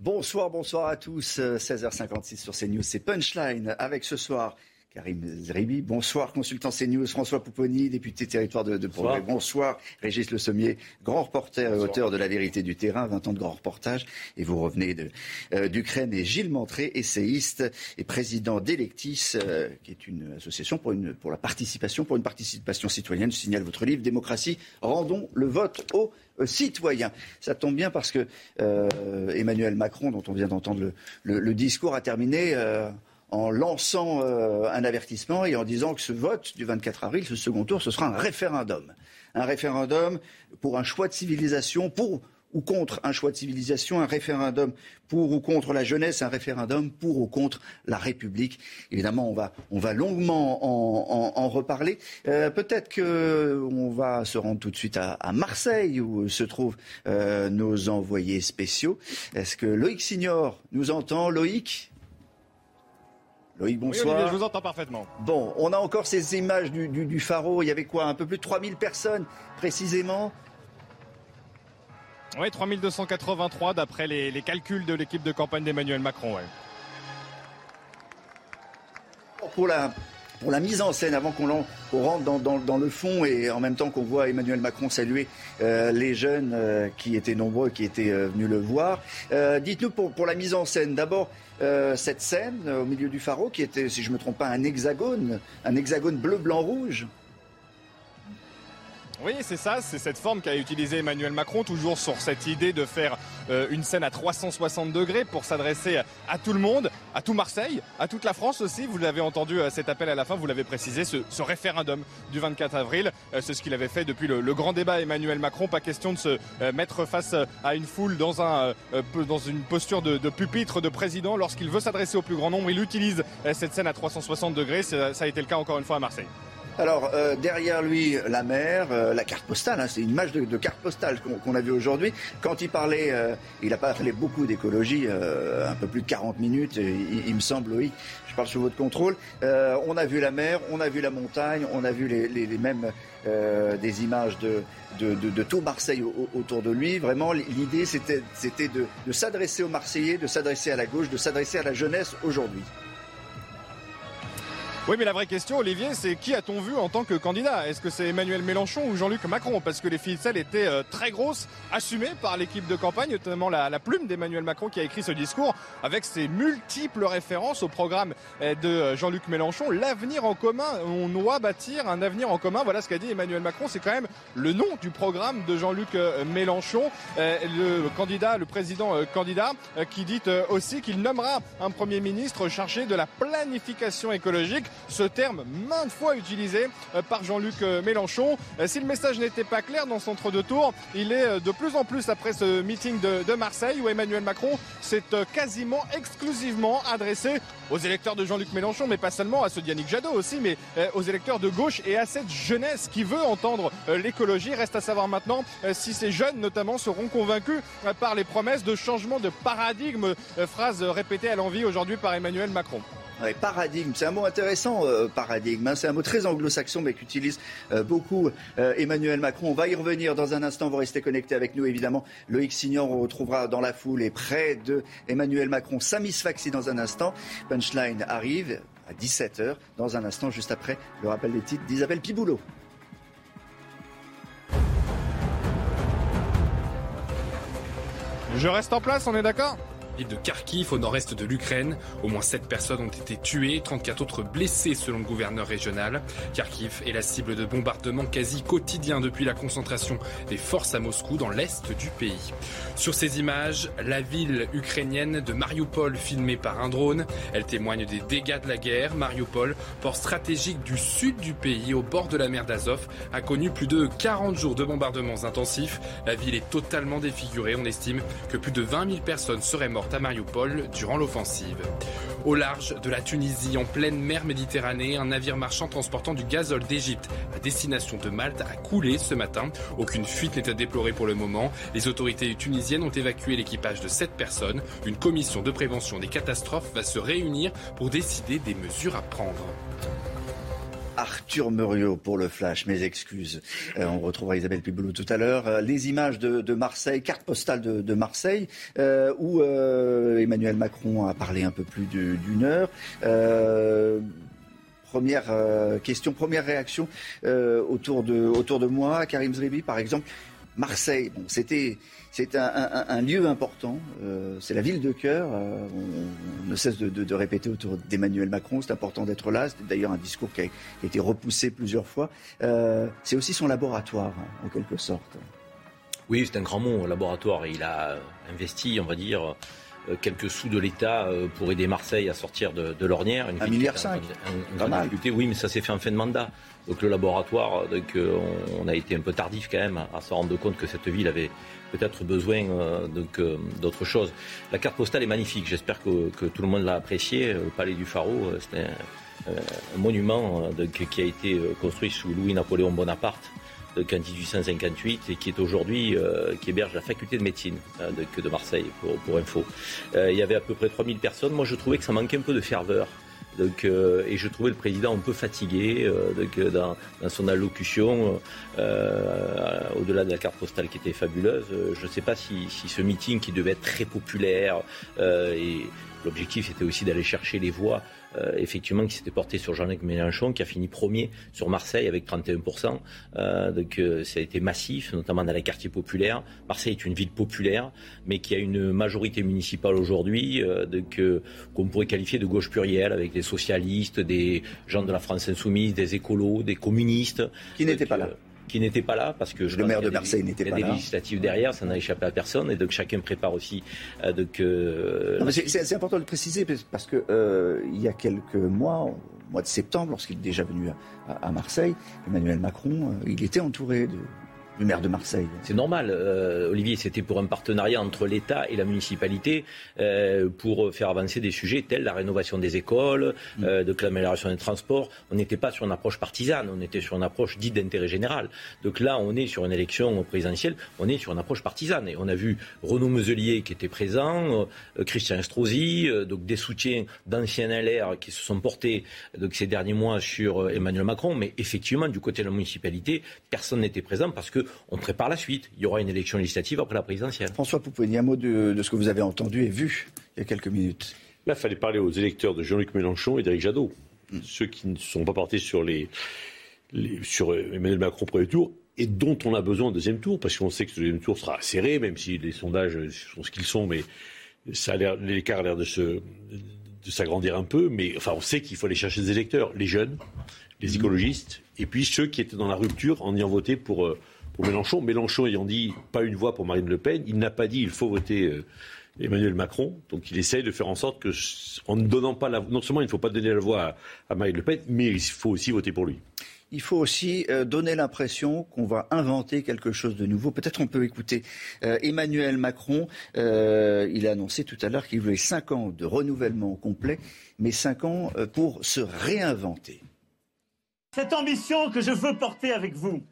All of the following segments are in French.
Bonsoir, bonsoir à tous. 16h56 sur CNews, c'est Punchline avec ce soir Karim Zeribi. Bonsoir, consultant CNews. François Pouponi, député territoire de, de Progrès. Bonsoir. Régis Le Sommier, grand reporter et auteur de La vérité du terrain, 20 ans de grand reportage. Et vous revenez euh, d'Ukraine. et Gilles Montré, essayiste et président d'Electis, euh, qui est une association pour, une, pour la participation, pour une participation citoyenne. Je signale votre livre, Démocratie, rendons le vote aux euh, citoyens. Ça tombe bien parce que Emmanuel Macron, dont on vient d'entendre le, le, le, discours, a terminé en lançant euh, un avertissement et en disant que ce vote du 24 avril, ce second tour, ce sera un référendum. Un référendum pour un choix de civilisation, pour ou contre un choix de civilisation, un référendum pour ou contre la jeunesse, un référendum pour ou contre la République. Évidemment, on va, on va longuement en, reparler. Euh, Peut-être qu'on va se rendre tout de suite à, à Marseille, où se trouvent euh, nos envoyés spéciaux. Est-ce que Loïc Signor nous entend? Loïc? Loïc, bonsoir. Oui, je vous entends parfaitement. Bon, on a encore ces images du, du. Il y avait quoi Un peu plus de 3000 personnes, précisément? Oui, 3283 d'après les, les, calculs de l'équipe de campagne d'Emmanuel Macron. Ouais. Pour la, pour la mise en scène, avant qu'on rentre dans, dans, dans, le fond et en même temps qu'on voit Emmanuel Macron saluer euh, les jeunes euh, qui étaient nombreux, qui étaient euh, venus le voir. Dites-nous pour, pour, la mise en scène, d'abord, euh, cette scène au milieu du pharaon qui était, si je ne me trompe pas, un hexagone, un hexagone bleu, blanc, rouge. Oui, c'est ça, c'est cette forme qu'a utilisé Emmanuel Macron, toujours sur cette idée de faire euh, une scène à 360 degrés pour s'adresser à tout le monde, à tout Marseille, à toute la France aussi. Vous l'avez entendu euh, cet appel à la fin, vous l'avez précisé, ce, référendum du 24 avril, euh, c'est ce qu'il avait fait depuis le, grand débat Emmanuel Macron. Pas question de se mettre face à une foule dans, un, dans une posture de, de, pupitre de président. Lorsqu'il veut s'adresser au plus grand nombre, il utilise cette scène à 360 degrés. Ça a été le cas encore une fois à Marseille. Alors, euh, derrière lui, la mer, euh, la carte postale, hein, c'est une image de, carte postale qu'on qu a vue aujourd'hui. Quand il parlait, euh, il a parlé beaucoup d'écologie, euh, un peu plus de 40 minutes, il, me semble, oui, je parle sous votre contrôle. Euh, on a vu la mer, on a vu la montagne, on a vu les, mêmes des images de, de, tout Marseille au, autour de lui. Vraiment, l'idée, c'était de, de s'adresser aux Marseillais, de s'adresser à la gauche, de s'adresser à la jeunesse aujourd'hui. Oui, mais la vraie question, Olivier, c'est qui a-t-on vu en tant que candidat? Est-ce que c'est Emmanuel Mélenchon ou Jean-Luc Macron? Parce que les ficelles étaient euh, très grosses, assumées par l'équipe de campagne, notamment la, plume d'Emmanuel Macron qui a écrit ce discours avec ses multiples références au programme euh, de Jean-Luc Mélenchon. L'avenir en commun, on doit bâtir un avenir en commun. Voilà ce qu'a dit Emmanuel Macron. C'est quand même le nom du programme de Jean-Luc euh, Mélenchon, le candidat, le président candidat, qui dit aussi qu'il nommera un Premier ministre chargé de la planification écologique ce terme maintes fois utilisé euh, par Jean-Luc euh, Mélenchon. Euh, si le message n'était pas clair dans son entre-deux tours, il est de plus en plus après ce meeting de, Marseille où Emmanuel Macron s'est quasiment exclusivement adressé aux électeurs de Jean-Luc Mélenchon, mais pas seulement à ceux d'Yannick Jadot aussi, mais aux électeurs de gauche et à cette jeunesse qui veut entendre l'écologie. Reste à savoir maintenant si ces jeunes notamment seront convaincus par les promesses de changement de paradigme, phrase répétée à l'envie aujourd'hui par Emmanuel Macron. Paradigme, c'est un mot intéressant, euh, paradigme. Hein, c'est un mot très anglo-saxon, mais qu'utilise euh, beaucoup euh, Emmanuel Macron. On va y revenir dans un instant. Vous restez connectés avec nous, évidemment. Loïc Signor, on retrouvera dans la foule et près de Emmanuel Macron. Samis Faxi dans un instant. Punchline arrive à 17h. Dans un instant, juste après le rappel des titres d'Isabelle Piboulot. Je reste en place, on est d'accord? Ville de Kharkiv, au nord-est de l'Ukraine. Au moins 7 personnes ont été tuées, 34 autres blessées selon le gouverneur régional. Kharkiv est la cible de bombardements quasi quotidiens depuis la concentration des forces à Moscou dans l'est du pays. Sur ces images, la ville ukrainienne de Mariupol filmée par un drone. Elle témoigne des dégâts de la guerre. Mariupol, port stratégique du sud du pays au bord de la mer d'Azov, a connu plus de 40 jours de bombardements intensifs. La ville est totalement défigurée. On estime que plus de 20 000 personnes seraient mortes à Mariupol durant l'offensive. Au large de la Tunisie, en pleine mer Méditerranée, un navire marchand transportant du gazole d'Égypte à destination de Malte a coulé ce matin. Aucune fuite n'est à déplorer pour le moment. Les autorités tunisiennes ont évacué l'équipage de 7 personnes. Une commission de prévention des catastrophes va se réunir pour décider des mesures à prendre. Arthur Muriot pour le Flash, mes excuses. Euh, on retrouvera Isabelle Piboulot tout à l'heure. Euh, les images de, Marseille, carte postale de, Marseille, euh, où Emmanuel Macron a parlé un peu plus d'une heure. Première question, première réaction autour, de, autour de moi, Karim Zribi par exemple. Marseille, bon, c'était c'est un, lieu important, euh, c'est la ville de cœur. Euh, on, ne cesse de, répéter autour d'Emmanuel Macron, c'est important d'être là. C'est d'ailleurs un discours qui a, été repoussé plusieurs fois. Euh, c'est aussi son laboratoire, hein, en quelque sorte. Oui, c'est un grand mot, laboratoire. Il a investi, on va dire, quelques sous de l'État pour aider Marseille à sortir de, l'ornière. Un milliard cinq. Oui, mais ça s'est fait en fin de mandat. Donc le laboratoire, donc, on, a été un peu tardif quand même à se rendre compte que cette ville avait peut-être besoin euh, euh, d'autre chose. La carte postale est magnifique. J'espère que, tout le monde l'a apprécié. Le Palais du Pharaon, c'est un, monument qui a été construit sous Louis-Napoléon Bonaparte en 1858 et qui est aujourd'hui, euh, qui héberge la faculté de médecine de, Marseille, pour info. il y avait à peu près 3000 personnes. Moi, je trouvais que ça manquait un peu de ferveur. Donc, euh, et je trouvais le président un peu fatigué euh, euh, dans, son allocution, au-delà de la carte postale qui était fabuleuse. je ne sais pas si, si, ce meeting qui devait être très populaire, l'objectif était aussi d'aller chercher les voix euh, effectivement, qui s'était porté sur Jean-Luc Mélenchon, qui a fini premier sur Marseille avec 31%. Euh, donc euh, ça a été massif, notamment dans les quartiers populaires. Marseille est une ville populaire, mais qui a une majorité municipale aujourd'hui qu'on pourrait qualifier de gauche plurielle, avec des socialistes, des gens de la France insoumise, des écolos, des communistes. Qui n'étaient pas là qui n'était pas là parce que le maire de Marseille n'était pas là. Il y a des législatives derrière, ça n'a échappé à personne et donc chacun prépare aussi. Euh, euh, c'est important de le préciser parce que euh, il y a quelques mois, au mois de septembre, lorsqu'il est déjà venu à Marseille, Emmanuel Macron, il était entouré de le maire de Marseille. C'est normal, euh, Olivier, c'était pour un partenariat entre l'État et la municipalité euh, pour faire avancer des sujets tels la rénovation des écoles, mm. euh, de l'amélioration des transports. On n'était pas sur une approche partisane, on était sur une approche dite d'intérêt général. Donc là, on est sur une élection présidentielle, on est sur une approche partisane. Et on a vu Renaud Muselier qui était présent, Christian Estrosi, donc des soutiens d'anciens LR qui se sont portés donc, ces derniers mois sur Emmanuel Macron. Mais effectivement, du côté de la municipalité, personne n'était présent parce que on prépare la suite. Il y aura une élection législative après la présidentielle. François Pouponi, un mot de, ce que vous avez entendu et vu il y a quelques minutes. Là, il fallait parler aux électeurs de Jean-Luc Mélenchon et d'Éric Jadot. Hmm. Ceux qui ne sont pas partis sur, les, sur Emmanuel Macron premier tour et dont on a besoin au deuxième tour, parce qu'on sait que ce deuxième tour sera serré, même si les sondages sont ce qu'ils sont, mais l'écart a l'air de de s'agrandir un peu, mais enfin, on sait qu'il faut aller chercher des électeurs, les jeunes, les hmm. écologistes, et puis ceux qui étaient dans la rupture en ayant voté pour, euh, Mélenchon. Mélenchon ayant dit pas une voix pour Marine Le Pen, il n'a pas dit il faut voter euh, Emmanuel Macron. Donc il essaye de faire en sorte que, en ne donnant pas la, non seulement il ne faut pas donner la voix à, Marine Le Pen, mais il faut aussi voter pour lui. Il faut aussi euh, donner l'impression qu'on va inventer quelque chose de nouveau. Peut-être on peut écouter euh, Emmanuel Macron. il a annoncé tout à l'heure qu'il voulait cinq ans de renouvellement complet, mais cinq ans pour se réinventer. Cette ambition que je veux porter avec vous,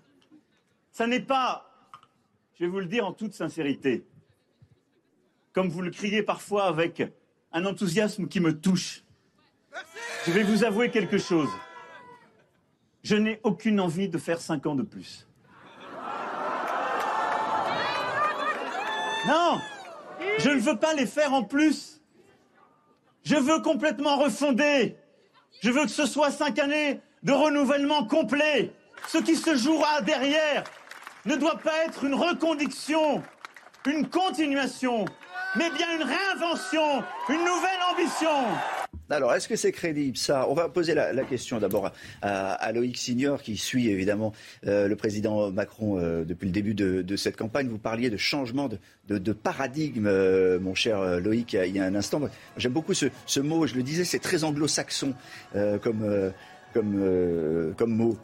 ça n'est pas, je vais vous le dire en toute sincérité, comme vous le criez parfois avec un enthousiasme qui me touche. Je vais vous avouer quelque chose. Je n'ai aucune envie de faire cinq ans de plus. Non, je ne veux pas les faire en plus. Je veux complètement refonder. Je veux que ce soit cinq années de renouvellement complet. Ce qui se jouera derrière, ne doit pas être une reconduction, une continuation, mais bien une réinvention, une nouvelle ambition. Alors, est-ce que c'est crédible ça? On va poser la, question d'abord à, Loïc Signor, qui suit évidemment euh, le président Macron euh, depuis le début de, cette campagne. Vous parliez de changement de, paradigme, euh, mon cher Loïc, il y a un instant. J'aime beaucoup ce, mot, je le disais, c'est très anglo-saxon comme mot.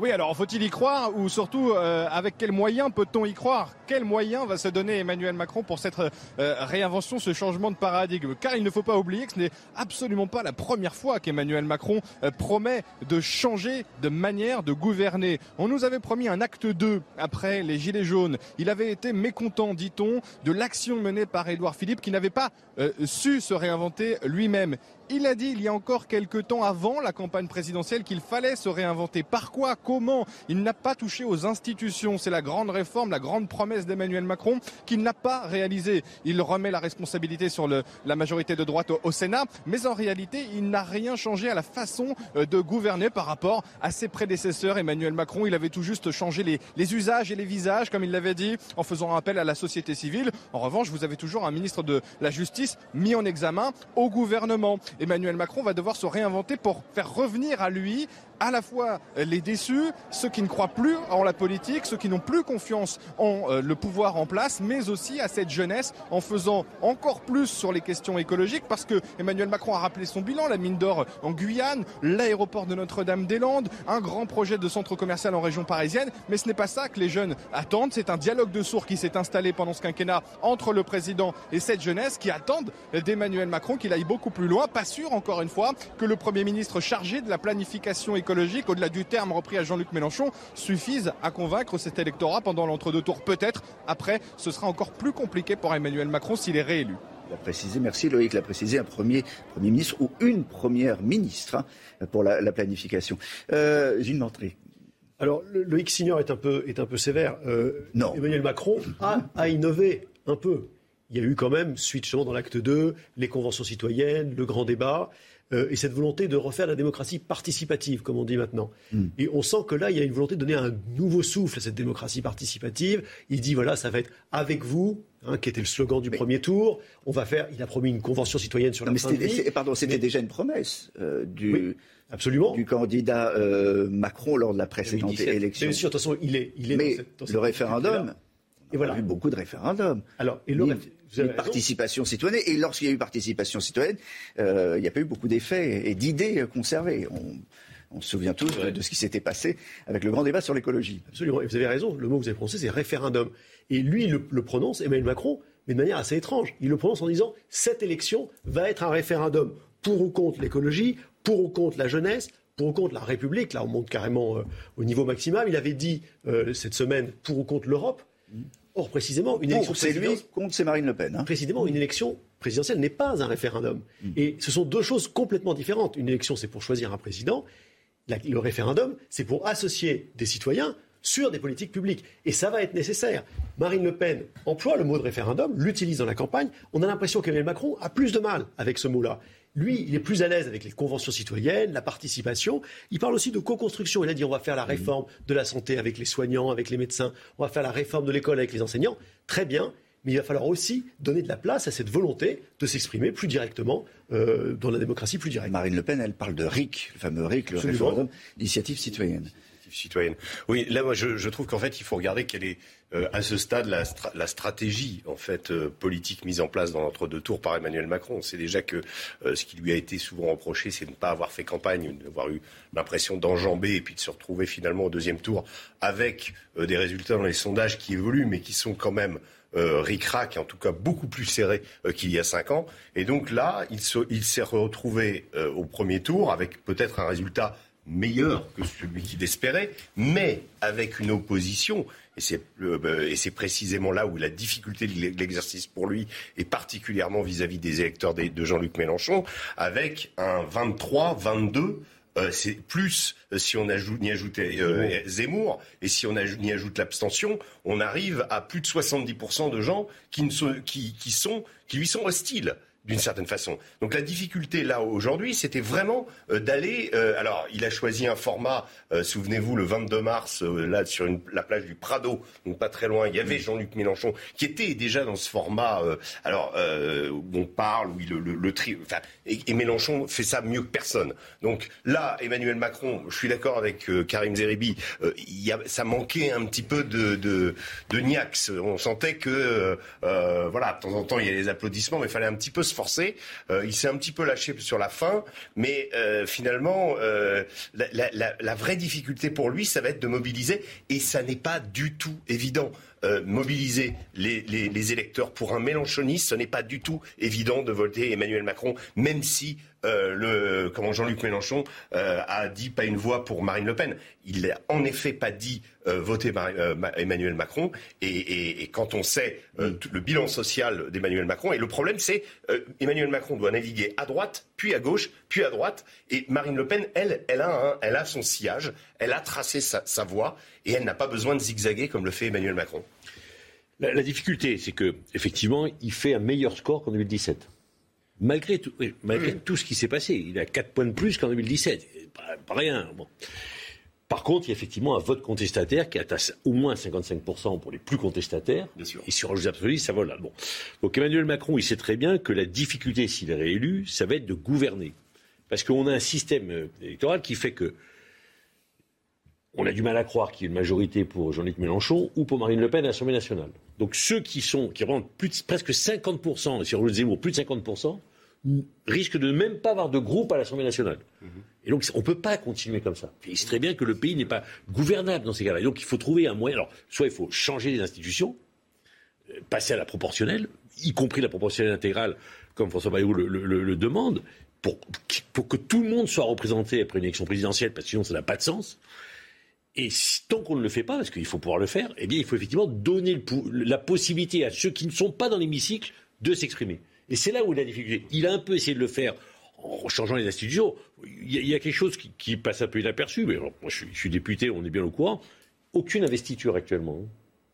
Oui, alors faut-il y croire ou surtout euh, avec quels moyens peut-on y croire? Quels moyens va se donner Emmanuel Macron pour cette euh, réinvention, ce changement de paradigme? Car il ne faut pas oublier que ce n'est absolument pas la première fois qu'Emmanuel Macron euh, promet de changer de manière de gouverner. On nous avait promis un acte 2 après les Gilets jaunes. Il avait été mécontent, dit-on, de l'action menée par Édouard Philippe qui n'avait pas su se réinventer lui-même. Il a dit il y a encore quelques temps avant la campagne présidentielle qu'il fallait se réinventer. Par quoi Comment? Il n'a pas touché aux institutions. C'est la grande réforme, la grande promesse d'Emmanuel Macron qu'il n'a pas réalisée. Il remet la responsabilité sur la majorité de droite au, Sénat, mais en réalité, il n'a rien changé à la façon euh, de gouverner par rapport à ses prédécesseurs. Emmanuel Macron, il avait tout juste changé les, les usages et les visages, comme il l'avait dit, en faisant appel à la société civile. En revanche, vous avez toujours un ministre de la Justice mis en examen au gouvernement. Emmanuel Macron va devoir se réinventer pour faire revenir à lui à la fois les déçus, ceux qui ne croient plus en la politique, ceux qui n'ont plus confiance en euh, le pouvoir en place, mais aussi à cette jeunesse en faisant encore plus sur les questions écologiques parce que Emmanuel Macron a rappelé son bilan, la mine d'or en Guyane, l'aéroport de Notre-Dame-des-Landes, un grand projet de centre commercial en région parisienne, mais ce n'est pas ça que les jeunes attendent, c'est un dialogue de sourds qui s'est installé pendant ce quinquennat entre le président et cette jeunesse qui attendent d'Emmanuel Macron qu'il aille beaucoup plus loin, pas sûr encore une fois que le Premier ministre chargé de la planification écologique au-delà du terme repris à Jean-Luc Mélenchon, suffisent à convaincre cet électorat pendant l'entre-deux tours. Peut-être. Après, ce sera encore plus compliqué pour Emmanuel Macron s'il est réélu. L'a précisé, merci Loïc, l'a précisé un premier Premier ministre ou une première ministre hein, pour la, planification. Euh, Gilles Montré. Alors, Loïc Signor est un peu, est un peu sévère. Euh, non. Emmanuel Macron a, a innové un peu. Il y a eu quand même, suite dans l'acte 2, les conventions citoyennes, le grand débat. Euh, et cette volonté de refaire la démocratie participative, comme on dit maintenant. Hmm. Et on sent que là, il y a une volonté de donner un nouveau souffle à cette démocratie participative. Il dit, voilà, ça va être avec vous, hein, qui était le slogan du premier tour. On va faire, il a promis une convention citoyenne sur la fin Pardon, c'était déjà une promesse euh, du... Absolument. du candidat euh, Macron lors de la précédente élection. Mais sûr, de toute façon, il est, il est Mais le référendum, et voilà. a eu beaucoup de référendums. Alors, et le, une participation citoyenne. Et lorsqu'il y a eu participation citoyenne, euh, il n'y a pas eu beaucoup d'effets et d'idées conservées. On, se souvient tous de, ce qui s'était passé avec le grand débat sur l'écologie. Absolument. Et vous avez raison. Le mot que vous avez prononcé, c'est référendum. Et lui, il le, prononce, Emmanuel Macron, mais de manière assez étrange. Il le prononce en disant cette élection va être un référendum pour ou contre l'écologie, pour ou contre la jeunesse, pour ou contre la République. Là, on monte carrément euh, au niveau maximal. Il avait dit euh, cette semaine pour ou contre l'Europe. Or, précisément, une élection c'est lui contre c'est Marine Le Pen. Hein. Précisément, une élection présidentielle n'est pas un référendum. Mm. Et ce sont deux choses complètement différentes. Une élection, c'est pour choisir un président. le référendum, c'est pour associer des citoyens sur des politiques publiques. Et ça va être nécessaire. Marine Le Pen emploie le mot de référendum, l'utilise dans la campagne. On a l'impression qu'Emmanuel Macron a plus de mal avec ce mot-là. Lui, il est plus à l'aise avec les conventions citoyennes, la participation. Il parle aussi de co-construction. Il a dit on va faire la réforme de la santé avec les soignants, avec les médecins. On va faire la réforme de l'école avec les enseignants. Très bien. Mais il va falloir aussi donner de la place à cette volonté de s'exprimer plus directement euh, dans la démocratie plus directe. Marine Le Pen, elle parle de RIC, le fameux RIC, le référendum d'initiative citoyenne citoyenne. Oui, là, moi, je, trouve qu'en fait, il faut regarder quelle est, euh, à ce stade, la, stratégie, en fait, euh, politique mise en place dans l'entre-deux tours par Emmanuel Macron. On sait déjà que euh, ce qui lui a été souvent reproché, c'est de ne pas avoir fait campagne, d'avoir eu l'impression d'enjamber et puis de se retrouver finalement au deuxième tour avec des résultats dans les sondages qui évoluent, mais qui sont quand même euh, ric-rac, en tout cas beaucoup plus serré qu'il y a cinq ans. Et donc là, il, il s'est retrouvé au premier tour avec peut-être un résultat meilleur que celui qu'il espérait, mais avec une opposition, et c'est, euh, et c'est précisément là où la difficulté de l'exercice pour lui est particulièrement vis-à-vis des électeurs de Jean-Luc Mélenchon, avec un 23-22 euh, c'est plus euh, si on ajoute, y ajoute Zemmour. Et si on y ajoute l'abstention, on arrive à plus de 70% de gens qui, ne sont, qui, qui, sont, qui lui sont hostiles d'une certaine façon. Donc la difficulté là aujourd'hui, c'était vraiment euh, d'aller. Euh, alors, il a choisi un format. Euh, souvenez-vous, le 22 mars, là sur la plage du Prado, donc pas très loin, il y avait Jean-Luc Mélenchon qui était déjà dans ce format. alors où on parle, où il, le, le, tri, enfin, et, Mélenchon fait ça mieux que personne. Donc là, Emmanuel Macron, je suis d'accord avec Karim Zeribi, il y a, ça manquait un petit peu de, de, de niax. On sentait que voilà, de temps en temps il y a les applaudissements, mais il fallait un petit peu se Euh, il s'est un petit peu lâché sur la fin, mais euh, finalement, euh, la, vraie difficulté pour lui, ça va être de mobiliser, et ça n'est pas du tout évident. mobiliser les, électeurs pour un Mélenchoniste, ce n'est pas du tout évident de voter Emmanuel Macron, même si euh, le, comment Jean-Luc Mélenchon euh, a dit pas une voix pour Marine Le Pen. Il n'a en effet pas dit euh, voter Emmanuel Macron. Et, quand on sait mm. le bilan social d'Emmanuel Macron, et le problème c'est Emmanuel Macron doit naviguer à droite, puis à gauche, puis à droite, et Marine Le Pen, elle, elle a, elle a son sillage, elle a tracé sa, voie, et elle n'a pas besoin de zigzaguer comme le fait Emmanuel Macron. La, la difficulté, c'est que effectivement, il fait un meilleur score qu'en 2017 malgré tout, malgré tout ce qui s'est passé. Il a 4 points de plus qu'en 2017. Pas, rien. Par contre, il y a effectivement un vote contestataire qui atteint au moins 55% pour les plus contestataires. Et sur les absolus, ça vole là. Bon. Donc Emmanuel Macron, il sait très bien que la difficulté, s'il est réélu, ça va être de gouverner. Parce qu'on a un système euh, électoral qui fait que on a du mal à croire qu'il y ait une majorité pour Jean-Luc Mélenchon ou pour Marine Le Pen à l'Assemblée nationale. Donc ceux qui sont, qui rentrent plus presque 50%, et sur le Zemmour plus de 50%, risque de ne même pas avoir de groupe à l'Assemblée nationale. Mhm. Et donc, on ne peut pas continuer comme ça. il sait très bien que le pays n'est pas gouvernable dans ces cas-là. donc, il faut trouver un moyen. Alors, soit il faut changer les institutions, euh, passer à la proportionnelle, y compris la proportionnelle intégrale, comme François Bayrou le, demande, pour, pour, que tout le monde soit représenté après une élection présidentielle, parce que sinon, ça n'a pas de sens. Et tant qu'on ne le fait pas, parce qu'il faut pouvoir le faire, eh bien, il faut effectivement donner la possibilité à ceux qui ne sont pas dans l'hémicycle de s'exprimer. Et c'est là où il a la difficulté. Il a un peu essayé de le faire en changeant les institutions. Il y a, quelque chose qui, passe un peu inaperçu, mais moi je suis, député, on est bien au courant. Aucune investiture actuellement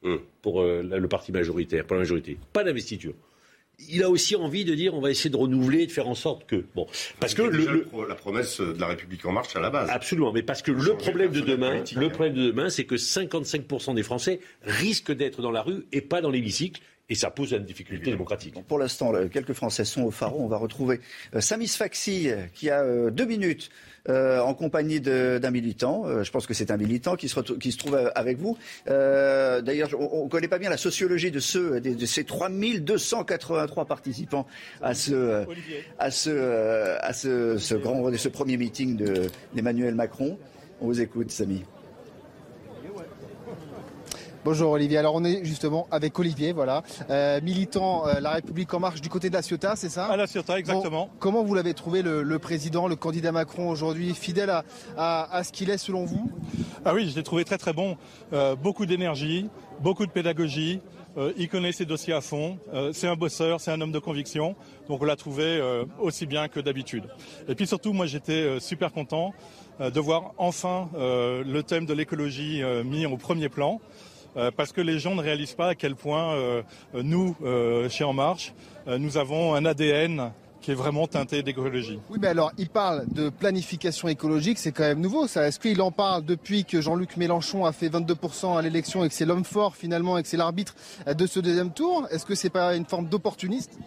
hein, hum. pour euh, le parti majoritaire, pour la majorité. Pas d'investiture il a aussi envie de dire on va essayer de renouveler, de faire en sorte que bon parce que le, la promesse de la République en marche à la base. Absolument, mais parce que le problème de demain, le problème de demain, c'est que 55% des Français risquent d'être dans la rue et pas dans l'hémicycle et ça pose une difficulté démocratique. pour l'instant, quelques Français sont au pharaon. On va retrouver euh, Samis Faxi euh, qui a euh, deux minutes en compagnie d'un militant. je pense que c'est un militant qui se, qui se trouve avec vous. D'ailleurs, on ne connaît pas bien la sociologie de, ceux, de, de ces 3283 participants à ce, à ce, à ce, ce, grand, ce premier meeting d'Emmanuel Macron. On vous écoute, Samy. Bonjour Olivier. Alors on est justement avec Olivier, voilà, euh, militant euh, La République en marche du côté de la Ciotat, c'est ça À la Ciotat, exactement. comment vous l'avez trouvé le, président, le candidat Macron aujourd'hui, fidèle à, ce qu'il est selon vous? Ah oui, je l'ai trouvé très très bon. Euh, beaucoup d'énergie, beaucoup de pédagogie. il connaît ses dossiers à fond. c'est un bosseur, c'est un homme de conviction. Donc on l'a trouvé aussi bien que d'habitude. Et puis surtout, moi j'étais super content de voir enfin le thème de l'écologie mis au premier plan. Euh, parce que les gens ne réalisent pas à quel point euh, nous, euh, chez En Marche, nous avons un ADN qui est vraiment teinté d'écologie. Oui, mais alors, il parle de planification écologique, c'est quand même nouveau ça. Est-ce qu'il en parle depuis que Jean-Luc Mélenchon a fait 22% à l'élection et que c'est l'homme fort finalement et que c'est l'arbitre de ce deuxième tour? Est-ce que c'est pas une forme d'opportuniste?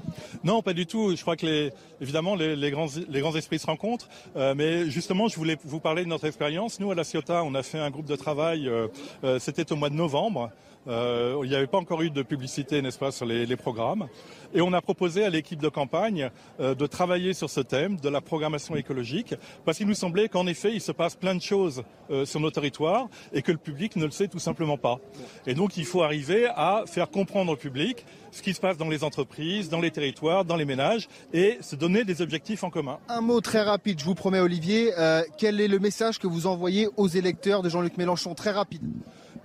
Non, pas du tout. Je crois que les, évidemment les, grands, les grands esprits se rencontrent, euh, mais justement, je voulais vous parler de notre expérience. Nous, à la Ciotat, on a fait un groupe de travail, euh, euh, c'était au mois de novembre. Il n'y avait pas encore eu de publicité, n'est-ce pas, sur les, programmes. Et on a proposé à l'équipe de campagne euh, de travailler sur ce thème de la programmation écologique, parce qu'il nous semblait qu'en effet, il se passe plein de choses euh, sur nos territoires et que le public ne le sait tout simplement pas. Et donc, il faut arriver à faire comprendre au public ce qui se passe dans les entreprises, dans les territoires, dans les ménages et se donner des objectifs en commun. Un mot très rapide, je vous promets Olivier, euh, quel est le message que vous envoyez aux électeurs de Jean-Luc Mélenchon Très rapide?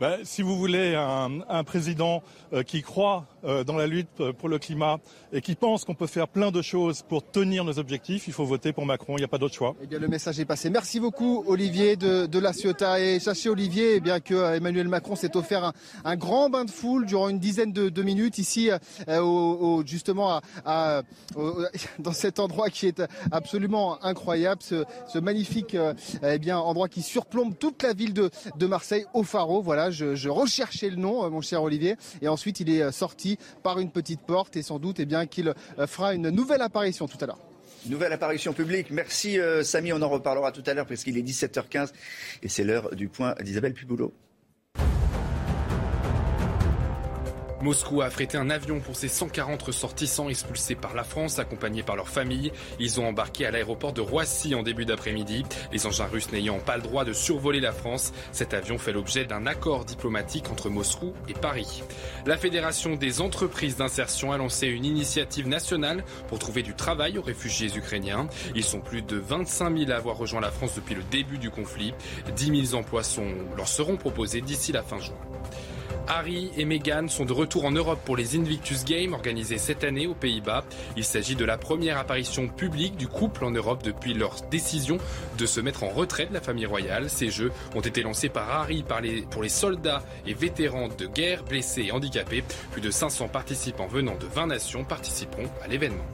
Ben, Si vous voulez un, président euh, qui croit euh, dans la lutte euh, pour le climat et qui pense qu'on peut faire plein de choses pour tenir nos objectifs, il faut voter pour Macron. Il n'y a pas d'autre choix. Eh bien, le message est passé. Merci beaucoup, Olivier de, La Ciotat. Et sachez, Olivier, eh bien que Emmanuel Macron s'est offert un, grand bain de foule durant une dizaine de, minutes ici, justement dans cet endroit qui est absolument incroyable, ce, magnifique eh endroit qui surplombe toute la ville de, de Marseille, au Faro. Voilà, je, recherchais le nom, mon cher Olivier, et ensuite il est sorti par une petite porte et sans doute eh bien qu'il fera une nouvelle apparition tout à l'heure. Nouvelle apparition publique. Merci euh, Samy, on en reparlera tout à l'heure parce qu'il est 17h15 et c'est l'heure du point d'Isabelle Piboulot. Moscou a affrété un avion pour ses 140 ressortissants expulsés par la France, accompagnés par leurs familles. Ils ont embarqué à l'aéroport de Roissy en début d'après-midi. Les engins russes n'ayant pas le droit de survoler la France, cet avion fait l'objet d'un accord diplomatique entre Moscou et Paris. La Fédération des entreprises d'insertion a lancé une initiative nationale pour trouver du travail aux réfugiés ukrainiens. Ils sont plus de 25 000 à avoir rejoint la France depuis le début du conflit. 10 000 emplois leur seront proposés d'ici la fin juin. Harry et Meghan sont de retour en Europe pour les Invictus Games organisés cette année aux Pays-Bas. Il s'agit de la première apparition publique du couple en Europe depuis leur décision de se mettre en retrait de la famille royale. Ces jeux ont été lancés par Harry pour les soldats et vétérans de guerre blessés et handicapés. Plus de 500 participants venant de 20 nations participeront à l'événement.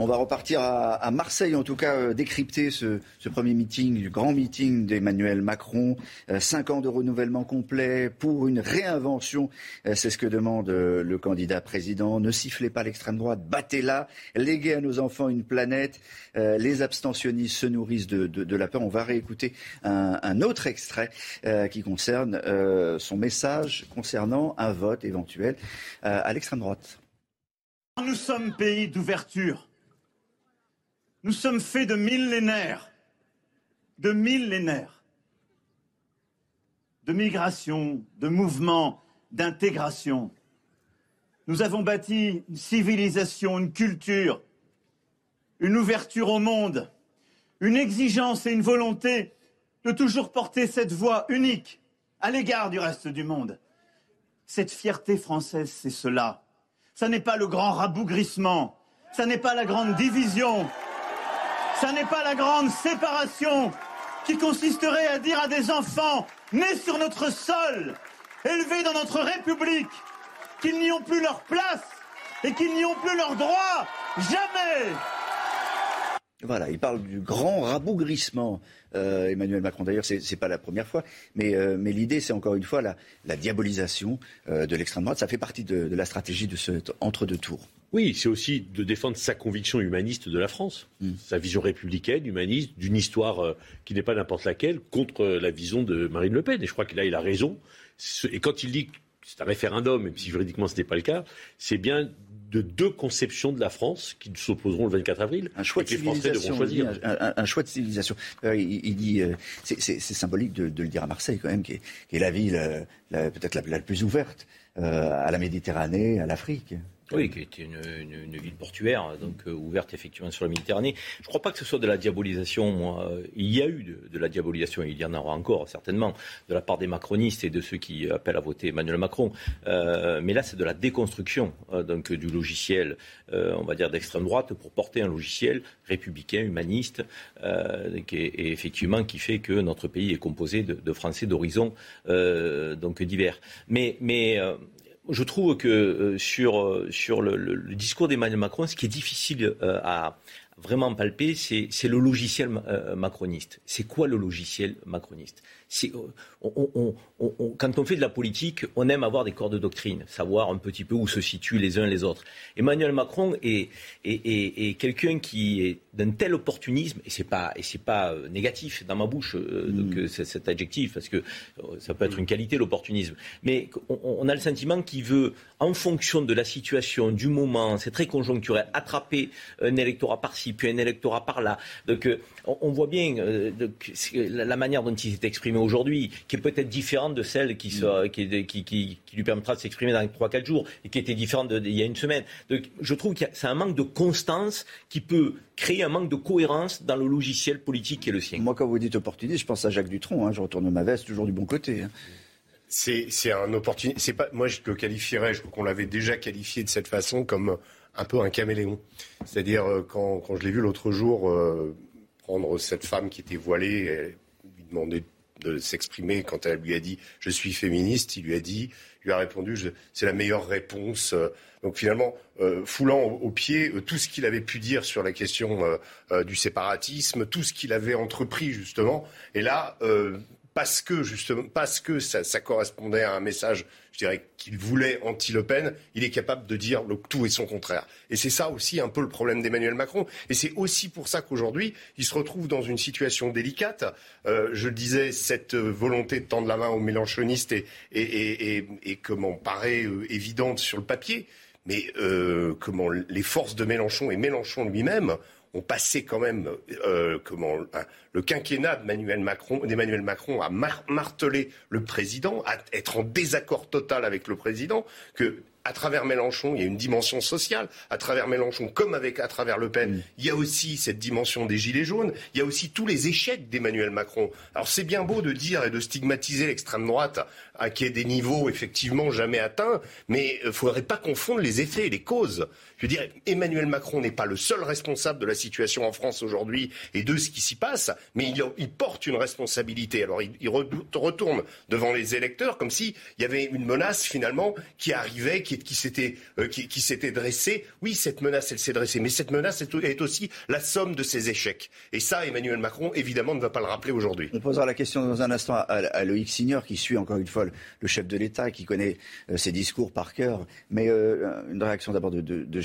On va repartir à, Marseille, en tout cas, euh, décrypter ce, premier meeting, du grand meeting d'Emmanuel Macron. Euh, cinq ans de renouvellement complet pour une réinvention. Euh, c'est ce que demande le candidat président. Ne sifflez pas l'extrême droite, battez-la, léguez à nos enfants une planète. Les abstentionnistes se nourrissent de, la peur. On va réécouter un autre extrait qui concerne son message concernant un vote éventuel à l'extrême droite. Nous sommes pays d'ouverture nous sommes faits de millénaires, de millénaires, de migration, de mouvements, d'intégration. Nous avons bâti une civilisation, une culture, une ouverture au monde, une exigence et une volonté de toujours porter cette voix unique à l'égard du reste du monde. Cette fierté française, c'est cela. Ça n'est pas le grand rabougrissement, ça n'est pas la grande division, ça n'est pas la grande séparation qui consisterait à dire à des enfants nés sur notre sol, élevés dans notre République, qu'ils n'y ont plus leur place et qu'ils n'y ont plus leurs droits. Jamais voilà, il parle du grand rabougrissement, euh, Emmanuel Macron. D'ailleurs, c'est n'est pas la première fois, mais, euh, mais l'idée, c'est encore une fois la, la diabolisation euh, de l'extrême droite. Ça fait partie de, de la stratégie de cet entre-deux tours. Oui, c'est aussi de défendre sa conviction humaniste de la France, mm. sa vision républicaine, humaniste, d'une histoire euh, qui n'est pas n'importe laquelle, contre la vision de Marine Le Pen. Et je crois que là, il a raison. Et quand il dit que c'est un référendum, même si juridiquement ce n'est pas le cas, c'est bien de deux conceptions de la France qui s'opposeront le 24 avril. Un choix de civilisation. Choisir. Un, un, un, choix de civilisation. Euh, il, il, dit, euh, c'est symbolique de, de, le dire à Marseille quand même, qui est, qui est la ville euh, peut-être la, la, plus ouverte euh, à la Méditerranée, à l'Afrique. Oui, qui était une, une, une ville portuaire, donc euh, ouverte effectivement sur la Méditerranée. Je ne crois pas que ce soit de la diabolisation. Moi. Il y a eu de, de, la diabolisation, il y en aura encore certainement, de la part des macronistes et de ceux qui appellent à voter Emmanuel Macron. Euh, mais là, c'est de la déconstruction euh, donc, du logiciel, euh, on va dire, d'extrême droite pour porter un logiciel républicain, humaniste, euh, qui est, et effectivement qui fait que notre pays est composé de, de Français d'horizons euh, donc divers. Mais, mais je trouve que euh, sur, sur le, le, le discours d'Emmanuel Macron, ce qui est difficile euh, à vraiment palper, c'est le logiciel euh, macroniste. C'est quoi le logiciel macroniste? On, on, on, Quand on fait de la politique, on aime avoir des corps de doctrine, savoir un petit peu où se situent les uns les autres. Emmanuel Macron est, est, est, est quelqu'un qui est d'un tel opportunisme, et c'est pas, et c'est pas négatif dans ma bouche euh, mmh. donc, cet adjectif, parce que ça peut être une qualité l'opportunisme, mais on, a le sentiment qu'il veut, en fonction de la situation, du moment, c'est très conjoncturel, attraper un électorat par-ci, puis un électorat par là. Donc on, voit bien euh, donc, la manière dont il s'est exprimé aujourd'hui, qui est peut-être différente de celle qui, qui, qui, qui, lui permettra de s'exprimer dans 3-4 jours et qui était différente d'il y a une semaine. Donc je trouve que c'est un manque de constance qui peut créer un manque de cohérence dans le logiciel politique qui est le sien. Moi, quand vous dites opportuniste, je pense à Jacques Dutronc. Hein, je retourne ma veste, toujours du bon côté. Hein. C'est un. C'est pas. Moi, je le qualifierais. Je crois qu'on l'avait déjà qualifié de cette façon comme un peu un caméléon. C'est-à-dire euh, quand, quand, je l'ai vu l'autre jour euh, prendre cette femme qui était voilée, et lui demander de s'exprimer quand elle lui a dit je suis féministe, il lui a dit, il lui a répondu c'est la meilleure réponse. Donc finalement, euh, foulant au, pied tout ce qu'il avait pu dire sur la question du séparatisme, tout ce qu'il avait entrepris justement, et là parce que justement, parce que ça, correspondait à un message, je dirais, qu'il voulait anti-Le Pen, il est capable de dire tout et son contraire. Et c'est ça aussi un peu le problème d'Emmanuel Macron. Et c'est aussi pour ça qu'aujourd'hui, il se retrouve dans une situation délicate. Euh, je disais, cette volonté de tendre la main aux mélanchonistes est, est, comment paraît euh, évidente sur le papier. Mais euh, comment les forces de Mélenchon et Mélenchon lui-même ont passé quand même euh, comment, le quinquennat d'Emmanuel Macron, à marteler le président, à être en désaccord total avec le président, que à travers Mélenchon, il y a une dimension sociale. À travers Mélenchon, comme avec à travers Le Pen, il y a aussi cette dimension des gilets jaunes. Il y a aussi tous les échecs d'Emmanuel Macron. Alors c'est bien beau de dire et de stigmatiser l'extrême droite à qui est des niveaux effectivement jamais atteints, mais il ne faudrait pas confondre les effets et les causes. Je veux dire, Emmanuel Macron n'est pas le seul responsable de la situation en France aujourd'hui et de ce qui s'y passe, mais il, porte une responsabilité. Alors il, retourne devant les électeurs comme s'il y avait une menace finalement qui arrivait, qui, s'était euh, qui dressée. Oui, cette menace, elle s'est dressée, mais cette menace est, aussi la somme de ses échecs. Et ça, Emmanuel Macron, évidemment, ne va pas le rappeler aujourd'hui. On posera la question dans un instant à, Loïc Signor, qui suit encore une fois le chef de l'État, qui connaît euh, ses discours par cœur. Mais euh, une réaction d'abord de, de,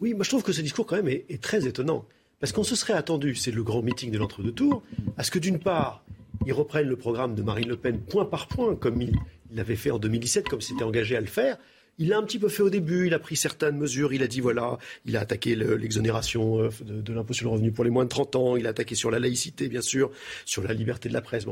Oui, moi je trouve que ce discours quand même est, très étonnant. Parce qu'on se serait attendu, c'est le grand meeting de l'entre-deux tours, à ce que d'une part, ils reprennent le programme de Marine Le Pen point par point, comme il l'avait fait en 2017, comme s'était engagé à le faire. Il l'a un petit peu fait au début, il a pris certaines mesures, il a dit voilà, il a attaqué l'exonération euh, de, l'impôt sur le revenu pour les moins de 30 ans, il a attaqué sur la laïcité, bien sûr, sur la liberté de la presse.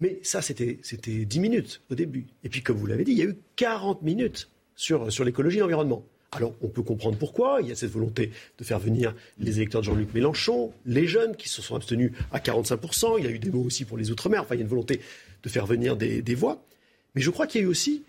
Mais ça, c'était 10 minutes au début. Et puis, comme vous l'avez dit, il y a eu 40 minutes sur, sur l'écologie et l'environnement. Alors, on peut comprendre pourquoi. Il y a cette volonté de faire venir les électeurs de Jean-Luc Mélenchon, les jeunes qui se sont abstenus à 45%. Il y a eu des mots aussi pour les Outre-mer. Enfin, il y a une volonté de faire venir des, voix. Mais je crois qu'il y a eu aussi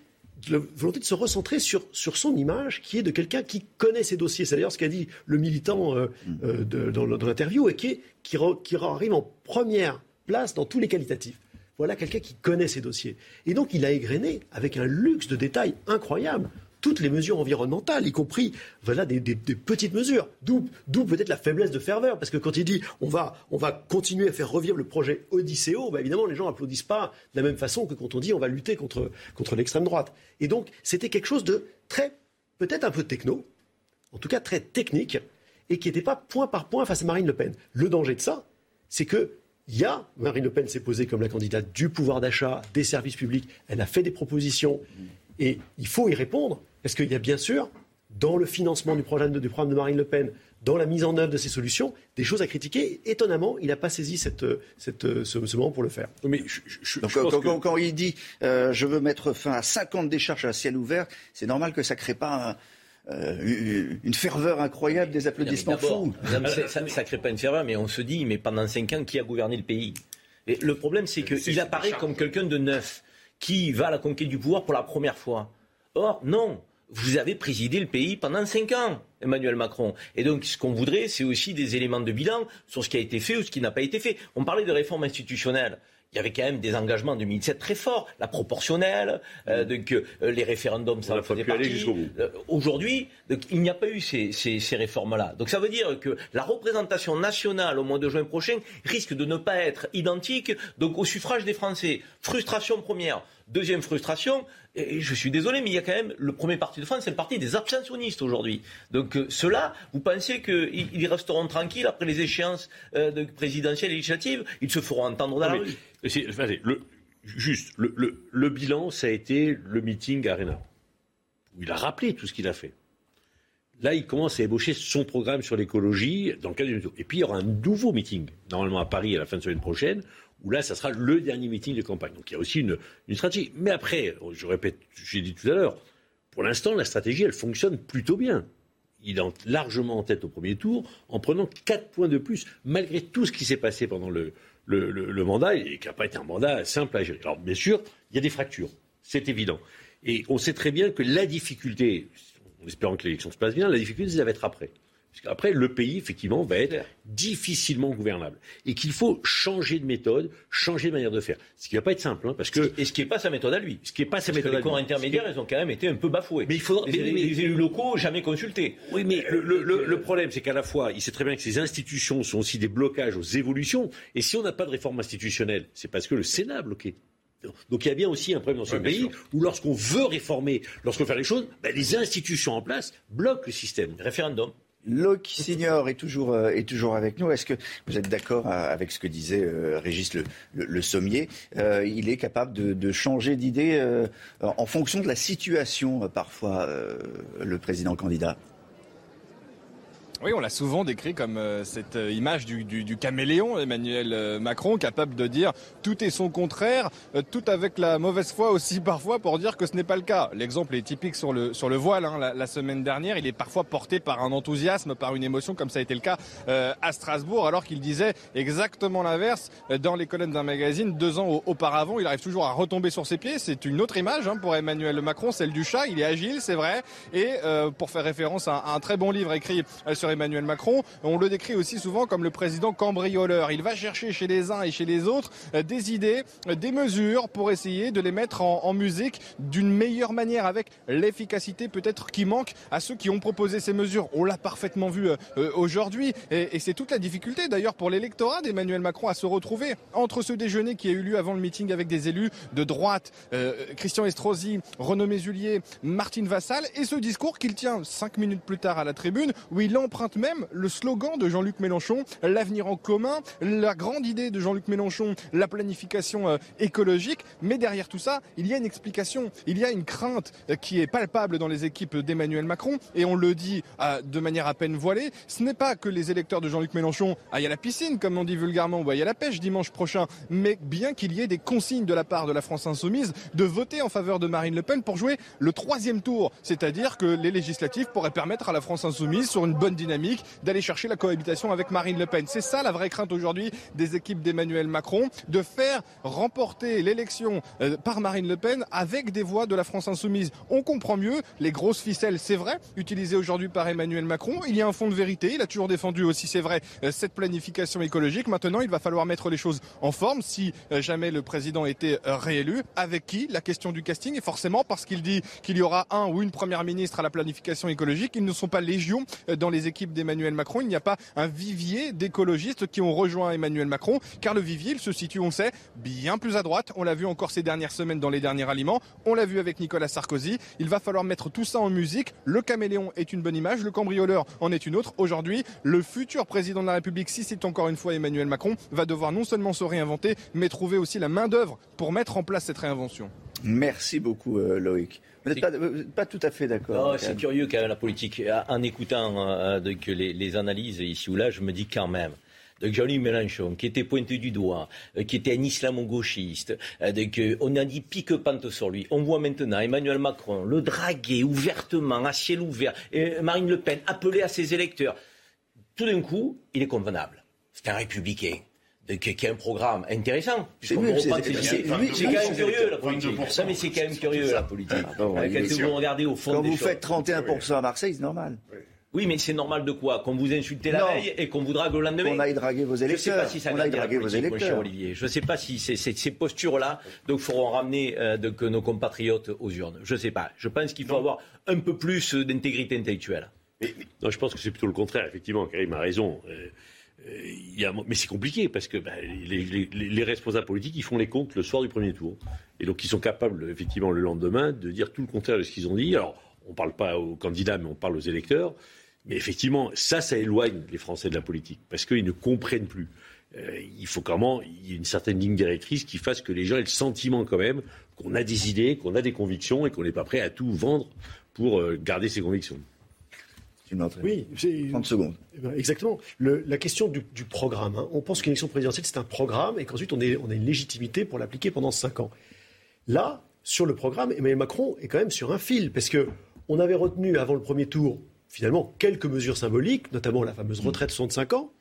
la volonté de se recentrer sur, son image, qui est de quelqu'un qui connaît ses dossiers. C'est d'ailleurs ce qu'a dit le militant euh, euh, dans, l'interview et qui, qui, qui arrive en première place dans tous les qualitatifs. Voilà quelqu'un qui connaît ses dossiers. Et donc, il a égrené, avec un luxe de détails incroyable, toutes les mesures environnementales, y compris voilà, des, petites mesures. D'où, peut-être la faiblesse de ferveur, parce que quand il dit on va, on va continuer à faire revivre le projet Odysseo, bah, évidemment, les gens n'applaudissent pas de la même façon que quand on dit on va lutter contre, contre l'extrême droite. Et donc, c'était quelque chose de très, peut-être un peu techno, en tout cas très technique, et qui n'était pas point par point face à Marine Le Pen. Le danger de ça, c'est que il y a, Marine Le Pen s'est posée comme la candidate du pouvoir d'achat, des services publics, elle a fait des propositions et il faut y répondre parce qu'il y a bien sûr, dans le financement du programme, de, programme de Marine Le Pen, dans la mise en œuvre de ces solutions, des choses à critiquer. Étonnamment, il n'a pas saisi cette, cette, ce, moment pour le faire. Mais quand, il dit euh, je veux mettre fin à 50 décharges à ciel ouvert, c'est normal que ça ne crée pas un, euh, une ferveur incroyable, des applaudissements fous. ça ne crée pas une ferveur, mais on se dit, mais pendant cinq ans, qui a gouverné le pays? Et Le problème, c'est qu'il apparaît comme quelqu'un de neuf, qui va à la conquête du pouvoir pour la première fois. Or, non, vous avez présidé le pays pendant cinq ans, Emmanuel Macron. Et donc, ce qu'on voudrait, c'est aussi des éléments de bilan sur ce qui a été fait ou ce qui n'a pas été fait. On parlait de réforme institutionnelle il y avait quand même des engagements en 2007 très forts, la proportionnelle, euh, mm. donc, euh, les référendums, ça faisait partie. Euh, Aujourd'hui, il n'y a pas eu ces, ces, ces réformes-là. Donc ça veut dire que la représentation nationale au mois de juin prochain risque de ne pas être identique donc, au suffrage des Français. Frustration première. Deuxième frustration, et je suis désolé, mais il y a quand même le premier parti de France, c'est le parti des abstentionnistes aujourd'hui. Donc euh, ceux-là, vous pensez qu'ils resteront tranquilles après les échéances euh, de présidentielles et législatives? Ils se feront entendre dans la rue. le, juste, le, bilan, ça a été le meeting Arena, où il a rappelé tout ce qu'il a fait. Là, il commence à ébaucher son programme sur l'écologie dans le cadre du. Et puis, il y aura un nouveau meeting, normalement à Paris à la fin de semaine prochaine, où là, ça sera le dernier meeting de campagne. Donc, il y a aussi une, stratégie. Mais après, je répète, j'ai dit tout à l'heure, pour l'instant, la stratégie, elle fonctionne plutôt bien. Il est largement en tête au premier tour, en prenant 4 points de plus, malgré tout ce qui s'est passé pendant le, le, le mandat, et qui n'a pas été un mandat simple à gérer. Alors, bien sûr, il y a des fractures, c'est évident. Et on sait très bien que la difficulté, en espérant que l'élection se passe bien, la difficulté, ça va être après. Qu'après, le pays, effectivement, va être difficilement gouvernable. Et qu'il faut changer de méthode, changer de manière de faire. Ce qui ne va pas être simple. Hein, parce que... Et ce qui n'est pas sa méthode à lui. Ce qui n'est pas sa méthode que les corps intermédiaires, ils ont quand même été un peu bafoués. Mais il faudra... Les, les élus locaux, jamais consultés. Oui, mais le, le, le problème, c'est qu'à la fois, il sait très bien que ces institutions sont aussi des blocages aux évolutions. Et si on n'a pas de réforme institutionnelle, c'est parce que le Sénat a bloqué. Donc il y a bien aussi un problème dans ce pays où lorsqu'on veut réformer, lorsqu'on veut faire les choses, ben, les institutions en place bloquent le système. Référendum. Locke Signor est toujours, euh, est toujours avec nous. Est-ce que vous êtes d'accord euh, avec ce que disait euh, Régis le, le, Sommier Il est capable de changer d'idée en fonction de la situation, parfois, le président candidat? Oui, on l'a souvent décrit comme euh, cette euh, image du, du, du, caméléon, Emmanuel euh, Macron, capable de dire tout est son contraire, tout avec la mauvaise foi aussi parfois pour dire que ce n'est pas le cas. L'exemple est typique sur le, sur le voile. Hein. La, la, semaine dernière, il est parfois porté par un enthousiasme, par une émotion, comme ça a été le cas à Strasbourg, alors qu'il disait exactement l'inverse dans les colonnes d'un magazine deux ans auparavant. Il arrive toujours à retomber sur ses pieds. C'est une autre image hein, pour Emmanuel Macron, celle du chat. Il est agile, c'est vrai. Et pour faire référence à, à, un très bon livre écrit sur Emmanuel Macron. On le décrit aussi souvent comme le président cambrioleur. Il va chercher chez les uns et chez les autres euh, des idées, euh, des mesures pour essayer de les mettre en, musique d'une meilleure manière avec l'efficacité peut-être qui manque à ceux qui ont proposé ces mesures. On l'a parfaitement vu euh, aujourd'hui et, c'est toute la difficulté d'ailleurs pour l'électorat d'Emmanuel Macron à se retrouver entre ce déjeuner qui a eu lieu avant le meeting avec des élus de droite, Christian Estrosi, Renaud Mézulier, Martine Vassal et ce discours qu'il tient cinq minutes plus tard à la tribune où il emprunte même le slogan de Jean-Luc Mélenchon, l'avenir en commun, la grande idée de Jean-Luc Mélenchon, la planification euh, écologique. Mais derrière tout ça, il y a une explication, il y a une crainte euh, qui est palpable dans les équipes d'Emmanuel Macron. Et on le dit euh, de manière à peine voilée, ce n'est pas que les électeurs de Jean-Luc Mélenchon aillent à la piscine, comme on dit vulgairement, ou aillent à la pêche dimanche prochain, mais bien qu'il y ait des consignes de la part de la France insoumise de voter en faveur de Marine Le Pen pour jouer le troisième tour. C'est-à-dire que les législatives pourraient permettre à la France insoumise, sur une bonne dynamique, d'aller chercher la cohabitation avec Marine Le Pen. C'est ça la vraie crainte aujourd'hui des équipes d'Emmanuel Macron, de faire remporter l'élection euh, par Marine Le Pen avec des voix de la France insoumise. On comprend mieux les grosses ficelles, c'est vrai, utilisées aujourd'hui par Emmanuel Macron. Il y a un fond de vérité, il a toujours défendu aussi, c'est vrai, euh, cette planification écologique. Maintenant, il va falloir mettre les choses en forme si euh, jamais le président était réélu. Avec qui? La question du casting et forcément parce qu'il dit qu'il y aura un ou une première ministre à la planification écologique. Ils ne sont pas légion dans les équipes d'Emmanuel Macron. Il n'y a pas un vivier d'écologistes qui ont rejoint Emmanuel Macron, car le vivier, se situe, on sait, bien plus à droite. On l'a vu encore ces dernières semaines dans les derniers aliments. On l'a vu avec Nicolas Sarkozy. Il va falloir mettre tout ça en musique. Le caméléon est une bonne image, le cambrioleur en est une autre. Aujourd'hui, le futur président de la République, si c'est encore une fois Emmanuel Macron, va devoir non seulement se réinventer, mais trouver aussi la main-d'œuvre pour mettre en place cette réinvention. Merci beaucoup, euh, Loïc. Vous n'êtes pas, tout à fait d'accord. C'est curieux même la politique. En écoutant euh, les, analyses ici ou là, je me dis quand même. Donc Jean-Luc Mélenchon, qui était pointé du doigt, euh, qui était un islamo-gauchiste, on a dit pique-pente sur lui. On voit maintenant Emmanuel Macron le draguer ouvertement, à ciel ouvert, et Marine Le Pen appeler à ses électeurs. Tout d'un coup, il est convenable. C'est un républicain qui a un programme intéressant. C'est quand même curieux la politique. mais c'est quand même curieux la politique. Quand vous regardez au fond Quand vous faites 31% à Marseille, c'est normal. Oui, mais c'est normal de quoi Qu'on vous insulte la veille et qu'on vous drague le lendemain On aille draguer vos électeurs. Je ne sais pas si ça va draguer vos électeurs. Mon cher Olivier. Je ne sais pas si ces postures-là donc feront ramener euh, que nos compatriotes aux urnes. Je ne sais pas. Je pense qu'il faut avoir un peu plus d'intégrité intellectuelle. non, je pense que c'est plutôt le contraire. Effectivement, Karim a raison. Euh, mais c'est compliqué parce que bah, les, responsables politiques, ils font les comptes le soir du premier tour. Et donc, ils sont capables, effectivement, le lendemain, de dire tout le contraire de ce qu'ils ont dit. Alors, on ne parle pas aux candidats, mais on parle aux électeurs. Mais effectivement, ça, ça éloigne les Français de la politique parce qu'ils ne comprennent plus. Euh, il faut comment il y ait une certaine ligne directrice qui fasse que les gens aient le sentiment quand même qu'on a des idées, qu'on a des convictions et qu'on n'est pas prêt à tout vendre pour euh, garder ses convictions. Oui, 30 secondes. Eh ben, exactement. la question du, programme. Hein. On pense qu'une élection présidentielle, c'est un programme et qu'ensuite, on, on a une légitimité pour l'appliquer pendant 5 ans. Là, sur le programme, Emmanuel Macron est quand même sur un fil, parce que on avait retenu avant le premier tour, finalement, quelques mesures symboliques, notamment la fameuse retraite de 65 ans.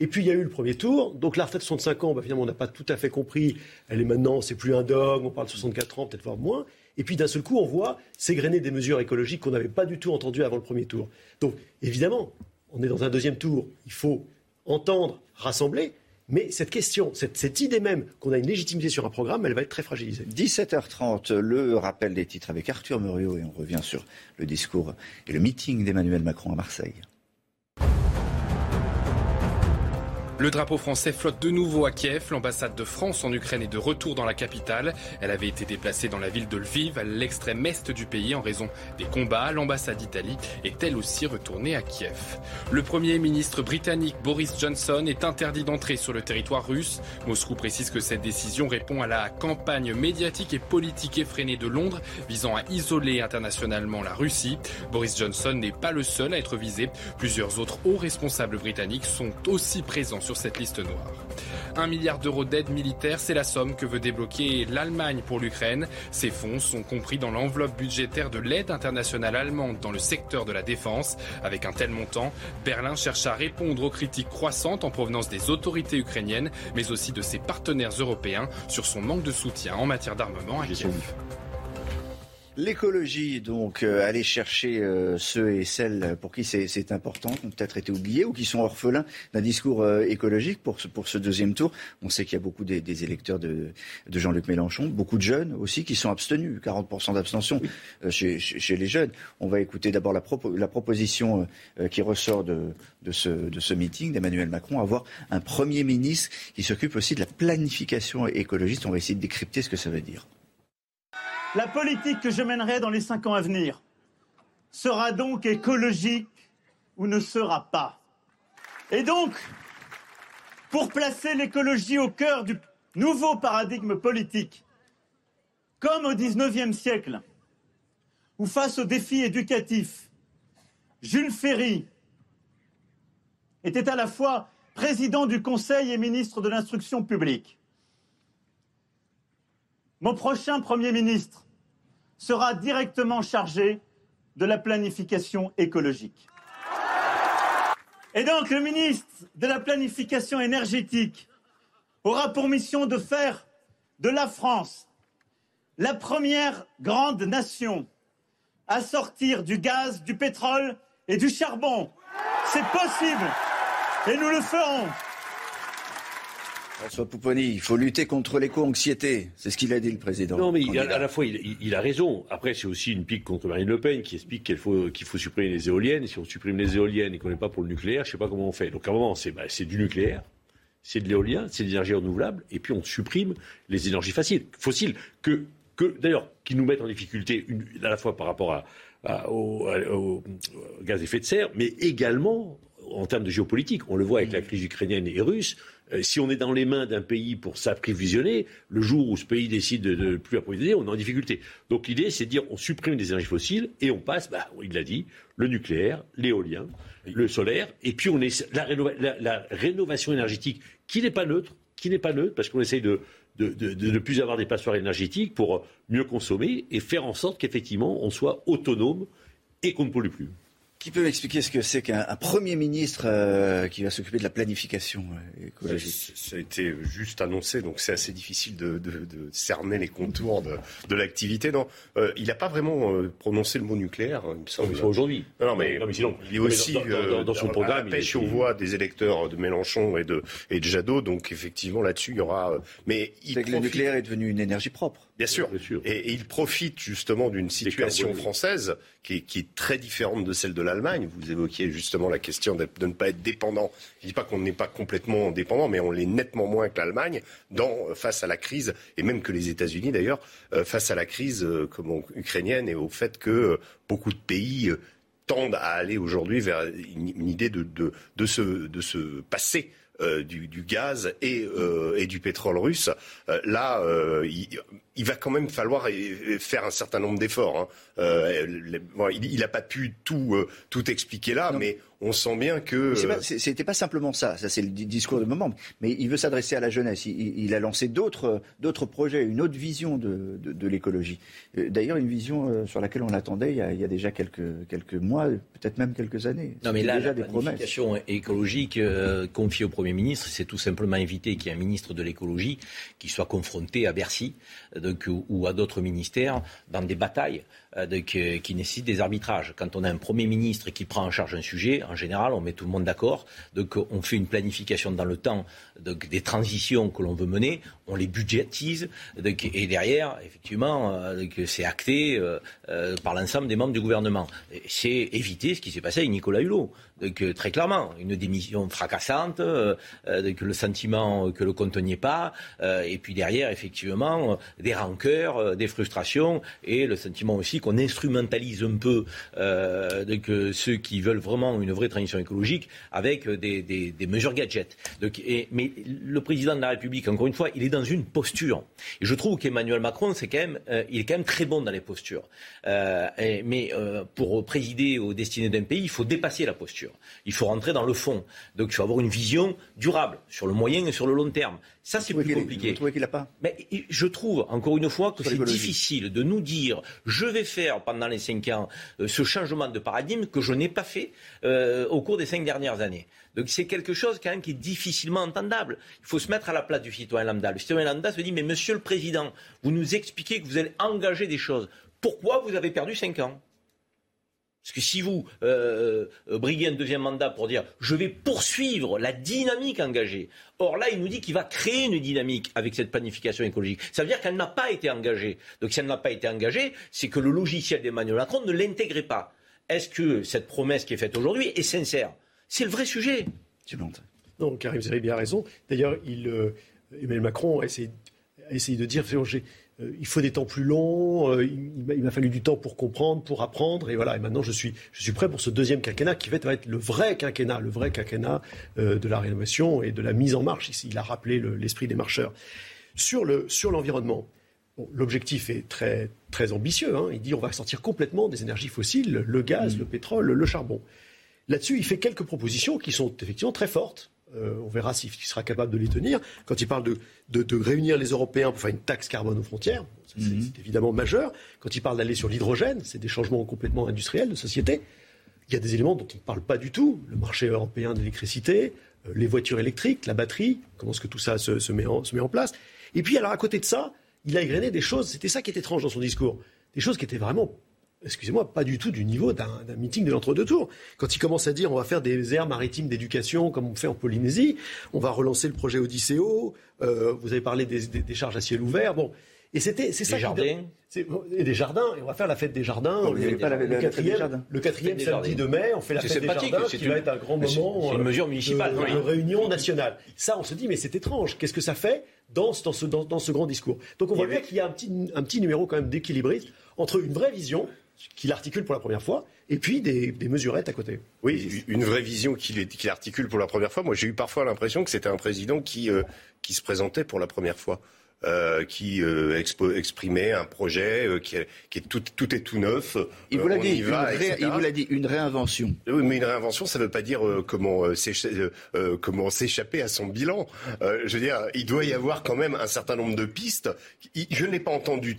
Et puis il y a eu le premier tour. Donc la retraite de 65 ans, bah, finalement, on n'a pas tout à fait compris. Elle est maintenant, c'est plus un dogme, on parle de 64 ans, peut-être voire moins. Et puis d'un seul coup, on voit s'égrener des mesures écologiques qu'on n'avait pas du tout entendues avant le premier tour. Donc évidemment, on est dans un deuxième tour. Il faut entendre, rassembler. Mais cette question, cette, idée même qu'on a une légitimité sur un programme, elle va être très fragilisée. 17h30, le rappel des titres avec Arthur Muriot et on revient sur le discours et le meeting d'Emmanuel Macron à Marseille. Le drapeau français flotte de nouveau à Kiev. L'ambassade de France en Ukraine est de retour dans la capitale. Elle avait été déplacée dans la ville de Lviv, à l'extrême est du pays, en raison des combats. L'ambassade d'Italie est elle aussi retournée à Kiev. Le premier ministre britannique Boris Johnson est interdit d'entrer sur le territoire russe. Moscou précise que cette décision répond à la campagne médiatique et politique effrénée de Londres visant à isoler internationalement la Russie. Boris Johnson n'est pas le seul à être visé. Plusieurs autres hauts responsables britanniques sont aussi présents sur cette liste noire. Un milliard d'euros d'aide militaire, c'est la somme que veut débloquer l'Allemagne pour l'Ukraine. Ces fonds sont compris dans l'enveloppe budgétaire de l'aide internationale allemande dans le secteur de la défense. Avec un tel montant, Berlin cherche à répondre aux critiques croissantes en provenance des autorités ukrainiennes, mais aussi de ses partenaires européens sur son manque de soutien en matière d'armement à Kiev. L'écologie, donc, euh, aller chercher euh, ceux et celles pour qui c'est important, qui ont peut-être été oubliés ou qui sont orphelins d'un discours euh, écologique pour ce, pour ce deuxième tour. On sait qu'il y a beaucoup des, électeurs de, de Jean-Luc Mélenchon, beaucoup de jeunes aussi qui sont abstenus, 40% d'abstention chez, chez, les jeunes. On va écouter d'abord la, la, proposition qui ressort de, de, ce, de ce meeting d'Emmanuel Macron, avoir un Premier ministre qui s'occupe aussi de la planification écologiste. On va essayer de décrypter ce que ça veut dire. La politique que je mènerai dans les cinq ans à venir sera donc écologique ou ne sera pas. Et donc, pour placer l'écologie au cœur du nouveau paradigme politique, comme au XIXe siècle, où face aux défis éducatifs, Jules Ferry était à la fois président du Conseil et ministre de l'Instruction publique. Mon prochain Premier ministre sera directement chargé de la planification écologique. Et donc le ministre de la planification énergétique aura pour mission de faire de la France la première grande nation à sortir du gaz, du pétrole et du charbon. C'est possible et nous le ferons. François Pouponi, il faut lutter contre l'éco-anxiété. C'est ce qu'il a dit le président. Non, mais à, la fois, il, a raison. Après, c'est aussi une pique contre Marine Le Pen qui explique qu'il faut, qu'il faut supprimer les éoliennes. Et si on supprime les éoliennes et qu'on n'est pas pour le nucléaire, je ne sais pas comment on fait. Donc à un moment, c'est, bah, c'est du nucléaire, c'est de l'éolien, c'est de l'énergie renouvelable, et puis on supprime les énergies fossiles. fossiles que, que, d'ailleurs, qui nous mettent en difficulté à la fois par rapport au, au, gaz à effet de serre, mais également en termes de géopolitique. On le voit avec la crise ukrainienne et russe. Euh, si on est dans les mains d'un pays pour s'approvisionner, le jour où ce pays décide de ne plus approvisionner, on est en difficulté. Donc l'idée, c'est de dire on supprime des énergies fossiles et on passe, bah, il l'a dit, le nucléaire, l'éolien, le solaire, et puis on est la, la, rénovation énergétique qui n'est pas neutre, qui n'est pas neutre, parce qu'on essaye de, de, de, ne plus avoir des passoires énergétiques pour mieux consommer et faire en sorte qu'effectivement on soit autonome et qu'on ne pollue plus. Qui peut m'expliquer ce que c'est qu'un Premier ministre euh, qui va s'occuper de la planification euh, écologique? Ça a été juste annoncé, donc c'est assez difficile de, de, de, cerner les contours de, de l'activité. Non, euh, il n'a pas vraiment prononcé le mot nucléaire, il me semble. aujourd'hui. Non, mais, non, mais sinon, il est aussi dans, son programme. À pêche aux voix des électeurs de Mélenchon et de, et de Jadot, donc effectivement là-dessus, il y aura. Mais il que le nucléaire est devenu une énergie propre. Bien sûr. Et, il profite justement d'une situation française qui est, qui est, très différente de celle de l'Allemagne. Vous évoquiez justement la question de, ne pas être dépendant. Je ne dis pas qu'on n'est pas complètement dépendant, mais on l'est nettement moins que l'Allemagne dans, face à la crise, et même que les États-Unis d'ailleurs, euh, face à la crise euh, ukrainienne et au fait que euh, beaucoup de pays tendent à aller aujourd'hui vers une, idée de, de, de, se, de se passer du, du, gaz et, et, du pétrole russe. là, il, il va quand même falloir faire un certain nombre d'efforts. Hein. il n'a pas pu tout, tout expliquer là, mais on sent bien que. C'était pas, pas simplement ça, ça c'est le discours de moment, mais il veut s'adresser à la jeunesse. Il, a lancé d'autres projets, une autre vision de, de, l'écologie. D'ailleurs, une vision sur laquelle on attendait il y a, il y a déjà quelques, quelques mois, peut-être même quelques années. Non, mais là, déjà la planification écologique euh, confiée au Premier ministre, c'est tout simplement éviter qu'il y ait un ministre de l'écologie qui soit confronté à Bercy ou à d'autres ministères dans des batailles euh, qui nécessitent des arbitrages. Quand on a un Premier ministre qui prend en charge un sujet, en général, on met tout le monde d'accord. Donc, on fait une planification dans le temps des transitions que l'on veut mener, on les budgétise, et derrière, effectivement, euh, c'est acté euh, par l'ensemble des membres du gouvernement. C'est éviter ce qui s'est passé avec Nicolas Hulot. Euh, très clairement, une démission fracassante, euh, euh le sentiment que le compte n'y est pas, euh, et puis derrière, effectivement, des rancœurs, des frustrations, et le sentiment aussi qu'on instrumentalise un peu donc, ceux qui veulent vraiment une vraie transition écologique avec des, mesures gadgets. Mais le président de la République, encore une fois, il est dans une posture. Et je trouve qu'Emmanuel Macron, c'est quand même, il est quand même très bon dans les postures. Et, mais pour présider aux destinées d'un pays, il faut dépasser la posture. Il faut rentrer dans le fond. Donc il faut avoir une vision durable sur le moyen et sur le long terme. Ça, c'est plus compliqué. Vous trouvez qu'il n'a pas Mais je trouve, encore une fois, que c'est difficile de nous dire je vais faire pendant les cinq ans euh, ce changement de paradigme que je n'ai pas fait euh, au cours des cinq dernières années. Donc c'est quelque chose quand même qui est difficilement entendable. Il faut se mettre à la place du citoyen lambda. Le citoyen lambda se dit mais Monsieur le Président, vous nous expliquez que vous allez engager des choses. Pourquoi vous avez perdu cinq ans? Parce que si vous euh, euh, briguez un deuxième mandat pour dire je vais poursuivre la dynamique engagée, or là il nous dit qu'il va créer une dynamique avec cette planification écologique. Ça veut dire qu'elle n'a pas été engagée. Donc si elle n'a pas été engagée, c'est que le logiciel d'Emmanuel Macron ne l'intégrait pas. Est-ce que cette promesse qui est faite aujourd'hui est sincère? C'est le vrai sujet. Non, Karim avez bien raison. D'ailleurs, euh, Emmanuel Macron a essayé, a essayé de dire il faut des temps plus longs, euh, il, m'a fallu du temps pour comprendre, pour apprendre, et voilà, et maintenant je suis, je suis prêt pour ce deuxième quinquennat qui va être, le vrai quinquennat, le vrai quinquennat euh, de la rénovation et de la mise en marche. Ici, il a rappelé l'esprit des marcheurs. Sur l'environnement, sur l'objectif est très, très ambitieux. Hein. il dit on va sortir complètement des énergies fossiles, le gaz, le pétrole, le charbon. Là-dessus, il fait quelques propositions qui sont effectivement très fortes. Euh, on verra s'il sera capable de les tenir. Quand il parle de, réunir les Européens pour faire une taxe carbone aux frontières, mhm. c'est évidemment majeur. Quand il parle d'aller sur l'hydrogène, c'est des changements complètement industriels de société. Il y a des éléments dont on ne parle pas du tout. Le marché européen de l'électricité, euh, les voitures électriques, la batterie, comment est-ce que tout ça se, met en, se met en place. Et puis, alors, à côté de ça, il a égrené des choses, c'était ça qui est étrange dans son discours, des choses qui étaient vraiment excusez-moi, pas du tout du niveau d'un meeting de l'entre-deux tours. Quand il commence à dire on va faire des aires maritimes d'éducation comme on fait en Polynésie, on va relancer le projet Odysseo, euh, vous avez parlé des, des, charges à ciel ouvert, bon. Et c'était, c'est ça. Des jardins. Et des jardins, et on va faire la fête des jardins. le, quatrième, le quatrième samedi de mai, on fait la fête des jardins, qui va être un grand moment. une mesure municipale. De, réunion nationale. Ça, on se dit, mais c'est étrange. Qu'est-ce que ça fait dans, dans, ce, dans, ce grand discours? Donc on voit bien qu'il y a un petit, un petit numéro quand même d'équilibriste entre une vraie vision qu'il articule pour la première fois, et puis des, mesurettes à côté. Oui, une vraie vision qu'il articule pour la première fois. Moi, j'ai eu parfois l'impression que c'était un président qui, euh, qui se présentait pour la première fois. Euh, qui euh, exprimait un projet qui, est, qui, est, tout, tout est tout neuf. Il vous l'a dit, il vous l'a dit, une réinvention. Oui, mais une réinvention, ça ne veut pas dire comment comment s'échapper à son bilan. je veux dire, il doit y avoir quand même un certain nombre de pistes. Je ne l'ai pas entendu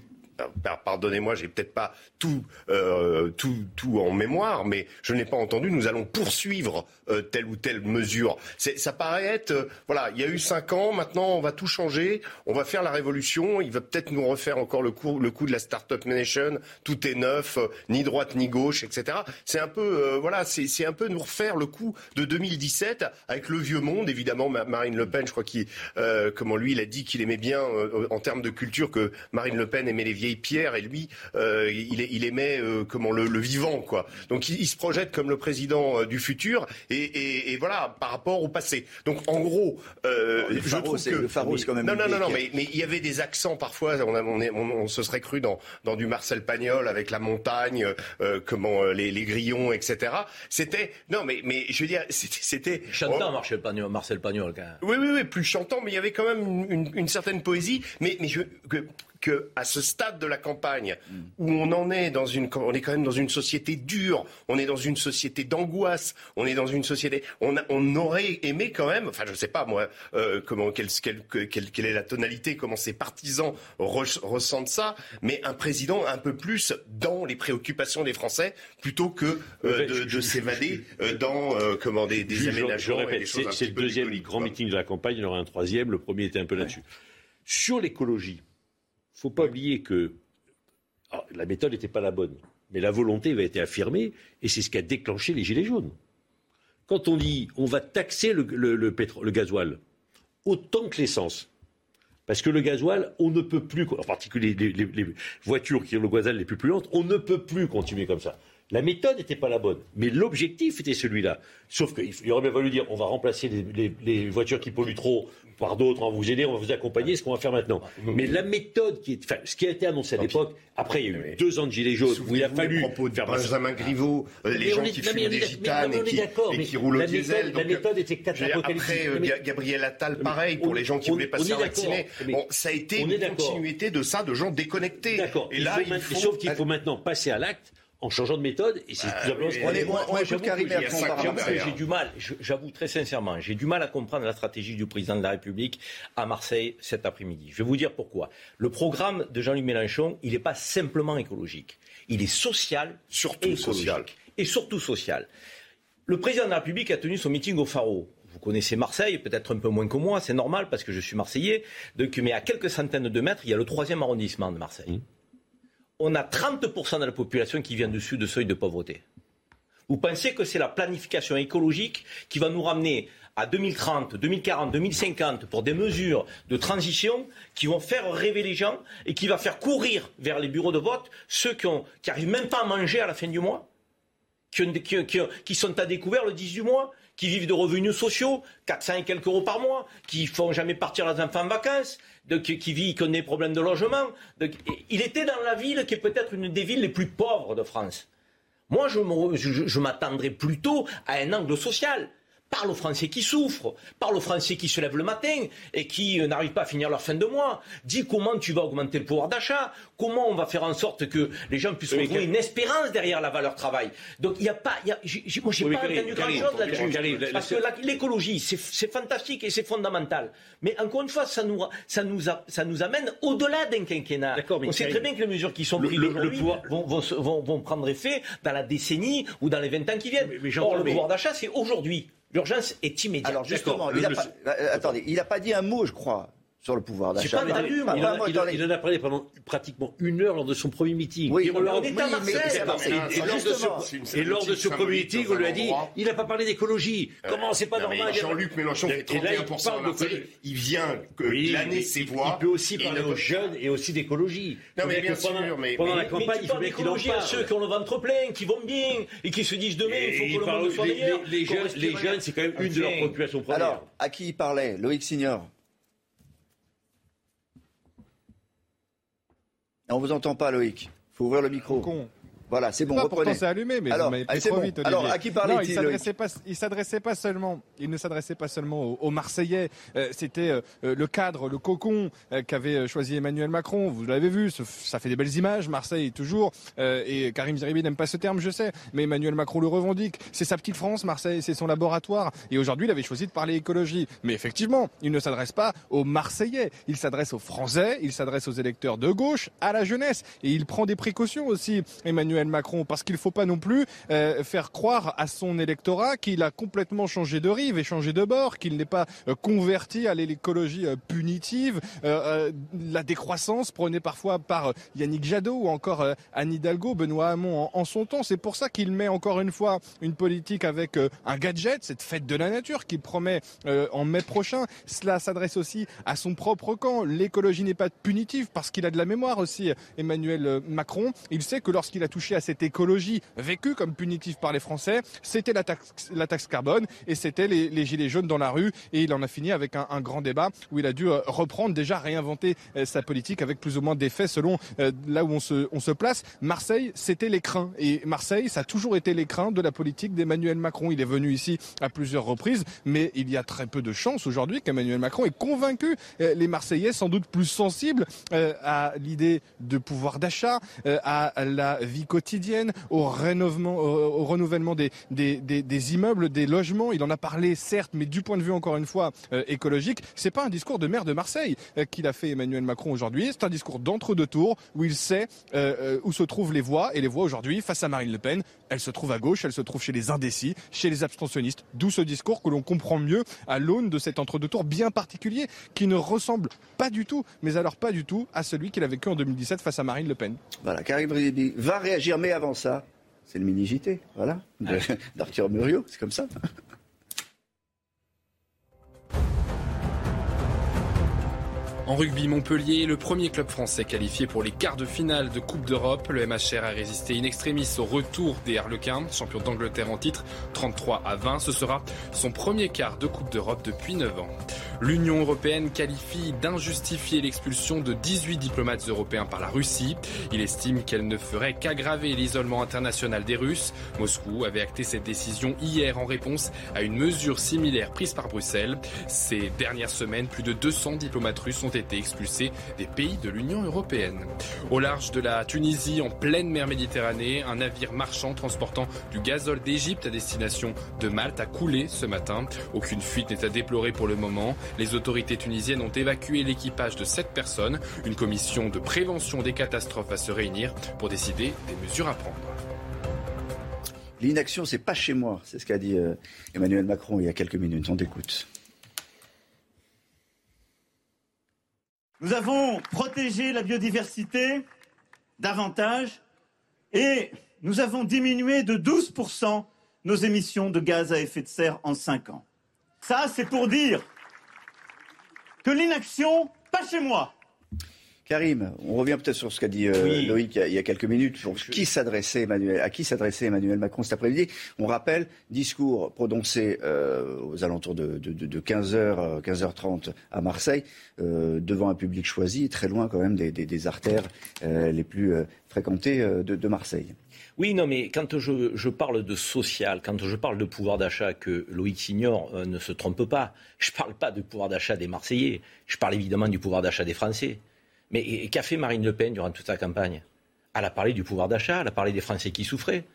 pardonnez-moi, j'ai peut-être pas tout, euh, tout, tout en mémoire, mais je n'ai pas entendu. Nous allons poursuivre euh, telle ou telle mesure. Ça paraît être, euh, voilà, il y a eu cinq ans. Maintenant, on va tout changer. On va faire la révolution. Il va peut-être nous refaire encore le coup, le coup de la start-up nation. Tout est neuf, ni droite ni gauche, etc. C'est un peu, voilà, c'est un peu nous refaire le coup de 2017 avec le vieux monde. Évidemment, Marine Le Pen, je crois qu'il, comment lui, il a dit qu'il aimait bien en termes de culture que Marine Le Pen aimait les vieilles pierres et lui, il, il, aimait comment le, vivant, quoi. Donc il, se projette comme le président du futur et, voilà par rapport au passé. Donc en gros, euh, je trouve que le Faro, quand même. Non, non, non, non, mais, il y avait des accents parfois. On, on, se serait cru dans, dans du Marcel Pagnol avec la montagne, euh, comment euh, les, grillons, etc. C'était non, mais mais je veux dire, c'était chantant oh. Marcel Pagnol, Marcel Pagnol. Oui, oui, oui, plus chantant, mais il y avait quand même une, certaine poésie. Mais mais je que à ce stade de la campagne où on en est dans une, on est quand même dans une société dure, on est dans une société d'angoisse, on est dans une société, on, on aurait aimé quand même, enfin je sais pas moi, euh, comment quelle, quelle, quelle, est la tonalité, comment ces partisans ressentent ça, mais un président un peu plus dans les préoccupations des Français plutôt que euh, de, de s'évader euh, dans comment des, des aménagements. C'est le deuxième grand meeting de la campagne, il y en aura un troisième. Le premier était un peu là-dessus. Sur l'écologie, faut pas oublier que ah, la méthode n'était pas la bonne, mais la volonté va être affirmée et c'est ce qui a déclenché les gilets jaunes. Quand on dit on va taxer le, le, gasoil autant que l'essence, parce que le gasoil, on ne peut plus, en particulier les, les, voitures qui ont le gasoil les plus polluantes, on ne peut plus continuer comme ça. La méthode n'était pas la bonne, mais l'objectif était celui-là. Sauf qu'il aurait bien fallu dire on va remplacer les, voitures qui polluent trop par d'autres, on va vous aider, on va vous accompagner, ce qu'on va faire maintenant. Mais la méthode qui est, enfin, ce qui a été annoncé à l'époque, après il y a eu deux ans de gilets jaunes où il a fallu propos de faire Benjamin Griveaux, euh, les gens qui fument des gitanes et qui, roulent au diesel. La méthode était Après euh, Gabriel Attal, pareil pour les gens qui voulaient pas se faire vacciner. ça a été une continuité de ça, de gens déconnectés. D'accord. Et là, sauf qu'il faut maintenant passer à l'acte en changeant de méthode. Et c'est tout moi, J'ai du mal, j'avoue très sincèrement, j'ai du mal à comprendre la stratégie du président de la République à Marseille cet après-midi. Je vais vous dire pourquoi. Le programme de Jean-Luc Mélenchon, il n'est pas simplement écologique. Il est social, surtout et social. Et surtout social. Le président de la République a tenu son meeting au Pharo vous connaissez Marseille, peut-être un peu moins que moi, c'est normal parce que je suis marseillais. Donc, mais à quelques centaines de mètres, il y a le troisième arrondissement de Marseille. Mmh on a 30% de la population qui vient dessus de seuil de pauvreté. Vous pensez que c'est la planification écologique qui va nous ramener à 2030, 2040, 2050 pour des mesures de transition qui vont faire rêver les gens et qui va faire courir vers les bureaux de vote ceux qui n'arrivent même pas à manger à la fin du mois, qui, sont à découvert le 10 du mois, qui vivent de revenus sociaux, 400 et quelques euros par mois, qui font jamais partir leurs enfants en vacances, qui, vit, qui a des problèmes de logement. il était dans la ville qui est peut-être une des villes les plus pauvres de France. Moi, je m'attendrais plutôt à un angle social. Parle aux Français qui souffrent, parle aux Français qui se lèvent le matin et qui euh, n'arrivent pas à finir leur fin de mois. Dis comment tu vas augmenter le pouvoir d'achat, comment on va faire en sorte que les gens puissent retrouver une espérance derrière la valeur travail. Donc il n'y a pas, y a, moi j'ai pas entendu grand-chose là-dessus. Parce que l'écologie, c'est fantastique et c'est fondamental. Mais encore une fois, ça nous, ça nous, ça nous amène au-delà d'un quinquennat. On sait très bien que les mesures qui sont prises aujourd'hui vont, vont, vont, prendre effet dans la décennie ou dans les 20 ans qui viennent. Or, le pouvoir d'achat, c'est aujourd'hui. L'urgence est immédiate. Alors justement, il euh, attendez, il n'a pas dit un mot, je crois, sur le pouvoir d'achat. Il, il, il, en a parlé pendant pratiquement une heure lors de son premier meeting. Oui, on est à Marseille. Et lors de ce premier meeting, on lui a dit il n'a pas parlé d'écologie. Euh, Comment c'est pas normal Jean-Luc Mélenchon fait 31% à Marseille. Il vient glaner ses voix. Il peut aussi parler aux jeunes et aussi d'écologie. Non, mais bien sûr, mais pendant la campagne, il faut bien qu'il en parle. ceux qui ont le ventre plein, qui vont bien et qui se disent demain, il faut que le monde soit meilleur. Les jeunes, c'est quand même une de leurs préoccupations premières. Alors, à qui il parlait? Loïc Signor On vous entend pas, Loïc. Faut ouvrir le micro. Voilà, c'est bon, non, reprenez. c'est allumé, mais alors, trop vite, Alors, à qui parlait-il il s'adressait pas, il s'adressait pas seulement, il ne s'adressait pas seulement aux, Marseillais. Euh, c'était euh, euh, le cadre, le cocon qu'avait choisi Emmanuel Macron. Vous l'avez vu, ça fait des belles images. Marseille toujours. et Karim Zeribi n'aime pas ce terme, je sais, mais Emmanuel Macron le revendique. C'est sa petite France, Marseille, c'est son laboratoire. Et aujourd'hui, il avait choisi de parler écologie. Mais effectivement, il ne s'adresse pas aux Marseillais. Il s'adresse aux Français. Il s'adresse aux électeurs de gauche, à la jeunesse. Et il prend des précautions aussi, Emmanuel. Macron, parce qu'il ne faut pas non plus euh, faire croire à son électorat qu'il a complètement changé de rive et changé de bord, qu'il n'est pas euh, converti à l'écologie euh, punitive, la décroissance prônée parfois par Yannick Jadot ou encore Anne Hidalgo, Benoît Hamon en, son temps. C'est pour ça qu'il met encore une fois une politique avec un gadget, cette fête de la nature qu'il promet en mai prochain. Cela s'adresse aussi à son propre camp. L'écologie n'est pas punitive parce qu'il a de la mémoire aussi, Emmanuel Macron. Il sait que lorsqu'il a touché à cette écologie vécue comme punitive par les Français, c'était la taxe, la taxe carbone et c'était les, gilets jaunes dans la rue. Et il en a fini avec un, grand débat où il a dû reprendre, déjà réinventer sa politique avec plus ou moins d'effets selon là où on se, on se place. Marseille, c'était l'écrin. Et Marseille, ça a toujours été l'écrin de la politique d'Emmanuel Macron. Il est venu ici à plusieurs reprises, mais il y a très peu de chances aujourd'hui qu'Emmanuel Macron ait convaincu les Marseillais sans doute plus sensibles à l'idée de pouvoir d'achat, euh, à la vie quotidienne, au, rénovement, au, renouvellement des, immeubles, des logements. Il en a parlé, certes, mais du point de vue, encore une fois, euh, écologique. C'est pas un discours de maire de Marseille euh, qu'il a fait Emmanuel Macron aujourd'hui. C'est un discours d'entre-deux tours où il sait où se trouvent les voix. Et les voix aujourd'hui, face à Marine Le Pen, elles se trouvent à gauche, elles se trouvent chez les indécis, chez les abstentionnistes. D'où ce discours que l'on comprend mieux à l'aune de cet entre-deux tours bien particulier qui ne ressemble pas du tout, mais alors pas du tout, à celui qu'il a vécu en 2017 face à Marine Le Pen. Voilà, Karim va réagir, mais avant ça, c'est le mini-JT, voilà, d'Arthur Muriot, c'est comme ça. En rugby Montpellier, le premier club français qualifié pour les quarts de finale de Coupe d'Europe, le MHR a résisté in extremis au retour des Harlequins, champion d'Angleterre en titre, 33 à 20. Ce sera son premier quart de Coupe d'Europe depuis 9 ans. L'Union européenne qualifie d'injustifier l'expulsion de 18 diplomates européens par la Russie. Il estime qu'elle ne ferait qu'aggraver l'isolement international des Russes. Moscou avait acté cette décision hier en réponse à une mesure similaire prise par Bruxelles. Ces dernières semaines, plus de 200 diplomates russes ont été expulsés des pays de l'Union européenne. Au large de la Tunisie, en pleine mer Méditerranée, un navire marchand transportant du gazole d'Égypte à destination de Malte a coulé ce matin. Aucune fuite n'est à déplorer pour le moment. Les autorités tunisiennes ont évacué l'équipage de sept personnes. Une commission de prévention des catastrophes va se réunir pour décider des mesures à prendre. L'inaction, c'est pas chez moi, c'est ce qu'a dit euh, Emmanuel Macron il y a quelques minutes. On t'écoute. Nous avons protégé la biodiversité davantage et nous avons diminué de 12% nos émissions de gaz à effet de serre en 5 ans. Ça, c'est pour dire que l'inaction, pas chez moi. Karim, on revient peut-être sur ce qu'a dit euh, Loïc il y, a, quelques minutes. qui s'adressait Emmanuel, à qui s'adressait Emmanuel Macron cet après-midi On rappelle, discours prononcé euh, aux alentours de, 15h, 15h30 à Marseille, euh, devant un public choisi, très loin quand même des, artères les plus fréquentées de Marseille. Oui, non, mais quand je, parle de social, quand je parle de pouvoir d'achat, que Loïc Signor euh, ne se trompe pas, je ne parle pas du pouvoir d'achat des Marseillais, je parle évidemment du pouvoir d'achat des Français. Mais qu'a fait Marine Le Pen durant toute sa campagne? Elle a parlé du pouvoir d'achat, elle a parlé des Français qui souffraient.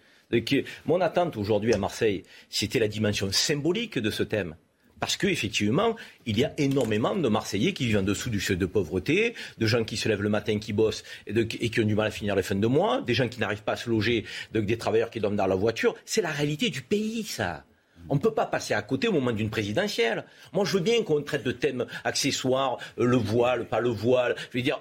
mon attente aujourd'hui à Marseille, c'était la dimension symbolique de ce thème. Parce qu'effectivement, il y a énormément de Marseillais qui vivent en dessous du seuil de pauvreté, de gens qui se lèvent le matin, qui bossent et, qui ont du mal à finir les fins de mois, des gens qui n'arrivent pas à se loger, des travailleurs qui dorment dans la voiture. C'est la réalité du pays, ça. On ne peut pas passer à côté au moment d'une présidentielle. Moi, je veux bien qu'on traite de thèmes accessoires, euh, le voile, pas le voile. Je veux dire,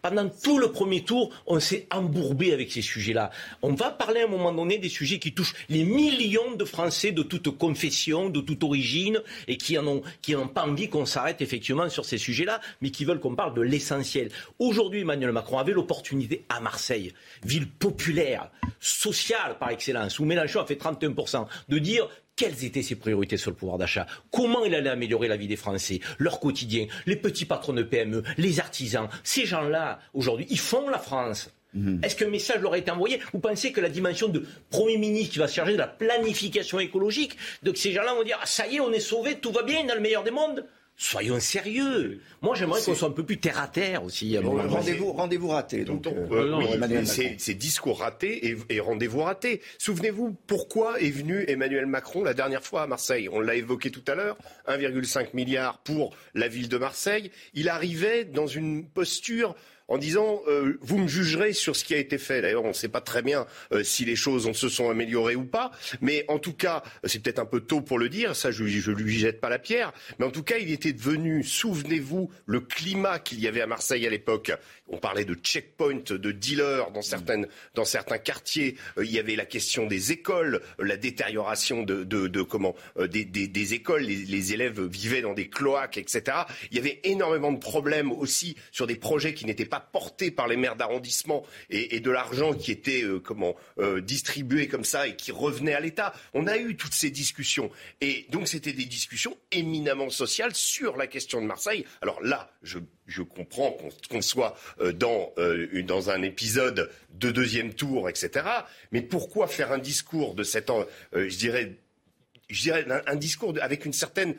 pendant tout le premier tour, on s'est embourbé avec ces sujets-là. On va parler à un moment donné des sujets qui touchent les millions de Français de toute confession, de toute origine, et qui n'ont qui pas envie qu'on s'arrête effectivement sur ces sujets-là, mais qui veulent qu'on parle de l'essentiel. Aujourd'hui, Emmanuel Macron avait l'opportunité à Marseille, ville populaire, sociale par excellence, où Mélenchon a fait 31%, de dire quelles étaient ses priorités sur le pouvoir d'achat? Comment il allait améliorer la vie des Français, leur quotidien, les petits patrons de PME, les artisans Ces gens-là, aujourd'hui, ils font la France. Mhm. Est-ce qu'un message leur a été envoyé? Vous pensez que la dimension de Premier ministre qui va se charger de la planification écologique, de ces gens-là vont dire ah, ça y est, on est sauvés, tout va bien dans le meilleur des mondes? Soyons sérieux. Moi, j'aimerais qu'on soit un peu plus terre à terre aussi. rendez-vous, rendez-vous raté. Donc, euh, euh, c'est discours raté et, rendez-vous raté. Souvenez-vous pourquoi est venu Emmanuel Macron la dernière fois à Marseille? On l'a évoqué tout à l'heure. 1,5 milliard pour la ville de Marseille. Il arrivait dans une posture en disant euh, vous me jugerez sur ce qui a été fait. D'ailleurs, on ne sait pas très bien euh, si les choses se sont améliorées ou pas, mais en tout cas, c'est peut-être un peu tôt pour le dire. Ça, je, ne lui jette pas la pierre, mais en tout cas, il était devenu, souvenez-vous, le climat qu'il y avait à Marseille à l'époque. On parlait de checkpoint, de dealers dans certaines, dans certains quartiers. Euh, il y avait la question des écoles, la détérioration de, de, comment des, des, écoles. Les, élèves vivaient dans des cloaques, etc. Il y avait énormément de problèmes aussi sur des projets qui n'étaient pas pas porté par les maires d'arrondissement et, de l'argent qui était comment distribué comme ça et qui revenait à l'État. On a eu toutes ces discussions et donc c'était des discussions éminemment sociales sur la question de Marseille. Alors là, je, comprends qu'on soit dans, dans un épisode de deuxième tour, etc. Mais pourquoi faire un discours de cet, je dirais, je dirais un, discours avec une certaine euh,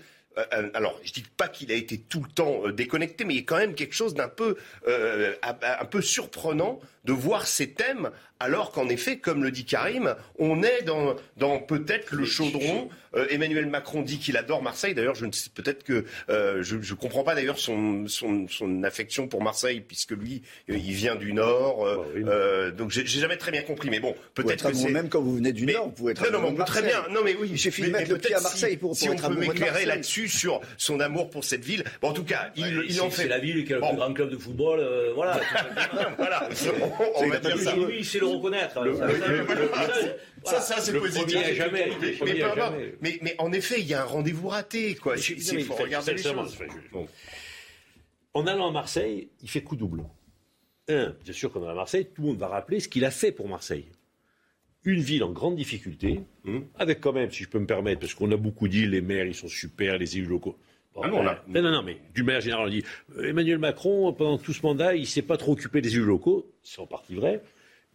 alors, je dis pas qu'il a été tout le temps euh, déconnecté, mais il y a quand même quelque chose d'un peu, euh, un peu surprenant de voir ces thèmes, alors qu'en effet, comme le dit Karim, on est dans, dans peut-être le chaudron. Euh, Emmanuel Macron dit qu'il adore Marseille. D'ailleurs, je ne sais peut-être que euh, je ne comprends pas d'ailleurs son, son, son, affection pour Marseille, puisque lui, euh, il vient du Nord. Bah donc, j'ai jamais très bien compris. Mais bon, peut-être que même quand vous venez du Nord, vous pouvez être non, non, très bien. Non, mais oui, il suffit de mettre le pied à Marseille pour, si, pour si on peut m'éclairer là-dessus sur son amour pour cette ville. Bon, en tout cas, il, il en fait. C'est la ville qui a le plus grand club de football. voilà. voilà on, va dire ça. Lui, il sait le reconnaître. Ça, ça, c'est positif. Mais, mais, en effet, il y a un rendez-vous raté. Quoi. Il faut regarder les choses. En allant à Marseille, il fait coup double. Un, bien sûr, quand on est à Marseille, tout le monde va rappeler ce qu'il a fait pour Marseille. Une ville en grande difficulté, hum. avec quand même, si je peux me permettre, parce qu'on a beaucoup dit, les maires, ils sont super, les élus locaux. Ah non, non, non, mais du maire général, on dit euh, Emmanuel Macron, pendant tout ce mandat, il ne s'est pas trop occupé des élus locaux. C'est en partie vrai.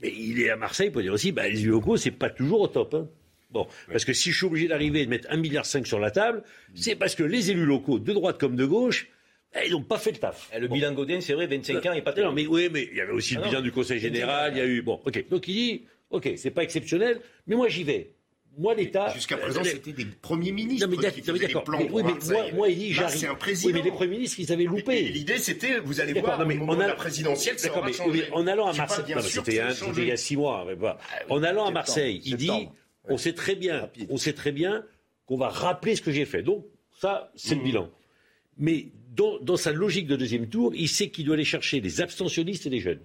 Mais il est à Marseille pour dire aussi bah, les élus locaux, c'est pas toujours au top. Hein. Bon, parce que si je suis obligé d'arriver et de mettre 1,5 milliard sur la table, c'est parce que les élus locaux, de droite comme de gauche, eh, ils n'ont pas fait le taf. Et le bilan Godin, c'est vrai, 25 ans, il n'est pas Non, mais oui, mais il y avait aussi le ah bilan du Conseil général, il y a eu. Bon, ok. Donc il dit, ok, c'est pas exceptionnel, mais moi j'y vais moi, l'État. Jusqu'à présent, c'était des premiers ministres. Non, mais, qui faisaient d'accord. oui, mais moi, moi, il dit, j'arrive. C'est un président. Oui, mais les premiers ministres, ils avaient loupé. L'idée, c'était, vous allez voir, non, mais au moment la présidentielle, ça aura changé. En allant à Marseille, c'était il y a six mois. Ah en allant à Marseille, il dit, on sait très bien, on sait très bien qu'on va rappeler ce que j'ai fait. Donc, ça, c'est le mmh. bilan. Mais dans, dans sa logique de deuxième tour, il sait qu'il doit aller chercher les abstentionnistes et les jeunes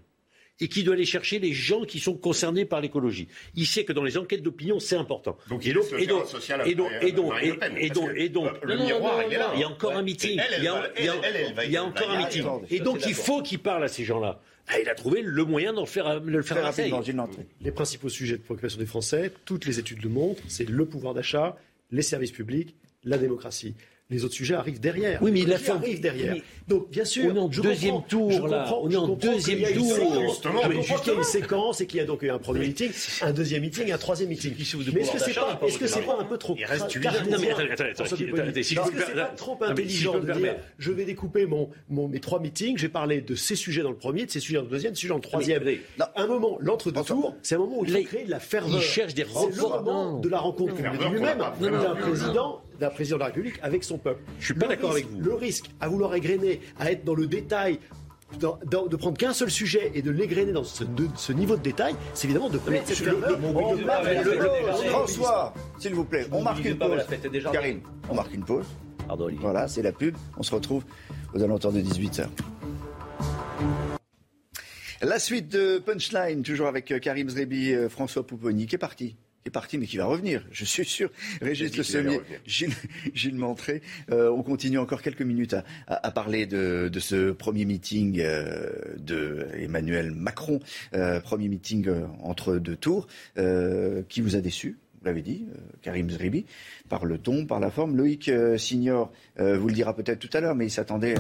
et qui doit aller chercher les gens qui sont concernés par l'écologie. Il sait que dans les enquêtes d'opinion, c'est important. Donc, et donc, et donc, et donc, et donc, et donc, et donc, le miroir, il est là. Il y a encore un meeting. Il y a encore un meeting. Et donc, il faut qu'il parle à ces gens-là. Ah, il a trouvé le moyen de le faire, de le faire rapidement. Les principaux sujets de préoccupation des Français, toutes les études le montrent, c'est le pouvoir d'achat, les services publics, la démocratie les autres sujets arrivent derrière. Oui, mais il arrive derrière. Donc, bien sûr, on est en deuxième tour, là. On est en deuxième tour. Justement, mais juste qu'il y a une séquence et qu'il y a donc eu un premier meeting, un deuxième meeting, un troisième meeting. Mais est-ce que c'est pas, est-ce que c'est pas un peu trop Il reste Non, mais. Est-ce que c'est pas trop intelligent de dire, je vais découper mon, mes trois meetings, j'ai parlé de ces sujets dans le premier, de ces sujets dans le deuxième, de ces sujets dans le troisième. Un moment, l'entre-deux tours, c'est un moment où il faut créer de la ferveur. Il cherche des C'est le moment de la rencontre lui-même d'un président d'un président de la République avec son peuple. Je suis pas d'accord avec vous. Le risque à vouloir égrener, à être dans le détail, de prendre qu'un seul sujet et de l'égrener dans ce, niveau de détail, c'est évidemment de perdre cette François, s'il vous plaît, on marque une pause. Karine, on marque une pause. Pardon, Voilà, c'est la pub. On se retrouve aux alentours de 18h. La suite de Punchline, toujours avec euh, Karim Zrebi, euh, François Pouponi, qui est parti est parti, mais qui va revenir, je suis sûr. Régis Le Sommier, Gilles, Gilles Montré. Euh, on continue encore quelques minutes à, parler de, ce premier meeting euh, de Emmanuel Macron, euh, premier meeting entre deux tours, qui vous a déçu vous l'avez dit, Karim Zribi, par le ton, par la forme. Loïc Signor vous le dira peut-être tout à l'heure, mais il s'attendait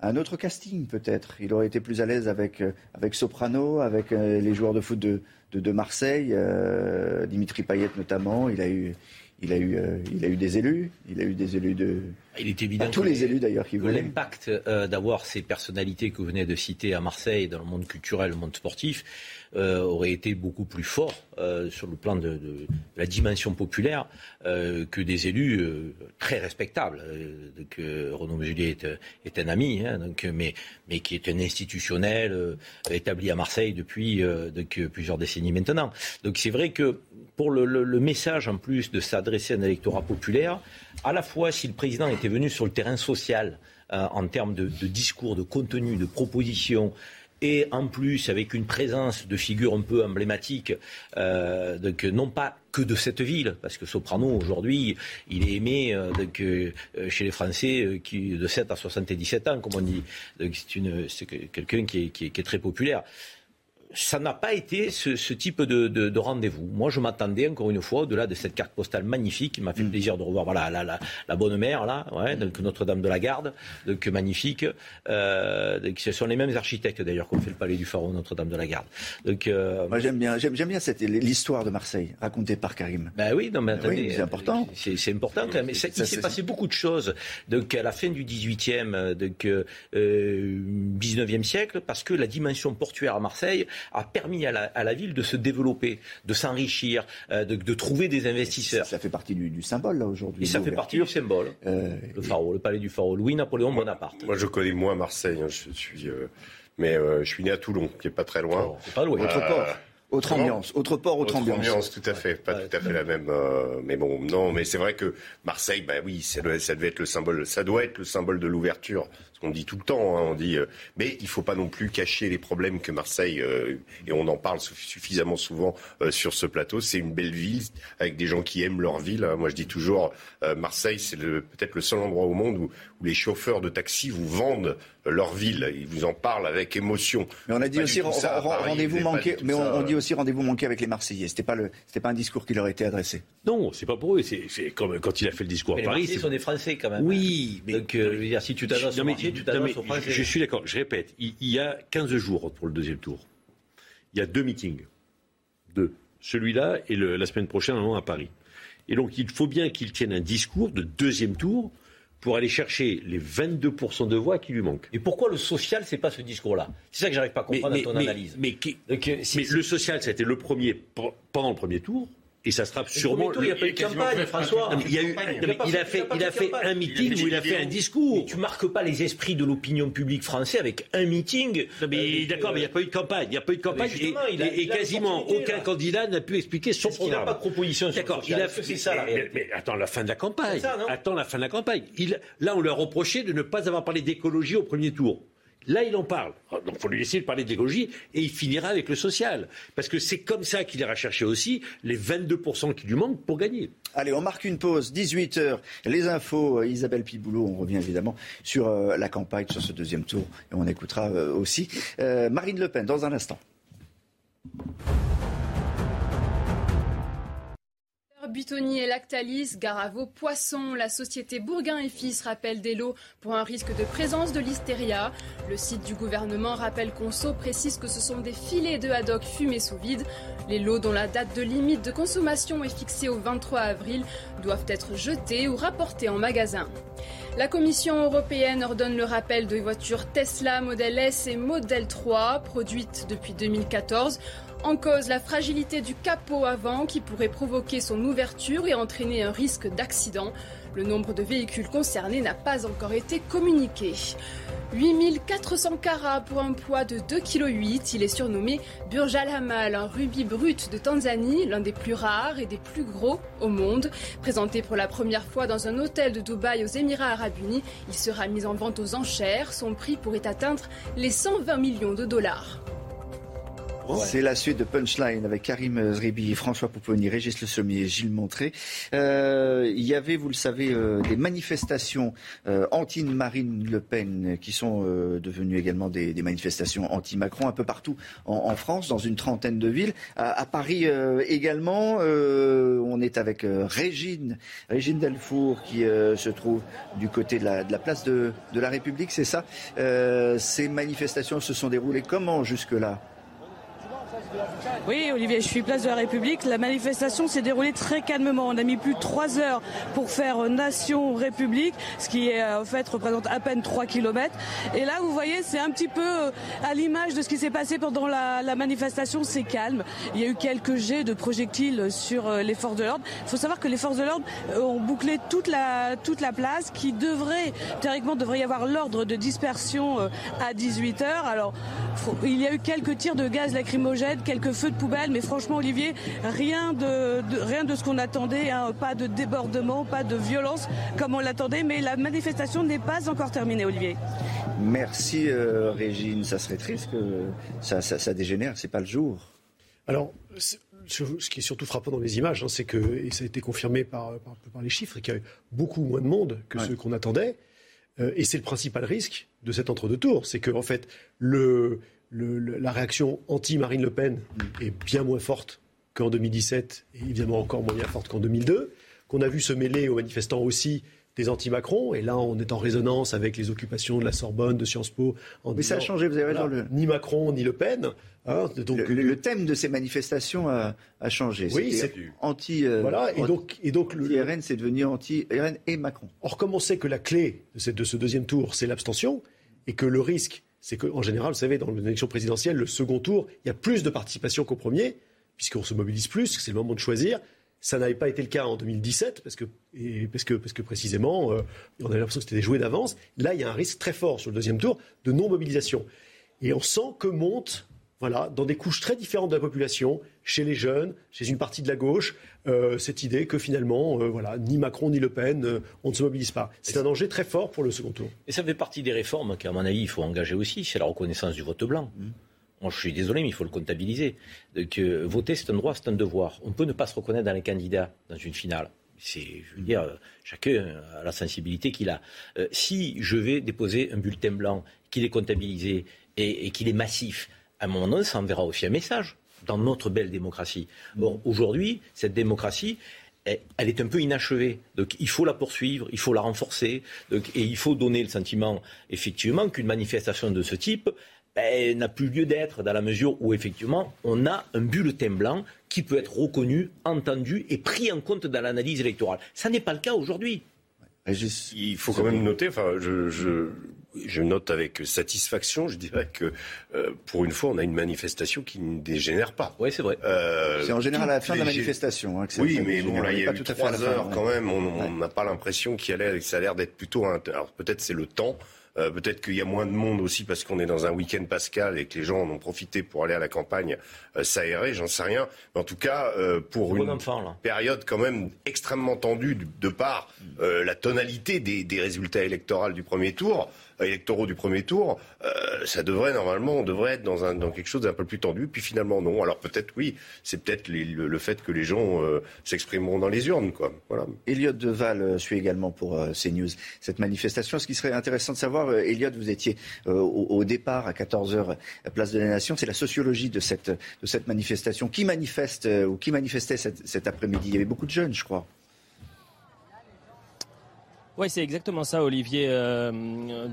à un autre casting peut-être. Il aurait été plus à l'aise avec, avec Soprano, avec les joueurs de foot de, de, Marseille, euh, Dimitri Payet notamment, il a eu, il a eu, euh, il a eu des élus, il a eu des élus de. Il est évident. tous les élus d'ailleurs qui voulaient. L'impact euh, d'avoir ces personnalités que vous venez de citer à Marseille, dans le monde culturel, le monde sportif, euh, aurait été beaucoup plus fort euh, sur le plan de, la dimension populaire euh, que des élus très respectables. donc, Renaud Muselier est, un ami, hein, donc, mais, mais qui est un institutionnel établi à Marseille depuis plusieurs décennies maintenant. Donc c'est vrai que pour le, message en plus de s'adresser à un électorat populaire, à la fois si le président était venu sur le terrain social, en termes de, discours, de contenu, de propositions, et en plus avec une présence de figures un peu emblématiques, euh, donc non pas que de cette ville, parce que Soprano aujourd'hui, il est aimé chez les Français qui, de 7 à 77 ans, comme on dit. C'est quelqu'un qui est très populaire ça n'a pas été ce, type de, rendez-vous. Moi, je m'attendais encore une fois, au-delà de cette carte postale magnifique, qui m'a fait mm. plaisir de revoir voilà, la, bonne mère, là, ouais, donc Notre-Dame de la Garde, donc magnifique. Euh, ce sont les mêmes architectes d'ailleurs qu'on fait le palais du Pharaon, Notre-Dame de la Garde. Donc, euh, Moi, j'aime bien, j'aime, bien cette, l'histoire de Marseille, racontée par Karim. Ben oui, non, mais attendez, c'est important. C'est, important quand même. il s'est passé beaucoup de choses. Donc, à la fin du 18e, donc, euh, 19e siècle, parce que la dimension portuaire à Marseille a permis à la, ville de se développer, de s'enrichir, euh, de, trouver des investisseurs. Ça, fait partie du, symbole là aujourd'hui. Et ça fait partie du symbole. Euh, le pharaon, le palais du pharaon, Louis-Napoléon Bonaparte. Moi je connais moins Marseille, hein, je suis, euh, mais je suis né à Toulon, qui est pas très loin. c'est pas loin. Autre port. Autre ambiance, autre port, autre, autre ambiance. tout à fait, pas tout à fait la même. mais bon, non, mais c'est vrai que Marseille, bah oui, ça, ça devait être le symbole, ça doit être le symbole de l'ouverture on dit tout le temps. Hein, on dit, euh, mais il faut pas non plus cacher les problèmes que Marseille euh, et on en parle suffisamment souvent euh, sur ce plateau. C'est une belle ville avec des gens qui aiment leur ville. Hein. Moi, je dis toujours, Marseille, c'est peut-être le seul endroit au monde où, les chauffeurs de taxi vous vendent leur ville. Ils vous en parlent avec émotion. Mais on a dit aussi rendez-vous manqué. Mais on, dit aussi rendez-vous manqué avec les Marseillais. C'était pas le, c'était pas un discours qui leur était adressé. Non, c'est pas pour eux. C'est comme quand il a fait le discours à Paris. Les sont des Français quand même. Oui, mais Donc, si tu t'adresses je, suis d'accord, je répète, il, y a 15 jours pour le deuxième tour. Il y a deux meetings. Deux. Celui-là et la semaine prochaine à Paris. Et donc il faut bien qu'il tienne un discours de deuxième tour pour aller chercher les 22% de voix qui lui manquent. Et pourquoi le social, c'est pas ce discours-là? C'est ça que j'arrive pas à comprendre dans ton analyse. Mais, euh, mais le social, ça a été le premier pendant le premier tour et ça sera sûrement. il n'y a pas eu de campagne, François. Il, a eu, il, a fait, il a fait un meeting où il a fait un discours. Tu marques pas les esprits de l'opinion publique française avec un meeting. mais d'accord, mais il n'y a pas eu de campagne. Il n'y a pas eu de campagne et, quasiment aucun candidat n'a pu expliquer son programme. Il n'a pas de proposition. D'accord, il a fait ça. Mais, attends la fin de la campagne. attends la fin de la campagne. là, on leur reprochait de ne pas avoir parlé d'écologie au premier tour. Là, il en parle. Oh, donc, il faut lui laisser parler d'écologie et il finira avec le social. Parce que c'est comme ça qu'il ira chercher aussi les 22% qui lui manquent pour gagner. Allez, on marque une pause. 18h. Les infos. Euh, Isabelle Piboulot, on revient évidemment sur euh, la campagne, sur ce deuxième tour. Et on écoutera euh, aussi Marine Le Pen dans un instant. Buitoni et Lactalis, Garavo, Poisson, la société Bourguin et Fils rappelle des lots pour un risque de présence de l'hystéria. Le site du gouvernement rappelle Conso précise que ce sont des filets de haddock fumés sous vide. Les lots dont la date de limite de consommation est fixée au 23 avril doivent être jetés ou rapportés en magasin. La Commission européenne ordonne le rappel de voitures Tesla Model S et Model 3 produites depuis 2014 en cause, la fragilité du capot avant qui pourrait provoquer son ouverture et entraîner un risque d'accident. Le nombre de véhicules concernés n'a pas encore été communiqué. 8400 carats pour un poids de 2,8 kg. Il est surnommé Burj Al Hamal, un rubis brut de Tanzanie, l'un des plus rares et des plus gros au monde. Présenté pour la première fois dans un hôtel de Dubaï aux Émirats Arabes Unis, il sera mis en vente aux enchères. Son prix pourrait atteindre les 120 millions de dollars. C'est la suite de Punchline avec Karim Zribi, François Pouponi, Régis Le Sommier Gilles Montré. Euh, il y avait, vous le savez, euh, des manifestations euh, anti-Marine Le Pen qui sont devenues également des, manifestations anti-Macron un peu partout en, France, dans une trentaine de villes. À, Paris également, on est avec Régine, Régine Delfour qui se trouve du côté de la, place de la République, c'est ça Ces manifestations se sont déroulées comment jusque-là? Oui, Olivier, je suis place de la République. La manifestation s'est déroulée très calmement. On a mis plus de trois heures pour faire Nation République, ce qui en fait représente à peine 3 km. Et là, vous voyez, c'est un petit peu euh, à l'image de ce qui s'est passé pendant la, manifestation. C'est calme. Il y a eu quelques jets de projectiles sur euh, les forces de l'ordre. Il faut savoir que les forces de l'ordre euh, ont bouclé toute la, toute la place, qui devrait, théoriquement, devrait y avoir l'ordre de dispersion à 18 h Alors, il y a eu quelques tirs de gaz lacrymogène peut-être quelques feux de poubelle, mais franchement, Olivier, rien de, rien de ce qu'on attendait, hein. pas de débordement, pas de violence comme on l'attendait, mais la manifestation n'est pas encore terminée, Olivier. Merci euh, Régine, ça serait triste que ça, ça, ça dégénère, c'est pas le jour. Alors, ce qui est surtout frappant dans les images, hein, c'est que, et ça a été confirmé par, par, les chiffres, qu'il y a eu beaucoup moins de monde que ce qu'on attendait. Euh, et c'est le principal risque de cet entre-deux tours. C'est que, en fait, le, la réaction anti-Marine Le Pen mm. est bien moins forte qu'en 2017 et évidemment encore moins forte qu'en 2002. Qu'on a vu se mêler aux manifestants aussi des anti-Macron. Et là, on est en résonance avec les occupations de la Sorbonne, de Sciences Po. En Mais ça a changé, vous avez raison. Ni Macron, ni Le Pen. Hein, donc, le, thème de ces manifestations a, changé. Oui, c'est anti. Euh, voilà, et donc, et donc le RN, c'est devenu anti RN et Macron. Or, comme on sait que la clé de, de ce deuxième tour, c'est l'abstention, et que le risque, c'est qu'en général, vous savez, dans l'élection présidentielle, le second tour, il y a plus de participation qu'au premier, puisqu'on se mobilise plus, c'est le moment de choisir. Ça n'avait pas été le cas en 2017 parce que, parce que, parce que précisément, euh, on avait l'impression que c'était des jouets d'avance. Là, il y a un risque très fort sur le deuxième tour de non-mobilisation. Et on sent que monte, voilà, dans des couches très différentes de la population, chez les jeunes, chez une partie de la gauche, euh, cette idée que finalement, euh, voilà, ni Macron ni Le Pen, on ne se mobilise pas. C'est un danger très fort pour le second tour. Et ça fait partie des réformes qu'à mon avis, il faut engager aussi, c'est la reconnaissance du vote blanc. Mmh je suis désolé, mais il faut le comptabiliser. Que voter, c'est un droit, c'est un devoir. On peut ne pas se reconnaître dans les candidats dans une finale. C'est, je veux dire, chacun a la sensibilité qu'il a. Euh, si je vais déposer un bulletin blanc, qu'il est comptabilisé et, qu'il est massif, à un moment donné, ça enverra aussi un message dans notre belle démocratie. Bon, aujourd'hui, cette démocratie, elle, est un peu inachevée. Donc il faut la poursuivre, il faut la renforcer, et il faut donner le sentiment, effectivement, qu'une manifestation de ce type, ben, n'a plus lieu d'être dans la mesure où effectivement on a un bulletin blanc qui peut être reconnu, entendu et pris en compte dans l'analyse électorale. Ça n'est pas le cas aujourd'hui. Il faut quand même noter, enfin, je, je, je, note avec satisfaction, je dirais que euh, pour une fois, on a une manifestation qui ne dégénère pas. Oui, c'est vrai. Euh, c'est en général à la fin de la manifestation. Hein, oui, mais bon, là, il y a eu trois heures quand même. On n'a pas l'impression qu'il y a ça a l'air d'être plutôt. Un, alors peut-être c'est le temps. Euh, peut-être qu'il y a moins de monde aussi parce qu'on est dans un week-end pascal et que les gens en ont profité pour aller à la campagne euh, s'aérer, j'en sais rien. Mais en tout cas, euh, pour une période quand même extrêmement tendue de par la tonalité des, des résultats électoraux du premier tour, électoraux du premier tour, euh, ça devrait normalement, on devrait être dans, quelque chose d'un peu plus tendu. Puis finalement, non. Alors peut-être oui, c'est peut-être le, fait que les gens euh, s'exprimeront dans les urnes. Quoi. Voilà. Elliot Deval euh, suit également pour CNews cette manifestation. Ce qui serait intéressant de savoir, Elliot, vous étiez au, départ à 14h, place de la Nation. C'est la sociologie de cette, de cette manifestation. Qui manifeste ou qui manifestait cet après-midi? Il y avait beaucoup de jeunes, je crois. Oui, c'est exactement ça, Olivier. Euh,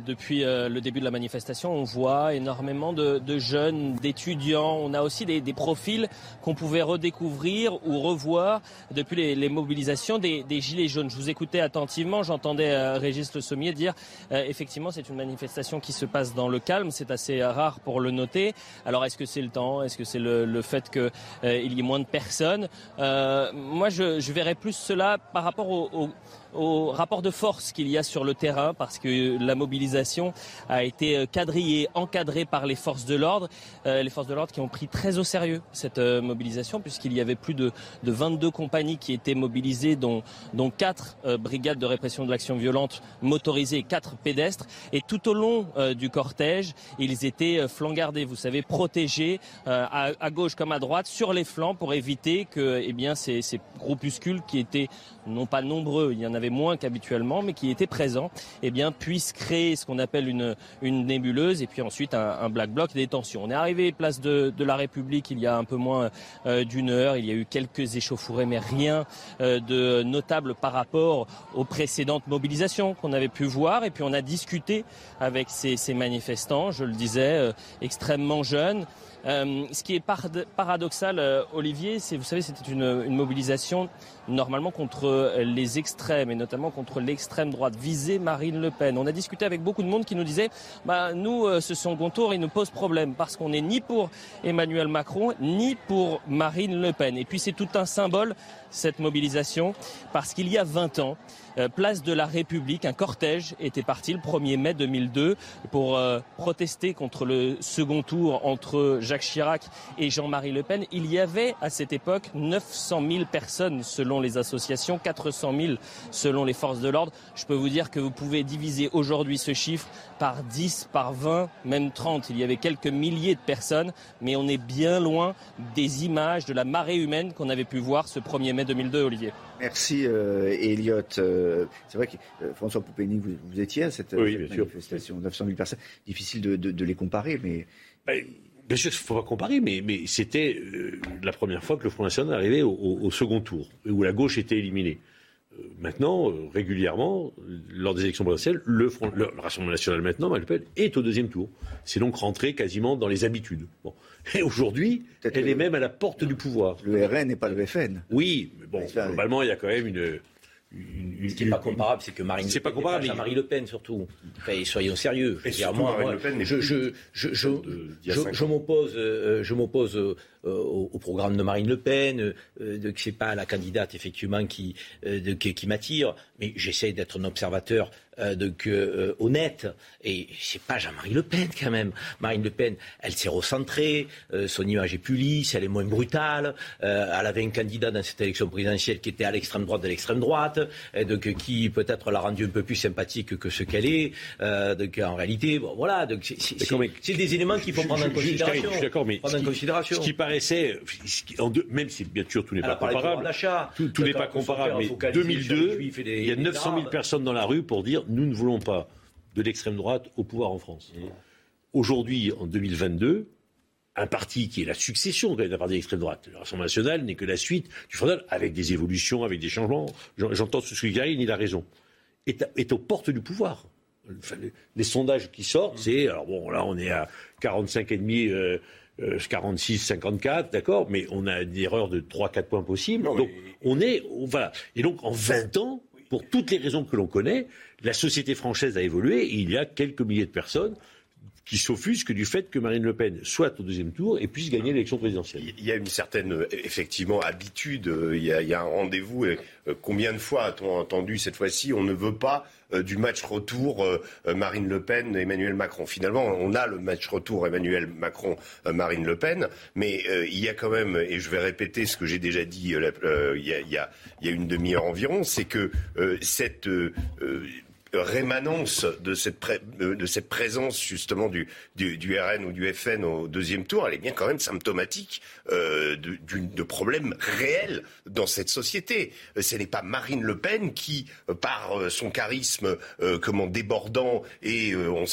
depuis euh, le début de la manifestation, on voit énormément de, jeunes, d'étudiants. On a aussi des, profils qu'on pouvait redécouvrir ou revoir depuis les, mobilisations des, Gilets jaunes. Je vous écoutais attentivement, j'entendais euh, Régis Le Sommier dire effectivement, c'est une manifestation qui se passe dans le calme. C'est assez rare pour le noter. Alors, est-ce que c'est le temps? Est-ce que c'est le, fait qu'il y ait moins de personnes? Moi, je, je verrais plus cela par rapport au au rapport de force qu'il y a sur le terrain parce que la mobilisation a été euh, quadrillée, encadrée par les forces de l'ordre. Euh, les forces de l'ordre qui ont pris très au sérieux cette euh, mobilisation puisqu'il y avait plus de, de, 22 compagnies qui étaient mobilisées dont, dont 4 brigades de répression de l'action violente motorisées, 4 pédestres. Et tout au long du cortège, ils étaient flancardés, vous savez, protégés à, à, gauche comme à droite sur les flancs pour éviter que eh bien, ces, ces groupuscules qui étaient non pas nombreux, il y en avait moins qu'habituellement, mais qui étaient présents, eh bien, puissent créer ce qu'on appelle une, une nébuleuse et puis ensuite un, black bloc des tensions. On est arrivé place de, la République il y a un peu moins euh, d'une heure. Il y a eu quelques échauffourées, mais rien euh, de notable par rapport aux précédentes mobilisations qu'on avait pu voir. Et puis on a discuté avec ces, ces manifestants, je le disais, euh, extrêmement jeunes. Euh, ce qui est paradoxal, euh, Olivier, c'est, vous savez, c'était une, mobilisation normalement contre les extrêmes et notamment contre l'extrême droite, visée Marine Le Pen. On a discuté avec beaucoup de monde qui nous disait, bah, nous, euh, ce second tour, il nous pose problème parce qu'on n'est ni pour Emmanuel Macron, ni pour Marine Le Pen. Et puis c'est tout un symbole, cette mobilisation, parce qu'il y a 20 ans, place de la République, un cortège était parti le 1er mai 2002 pour protester contre le second tour entre Jacques Chirac et Jean-Marie Le Pen, il y avait à cette époque 900 000 personnes selon les associations, 400 000 selon les forces de l'ordre. Je peux vous dire que vous pouvez diviser aujourd'hui ce chiffre par 10, par 20, même 30. Il y avait quelques milliers de personnes, mais on est bien loin des images de la marée humaine qu'on avait pu voir ce 1er mai 2002, Olivier. Merci euh, Elliot. Euh, c'est vrai que euh, François Poupény, vous, étiez à cette, manifestation, 900 000 personnes. Difficile de, les comparer, mais... Ben, bien sûr, il ne faut pas comparer, mais, c'était la première fois que le Front National arrivait au, second tour, où la gauche était éliminée. Maintenant, régulièrement, lors des élections présidentielles, le, Rassemblement national maintenant, Le Pen, est au deuxième tour. C'est donc rentré quasiment dans les habitudes. Bon. Et aujourd'hui, elle est même à la porte du pouvoir. Le RN n'est pas le FN. Oui, mais bon, globalement, il y a quand même une. Ce qui n'est pas comparable, c'est que Marine Le Pen. pas comparable. Pas Marie Le Pen, surtout. soyons sérieux. Et moi, Marine Le Pen je, je, je, je m'oppose, je m'oppose euh, euh, au, programme de Marine Le Pen, euh, que c'est pas la candidate effectivement qui, de, qui, m'attire, mais j'essaie d'être un observateur de, que, honnête. Et c'est pas Jean-Marie Le Pen quand même. Marine Le Pen, elle s'est recentrée, son image est plus lisse, elle est moins brutale. elle avait un candidat dans cette élection présidentielle qui était à l'extrême droite de l'extrême droite, donc qui peut-être l'a rendu un peu plus sympathique que ce qu'elle est. donc en réalité, bon, voilà, donc c'est des éléments qu'il faut prendre en considération. Je, suis d'accord, mais en. Ce qui paraissait, même si bien sûr tout n'est pas comparable, tout, n'est pas comparable, mais 2002, il y a 900 000 personnes dans la rue pour dire nous ne voulons pas de l'extrême droite au pouvoir en France. Mmh. Aujourd'hui, en 2022, un parti qui est la succession d'un parti d'extrême droite. Le Rassemblement national n'est que la suite du Front avec des évolutions, avec des changements. J'entends ce qu'il dit, il a raison. Est, est aux portes du pouvoir. les, sondages qui sortent, mmh. c'est alors bon là on est à 45,5 euh, 46, 54, d'accord, mais on a une erreur de 3-4 points possibles. donc on est, voilà. Et donc en 20 ans, pour toutes les raisons que l'on connaît, la société française a évolué. Et il y a quelques milliers de personnes qui s'offusque du fait que Marine Le Pen soit au deuxième tour et puisse gagner l'élection présidentielle. Il y a une certaine, euh, effectivement, habitude. Euh, il y a, un rendez-vous. Euh, combien de fois a-t-on entendu cette fois-ci On ne veut pas du match retour Marine Le Pen, Emmanuel Macron. Finalement, on a le match retour Emmanuel Macron, Marine Le Pen, mais il y a quand même, et je vais répéter ce que j'ai déjà dit il y, a, il, y a, une demi-heure environ, c'est que cette rémanence de cette, de cette présence justement du, du, RN ou du FN au deuxième tour, elle est bien quand même symptomatique euh, de, problèmes réels dans cette société. Euh, ce n'est pas Marine Le Pen qui, euh, par euh, son charisme comment débordant et on,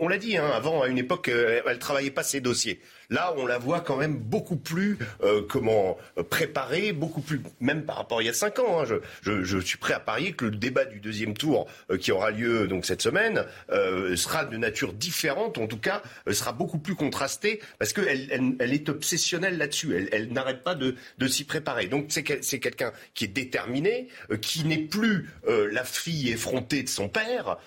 on, l'a dit hein, avant à une époque, elle travaillait pas ses dossiers. Là, on la voit quand même beaucoup plus euh, comment euh, préparée, beaucoup plus même par rapport à il y a cinq ans. Hein. Je, suis prêt à parier que le débat du deuxième tour euh, qui aura lieu donc cette semaine sera de nature différente, en tout cas sera beaucoup plus contrasté parce qu'elle elle, elle, est obsessionnelle là-dessus. Elle, n'arrête pas de, de s'y préparer. Donc c'est quelqu'un qui est déterminé, qui n'est plus la fille effrontée de son père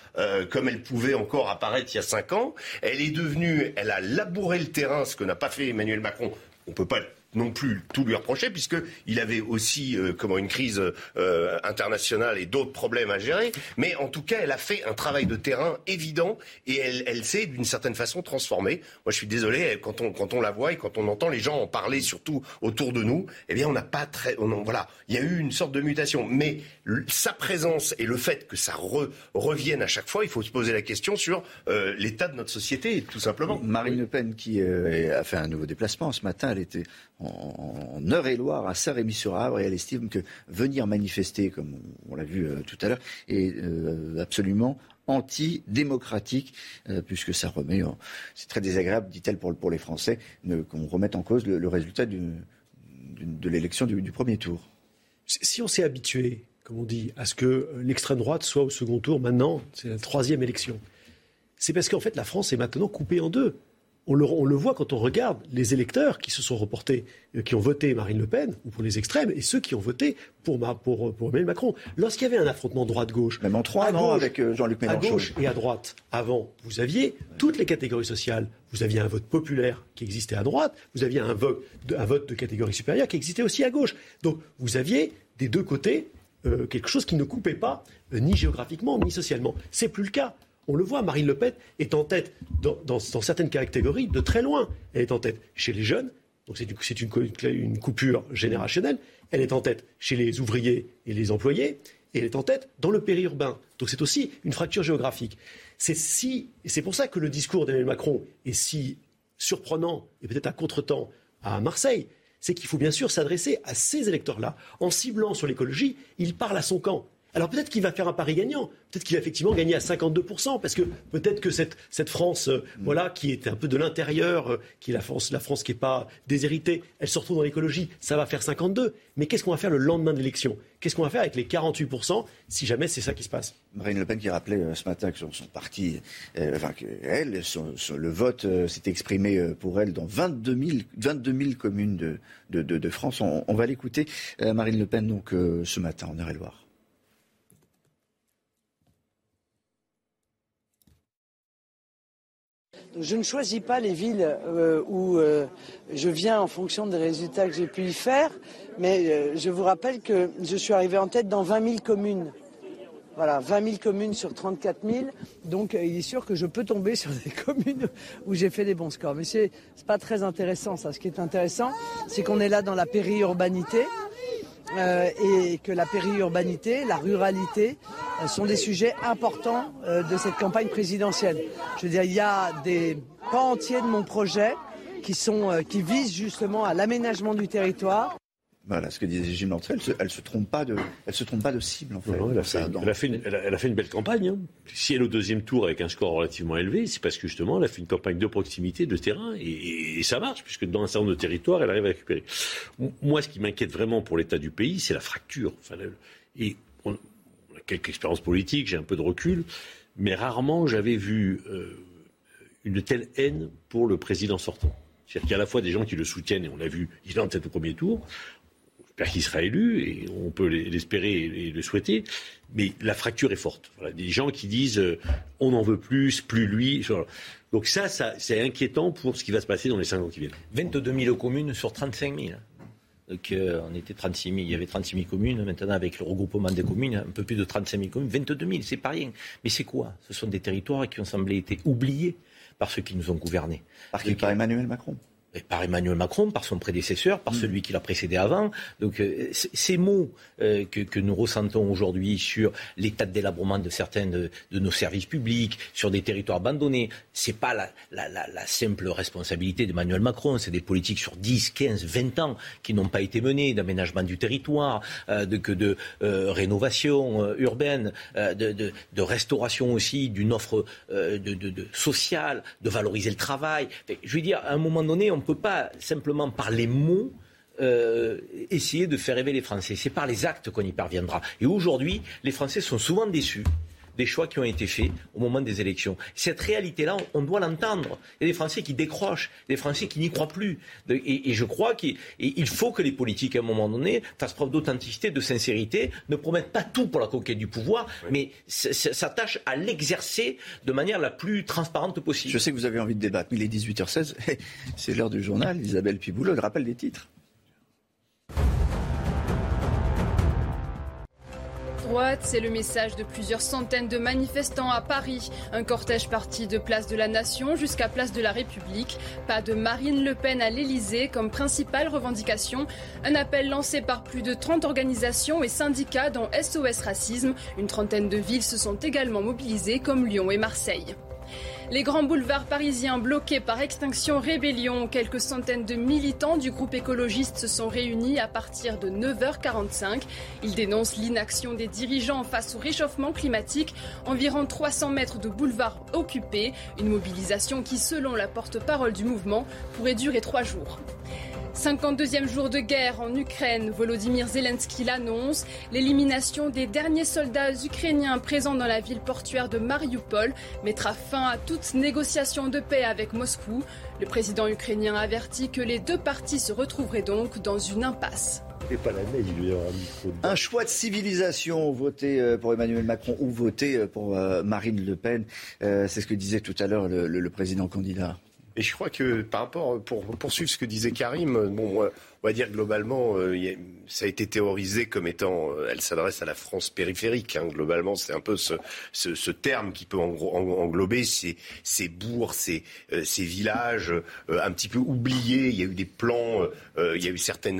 comme elle pouvait encore apparaître il y a cinq ans. Elle est devenue, elle a labouré le terrain, ce que n'a pas fait Emmanuel Macron. On peut pas non plus tout lui reprocher, puisqu'il avait aussi euh, comment, une crise euh, internationale et d'autres problèmes à gérer. Mais en tout cas, elle a fait un travail de terrain évident et elle, elle s'est d'une certaine façon transformée. Moi, je suis désolé, quand on, quand on la voit et quand on entend les gens en parler, surtout autour de nous, eh bien, on n'a pas très. voilà, il y a eu une sorte de mutation. Mais sa présence et le fait que ça revienne à chaque fois, il faut se poser la question sur euh, l'état de notre société, tout simplement. Marine Le Pen, qui a fait un nouveau déplacement ce matin, elle était en, Eure-et-Loire, à Saint-Rémy-sur-Avre, et elle estime que venir manifester, comme on, l'a vu euh, tout à l'heure, est euh, absolument antidémocratique, euh, puisque ça remet, c'est très désagréable, dit-elle, pour, les Français, qu'on remette en cause le, résultat de l'élection du, du premier tour. Si on s'est habitué, comme on dit, à ce que l'extrême droite soit au second tour, maintenant, c'est la troisième élection, c'est parce qu'en fait la France est maintenant coupée en deux on le, voit quand on regarde les électeurs qui se sont reportés, euh, qui ont voté Marine Le Pen, ou pour les extrêmes, et ceux qui ont voté pour, pour, pour Emmanuel Macron. Lorsqu'il y avait un affrontement droite-gauche, même en trois ans avec euh, Jean-Luc Mélenchon. À gauche et à droite, avant, vous aviez toutes les catégories sociales. Vous aviez un vote populaire qui existait à droite, vous aviez un vote, de, un vote de catégorie supérieure qui existait aussi à gauche. Donc vous aviez des deux côtés euh, quelque chose qui ne coupait pas, ni géographiquement, ni socialement. C'est plus le cas. On le voit, Marine Le Pen est en tête dans, certaines catégories de très loin. Elle est en tête chez les jeunes, donc c'est une, coupure générationnelle. Elle est en tête chez les ouvriers et les employés. Et elle est en tête dans le périurbain. Donc c'est aussi une fracture géographique. C'est si, pour ça que le discours d'Emmanuel Macron est si surprenant et peut-être à contretemps à Marseille. C'est qu'il faut bien sûr s'adresser à ces électeurs-là. En ciblant sur l'écologie, il parle à son camp. Alors peut-être qu'il va faire un pari gagnant. Peut-être qu'il va effectivement gagner à 52%, parce que peut-être que cette, cette France, euh, mm. voilà, qui est un peu de l'intérieur, euh, qui est la France, la France qui n'est pas déshéritée, elle se retrouve dans l'écologie, ça va faire 52. Mais qu'est-ce qu'on va faire le lendemain de l'élection? Qu'est-ce qu'on va faire avec les 48% si jamais c'est ça qui se passe? Marine Le Pen qui rappelait euh, ce matin que son, parti, enfin que elle, le vote s'est exprimé pour elle dans 22 000, 22 communes de, de, de, France. On, on va l'écouter, Marine Le Pen, donc ce matin en Eure-et-Loire. Je ne choisis pas les villes euh, où euh, je viens en fonction des résultats que j'ai pu y faire, mais euh, je vous rappelle que je suis arrivé en tête dans 20 000 communes. Voilà, 20 000 communes sur 34 000. Donc, il est sûr que je peux tomber sur des communes où j'ai fait des bons scores. Mais c'est pas très intéressant, ça. Ce qui est intéressant, c'est qu'on est là dans la périurbanité. Euh, et que la périurbanité, la ruralité euh, sont des sujets importants euh, de cette campagne présidentielle. Je veux dire, il y a des pans entiers de mon projet qui, sont, qui visent justement à l'aménagement du territoire. Voilà ce que disait Gilles elle ne se, trompe pas de, elle se trompe pas de cible en fait. elle, a fait, une, belle campagne. Hein. Si elle est au deuxième tour avec un score relativement élevé, c'est parce que justement elle a fait une campagne de proximité, de terrain, et, ça marche puisque dans un certain nombre de territoires, elle arrive à récupérer. Moi, ce qui m'inquiète vraiment pour l'état du pays, c'est la fracture. et on, a quelques expériences politiques, j'ai un peu de recul, mais rarement j'avais vu euh, une telle haine pour le président sortant. C'est-à-dire qu'il y a à la fois des gens qui le soutiennent, et on l'a vu, il est en tête au premier tour, J'espère qu'il sera élu, et on peut l'espérer et le souhaiter, mais la fracture est forte. Voilà, des gens qui disent euh, on en veut plus, plus lui. Donc ça, ça c'est inquiétant pour ce qui va se passer dans les 5 ans qui viennent. 22 000 communes sur 35 000. Donc euh, on était 36 000, il y avait 36 000 communes. Maintenant, avec le regroupement des communes, un peu plus de 35 000 communes, 22 000, c'est pas rien. Mais c'est quoi? Ce sont des territoires qui ont semblé être oubliés par ceux qui nous ont gouvernés. Par, par Emmanuel Macron par Emmanuel Macron, par son prédécesseur, par mm. celui qui l'a précédé avant. Donc euh, ces mots euh, que, nous ressentons aujourd'hui sur l'état de délabrement de certains de, nos services publics, sur des territoires abandonnés, c'est pas la, simple responsabilité d'Emmanuel Macron, c'est des politiques sur 10, 15, 20 ans qui n'ont pas été menées, d'aménagement du territoire, euh, de, que de rénovation urbaine, de, restauration aussi d'une offre de, sociale, de valoriser le travail. je veux dire, à un moment donné, on ne peut pas simplement par les mots euh, essayer de faire rêver les Français. C'est par les actes qu'on y parviendra. Et aujourd'hui, les Français sont souvent déçus des choix qui ont été faits au moment des élections. Cette réalité-là, on doit l'entendre. Il y a des Français qui décrochent, des Français qui n'y croient plus. Et, je crois qu'il faut que les politiques, à un moment donné, fassent preuve d'authenticité, de sincérité, ne promettent pas tout pour la conquête du pouvoir, mais s'attachent à l'exercer de manière la plus transparente possible. Je sais que vous avez envie de débattre, mais il est 18h16, c'est l'heure du journal. Isabelle Piboulot, le rappel des titres. C'est le message de plusieurs centaines de manifestants à Paris. Un cortège parti de Place de la Nation jusqu'à Place de la République. Pas de Marine Le Pen à l'Elysée comme principale revendication. Un appel lancé par plus de 30 organisations et syndicats dont SOS Racisme. Une trentaine de villes se sont également mobilisées comme Lyon et Marseille. Les grands boulevards parisiens bloqués par Extinction Rébellion. Quelques centaines de militants du groupe écologiste se sont réunis à partir de 9h45. Ils dénoncent l'inaction des dirigeants face au réchauffement climatique. Environ 300 mètres de boulevards occupés. Une mobilisation qui, selon la porte-parole du mouvement, pourrait durer trois jours. 52e jour de guerre en Ukraine, Volodymyr Zelensky l'annonce. L'élimination des derniers soldats ukrainiens présents dans la ville portuaire de Mariupol mettra fin à toute négociation de paix avec Moscou. Le président ukrainien avertit que les deux parties se retrouveraient donc dans une impasse. un, choix de civilisation, voter euh, pour Emmanuel Macron ou voter euh, pour euh, Marine Le Pen. C'est ce que disait tout à l'heure le président candidat. Et je crois que par rapport, pour poursuivre ce que disait Karim, bon, on va dire globalement, euh, ça a été théorisé comme étant, euh, elle s'adresse à la France périphérique. Hein. globalement, c'est un peu ce, terme qui peut englober ces, bourgs, ces, euh, villages un petit peu oubliés. Il y a eu des plans, il y a eu certains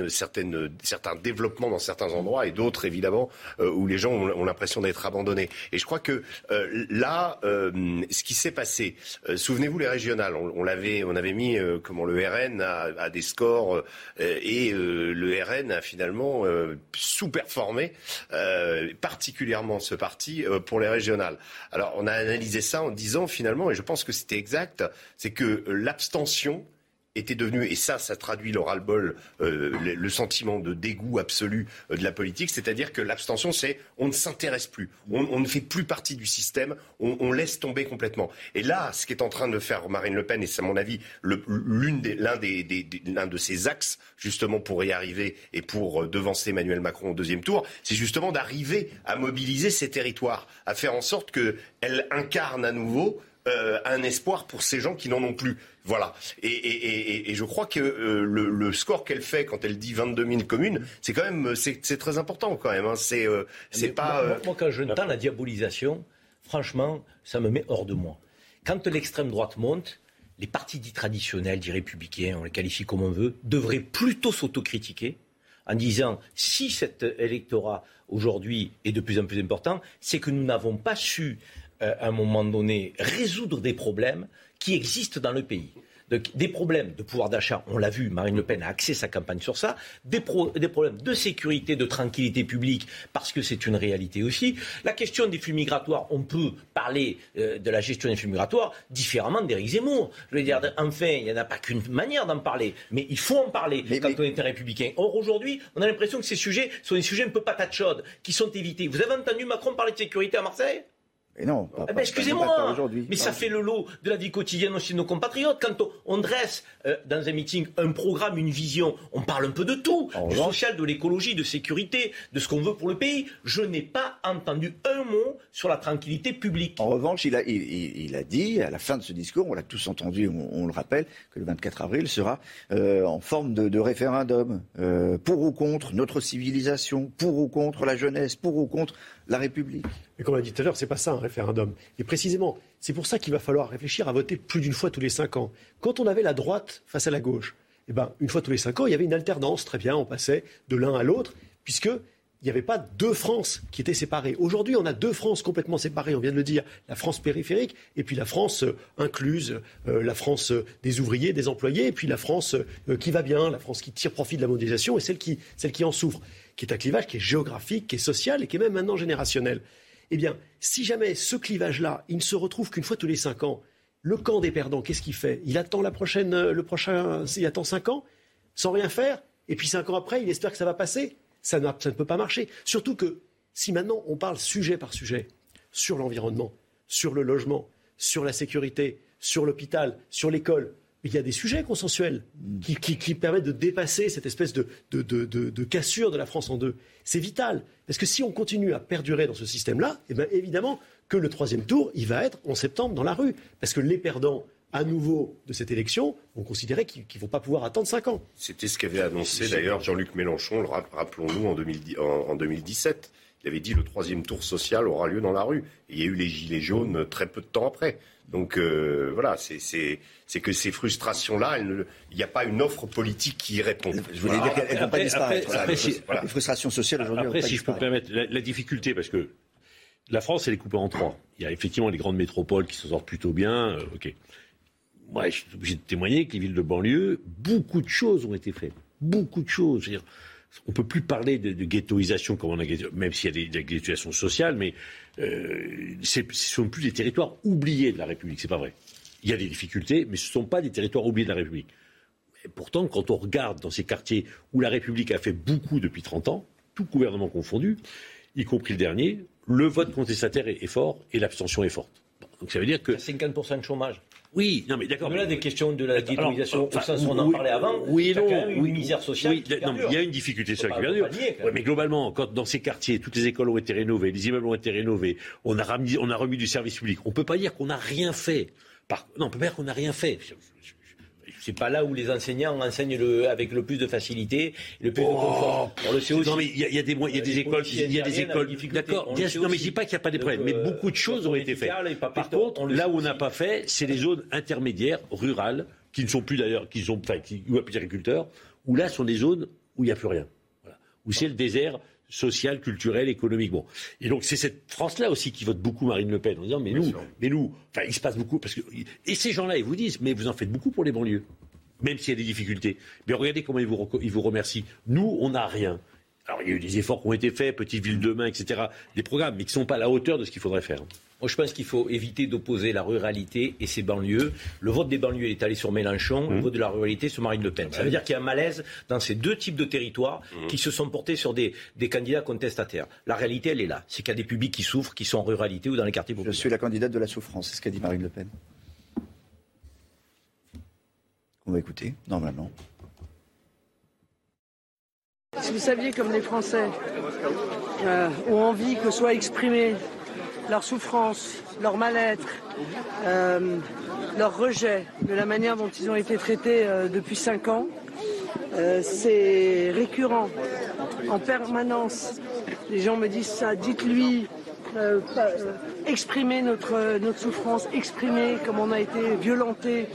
développements dans certains endroits et d'autres, évidemment, où les gens ont, l'impression d'être abandonnés. Et je crois que là, ce qui s'est passé, souvenez-vous les régionales, on, l'avait, on avait mis comment le RN a des scores euh, le RN a finalement euh, sous-performé, euh, particulièrement ce parti, pour les régionales. Alors on a analysé ça en disant finalement, et je pense que c'était exact, c'est que l'abstention était devenu, et ça, ça traduit le ras-le-bol, euh, le, sentiment de dégoût absolu euh, de la politique, c'est-à-dire que l'abstention, c'est on ne s'intéresse plus, on, ne fait plus partie du système, on, laisse tomber complètement. Et là, ce qui est en train de faire Marine Le Pen, et c'est à mon avis l'un des, des, de ses axes, justement pour y arriver et pour euh, devancer Emmanuel Macron au deuxième tour, c'est justement d'arriver à mobiliser ces territoires, à faire en sorte qu'elle incarne à nouveau euh, un espoir pour ces gens qui n'en ont plus. Voilà. Et, je crois que euh, le, score qu'elle fait quand elle dit 22 000 communes, c'est quand même c'est très important quand même. Hein. C'est euh, c'est pas. Moi, quand je entends la diabolisation, franchement, ça me met hors de moi. Quand l'extrême droite monte, les partis dits traditionnels, dits républicains, on les qualifie comme on veut, devraient plutôt s'autocritiquer en disant si cet électorat aujourd'hui est de plus en plus important, c'est que nous n'avons pas su euh, à un moment donné, résoudre des problèmes qui existent dans le pays. des problèmes de pouvoir d'achat, on l'a vu, Marine Le Pen a axé sa campagne sur ça, des, problèmes de sécurité, de tranquillité publique, parce que c'est une réalité aussi. La question des flux migratoires, on peut parler euh, de la gestion des flux migratoires différemment d'Éric Zemmour. Je veux dire, enfin, il n'y en a pas qu'une manière d'en parler, mais il faut en parler quand on est un républicain. Or, aujourd'hui, on a l'impression que ces sujets sont des sujets un peu patates chaudes, qui sont évités. Vous avez entendu Macron parler de sécurité à Marseille? Non, eh ben, excusez-moi, mais ça fait le lot de la vie quotidienne aussi de nos compatriotes. Quand on, dresse euh, dans un meeting un programme, une vision, on parle un peu de tout, du social, de l'écologie, de sécurité, de ce qu'on veut pour le pays. Je n'ai pas entendu un mot sur la tranquillité publique. En revanche, il a, il, a dit, à la fin de ce discours, on l'a tous entendu, on, le rappelle, que le 24 avril sera euh, en forme de, référendum, euh, pour ou contre notre civilisation, pour ou contre la jeunesse, pour ou contre la République. Mais comme on l'a dit tout à l'heure, c'est pas ça un référendum. Et précisément, c'est pour ça qu'il va falloir réfléchir à voter plus d'une fois tous les cinq ans. Quand on avait la droite face à la gauche, eh ben, une fois tous les cinq ans, il y avait une alternance, très bien, on passait de l'un à l'autre, puisque il n'y avait pas deux France qui étaient séparées. Aujourd'hui, on a deux France complètement séparées, on vient de le dire, la France périphérique et puis la France euh, incluse, euh, la France euh, des ouvriers, des employés, et puis la France qui va bien, la France qui tire profit de la mondialisation et celle qui, celle qui en souffre, qui est un clivage qui est géographique, qui est social et qui est même maintenant générationnel. Eh bien, si jamais ce clivage-là, il ne se retrouve qu'une fois tous les cinq ans, le camp des perdants, qu'est-ce qu'il fait? Il attend la prochaine, le prochain, il attend cinq ans, sans rien faire, et puis cinq ans après, il espère que ça va passer ça, ne peut pas marcher. Surtout que si maintenant on parle sujet par sujet sur l'environnement, sur le logement, sur la sécurité, sur l'hôpital, sur l'école, il y a des sujets consensuels qui, permettent de dépasser cette espèce de, cassure de la France en deux. C'est vital. Parce que si on continue à perdurer dans ce système-là, eh bien évidemment que le troisième tour, il va être en septembre dans la rue. Parce que les perdants, à nouveau de cette élection vont considérer qu'ils ne vont pas pouvoir attendre 5 ans. C'était ce qu'avait annoncé d'ailleurs Jean-Luc Mélenchon, rappelons-nous, en, 2017. Il avait dit le troisième tour social aura lieu dans la rue. Et il y a eu les gilets jaunes très peu de temps après. Donc euh, voilà, c'est que ces frustrations-là, il n'y a pas une offre politique qui y répond. Je voulais dire qu'elle ne va pas disparaître. Les frustrations sociales aujourd'hui. Après, si je peux me permettre, la, difficulté, parce que la France, elle est coupée en trois. Il y a effectivement les grandes métropoles qui s'en sortent plutôt bien. Euh, ok moi, je suis obligé de témoigner que les villes de banlieue, beaucoup de choses ont été faites. Beaucoup de choses. On ne peut plus parler de, ghettoisation comme on a même s'il y a des, ghettoisations sociales, mais euh, ce ne sont plus des territoires oubliés de la République. C'est pas vrai. Il y a des difficultés, mais ce ne sont pas des territoires oubliés de la République. pourtant, quand on regarde dans ces quartiers où la République a fait beaucoup depuis 30 ans, tout gouvernement confondu, y compris le dernier, le vote contestataire est, fort et l'abstention est forte. donc ça veut dire que. 50% de chômage. Oui, non mais d'accord. Là, des questions de la ghettoisation, on en parlait avant. Oui, non, quand même une misère sociale. Oui, non, il y a une difficulté sociale qui perdure. mais globalement, quand dans ces quartiers, toutes les écoles ont été rénovées, les immeubles ont été rénovés, on a remis, on a remis du service public. On peut pas dire qu'on n'a rien fait. Par... Non, on peut pas dire qu'on n'a rien fait. C'est pas là où les enseignants enseignent le, avec le plus de facilité, le plus de Oh, confort. On le sait aussi. Non, mais il y, a- il y a des, y a des Les écoles, il y a des à écoles. D'accord. Non, mais je dis pas qu'il n'y a pas de problème, mais euh, beaucoup de choses ont été faites. Par contre, là où on n'a pas fait, c'est les zones intermédiaires, rurales, qui ne sont plus d'ailleurs, qui sont, enfin, qui, où il n'y a plus d'agriculteurs, où là sont des zones où il n'y a plus rien. Voilà. Où c'est le désert social, culturel, économique. Bon. Et donc c'est cette France-là aussi qui vote beaucoup Marine Le Pen en disant mais nous, mais nous, enfin il se passe beaucoup parce que et ces gens-là ils vous disent mais vous en faites beaucoup pour les banlieues, même s'il y a des difficultés. Mais regardez comment ils vous, ils vous remercient. Nous on n'a rien. Alors il y a eu des efforts qui ont été faits, Petite Ville demain, etc. Des programmes, mais qui ne sont pas à la hauteur de ce qu'il faudrait faire. Moi, je pense qu'il faut éviter d'opposer la ruralité et ses banlieues. Le vote des banlieues est allé sur Mélenchon, Mmh. le vote de la ruralité sur Marine Le Pen. Ah Ça veut dire qu'il y a un malaise dans ces deux types de territoires Mmh. qui se sont portés sur des, des candidats contestataires. La réalité, elle est là. C'est qu'il y a des publics qui souffrent, qui sont en ruralité ou dans les quartiers Je populaires. suis la candidate de la souffrance, c'est ce qu'a dit Marine Le Pen. On va écouter, normalement. Si vous saviez comme les Français euh, ont envie que soit exprimé leur souffrance, leur mal-être, euh, leur rejet de la manière dont ils ont été traités euh, depuis cinq ans, c'est récurrent en permanence. Les gens me disent ça, dites-lui, euh, euh, exprimez notre, notre souffrance, exprimez comme on a été violenté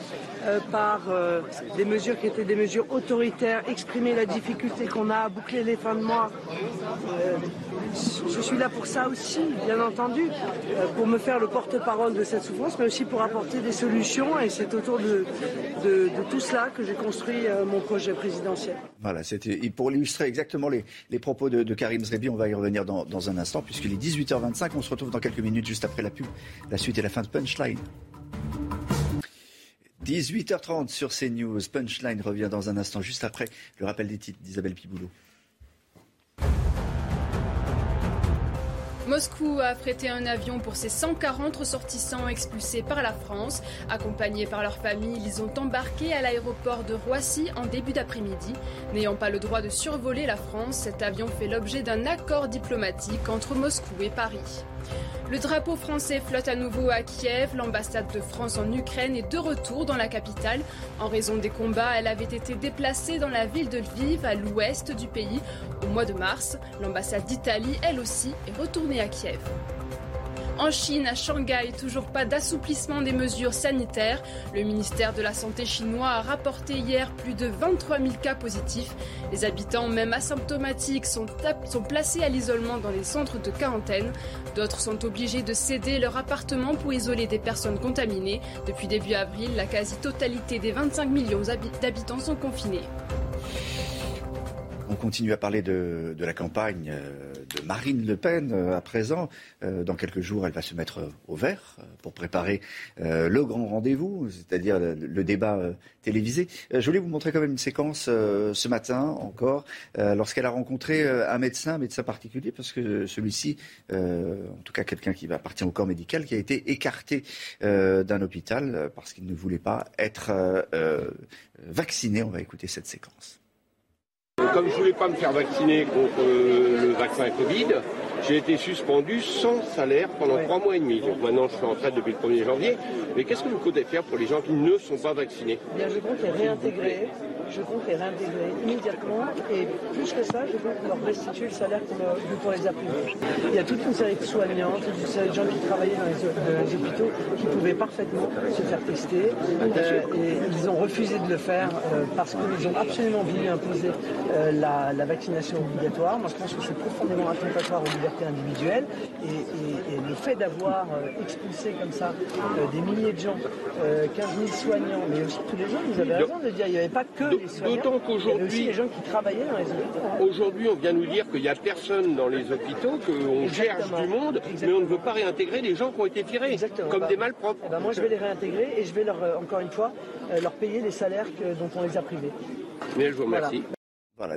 euh, par euh, des mesures qui étaient des mesures autoritaires, exprimer la difficulté qu'on a à boucler les fins de mois. Euh, je suis là pour ça aussi, bien entendu, pour me faire le porte-parole de cette souffrance, mais aussi pour apporter des solutions. Et c'est autour de, tout cela que j'ai construit mon projet présidentiel. Voilà, c'était pour illustrer exactement les, propos de, de Karim Zrebi. On va y revenir dans, dans un instant, puisqu'il est 18h25. On se retrouve dans quelques minutes, juste après la pub. La suite et la fin de Punchline. 18h30 sur CNews. Punchline revient dans un instant, juste après le rappel des titres d'Isabelle Piboulot. Moscou a prêté un avion pour ses 140 ressortissants expulsés par la France. Accompagnés par leur famille, ils ont embarqué à l'aéroport de Roissy en début d'après-midi. N'ayant pas le droit de survoler la France, cet avion fait l'objet d'un accord diplomatique entre Moscou et Paris. Le drapeau français flotte à nouveau à Kiev. L'ambassade de France en Ukraine est de retour dans la capitale. En raison des combats, elle avait été déplacée dans la ville de Lviv, à l'ouest du pays, au mois de mars. L'ambassade d'Italie, elle aussi, est retournée à Kiev. En Chine, à Shanghai, toujours pas d'assouplissement des mesures sanitaires. Le ministère de la Santé chinois a rapporté hier plus de 23 000 cas positifs. Les habitants, même asymptomatiques, sont, placés à l'isolement dans les centres de quarantaine. D'autres sont obligés de céder leur appartement pour isoler des personnes contaminées. Depuis début avril, la quasi-totalité des 25 millions d'habitants sont confinés. On continue à parler de, de la campagne euh, de Marine Le Pen euh, à présent. Euh, Dans quelques jours, elle va se mettre au vert euh, pour préparer le grand rendez-vous, c'est-à-dire le, débat télévisé. Je voulais vous montrer quand même une séquence ce matin encore, lorsqu'elle a rencontré un médecin, un médecin particulier, parce que celui-ci, en tout cas quelqu'un qui appartient au corps médical, qui a été écarté d'un hôpital parce qu'il ne voulait pas être vacciné. On va écouter cette séquence. Comme je ne voulais pas me faire vacciner contre euh, le vaccin Covid, j'ai été suspendu sans salaire pendant trois mois et demi. Donc maintenant, je suis en retraite depuis le 1er janvier. Mais qu'est-ce que vous comptez faire pour les gens qui ne sont pas vaccinés? Eh bien, je compte les réintégrer. Je compte les réintégrer immédiatement. Et plus que ça, je compte leur restituer le salaire qu'on les a privés. Il y a toute une série de soignants, toute une série de gens qui travaillaient dans les, hôpitaux qui pouvaient parfaitement se faire tester. Euh, et ils ont refusé de le faire euh, parce qu'ils ont absolument voulu imposer euh, la, la vaccination obligatoire. Moi, je pense que c'est profondément attentatoire aux libertés individuelles. Et, et- et le fait d'avoir euh, expulsé comme ça euh, des milliers de gens, euh, 15 000 soignants, mais aussi tous les gens, vous avez raison de dire, il n'y avait pas que les soignants. D'autant qu'aujourd'hui, les gens qui travaillaient dans les hôpitaux. aujourd'hui, on vient nous dire qu'il n'y a personne dans les hôpitaux, qu'on cherche du monde, mais on ne veut pas réintégrer les gens qui ont été virés, comme Bah, des malpropres. ben, moi, je vais les réintégrer et je vais leur, euh, encore une fois, euh, leur payer les salaires que- dont on les a privés. Mais je vous remercie. Voilà,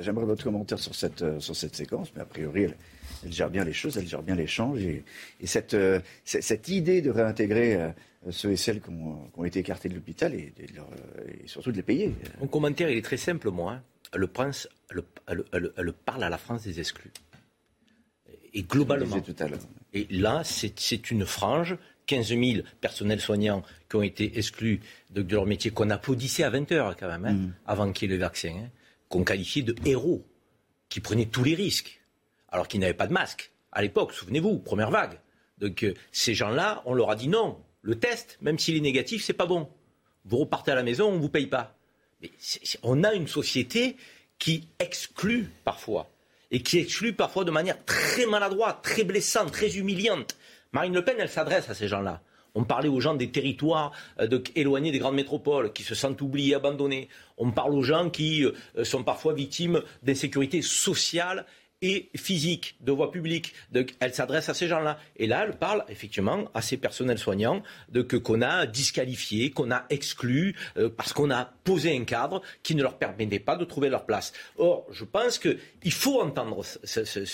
j'aimerais votre commentaire sur cette, euh, sur cette séquence, mais a priori, elle, elle gère bien les choses, elle gère bien l'échange. Et, et cette, euh, cette idée de réintégrer euh, ceux et celles qui ont, qui ont été écartés de l'hôpital et, de leur- et surtout de les payer. Mon commentaire, il est très simple, moi. hein. Le prince, elle, elle- elle- elle parle à la France des exclus. Et globalement. tout à l'heure. Et là, c'est c'est une frange 15 000 personnels soignants qui ont été exclus de, leur métier, qu'on applaudissait à 20 heures quand même, hein, mm. avant qu'il y ait le vaccin, hein, qu'on qualifiait de héros, qui prenaient tous les risques, alors qu'ils n'avaient pas de masque. À l'époque, souvenez-vous, première vague. Donc euh, ces gens-là, on leur a dit non, le test, même s'il est négatif, c'est pas bon. Vous repartez à la maison, on ne vous paye pas. Mais on a une société qui exclut parfois, et qui exclut parfois de manière très maladroite, très blessante, très humiliante. Marine Le Pen, elle s'adresse à ces gens-là. On parlait aux gens des territoires euh, éloignés des grandes métropoles, qui se sentent oubliés, abandonnés. On parle aux gens qui euh, sont parfois victimes d'insécurité sociale et physique, de voie publique. Donc, elle s'adresse à ces gens-là. Et là, elle parle effectivement à ces personnels soignants de, que, qu'on a disqualifiés, qu'on a exclus, euh, parce qu'on a posé un cadre qui ne leur permettait pas de trouver leur place. Or, je pense qu'il faut entendre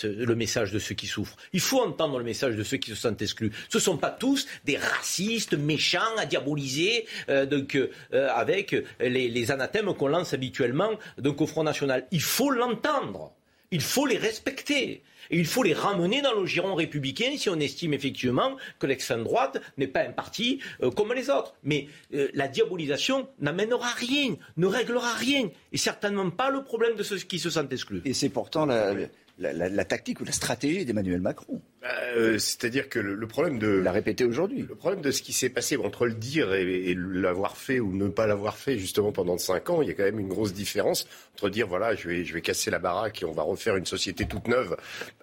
le message de ceux qui souffrent. Il faut entendre le message de ceux qui se sentent exclus. Ce ne sont pas tous des racistes méchants à diaboliser euh, donc, euh, avec les, les anathèmes qu'on lance habituellement donc, au Front National. Il faut l'entendre. Il faut les respecter. Et il faut les ramener dans le giron républicain si on estime effectivement que l'extrême droite n'est pas un parti euh, comme les autres. Mais euh, la diabolisation n'amènera rien, ne réglera rien, et certainement pas le problème de ceux qui se sentent exclus. Et c'est pourtant la, la, tactique ou la stratégie d'Emmanuel Macron. Euh, c'est-à-dire que le, problème de l'a répété aujourd'hui. Le problème de ce qui s'est passé entre le dire et, l'avoir fait ou ne pas l'avoir fait justement pendant cinq ans, il y a quand même une grosse différence entre dire voilà je vais je vais casser la baraque et on va refaire une société toute neuve.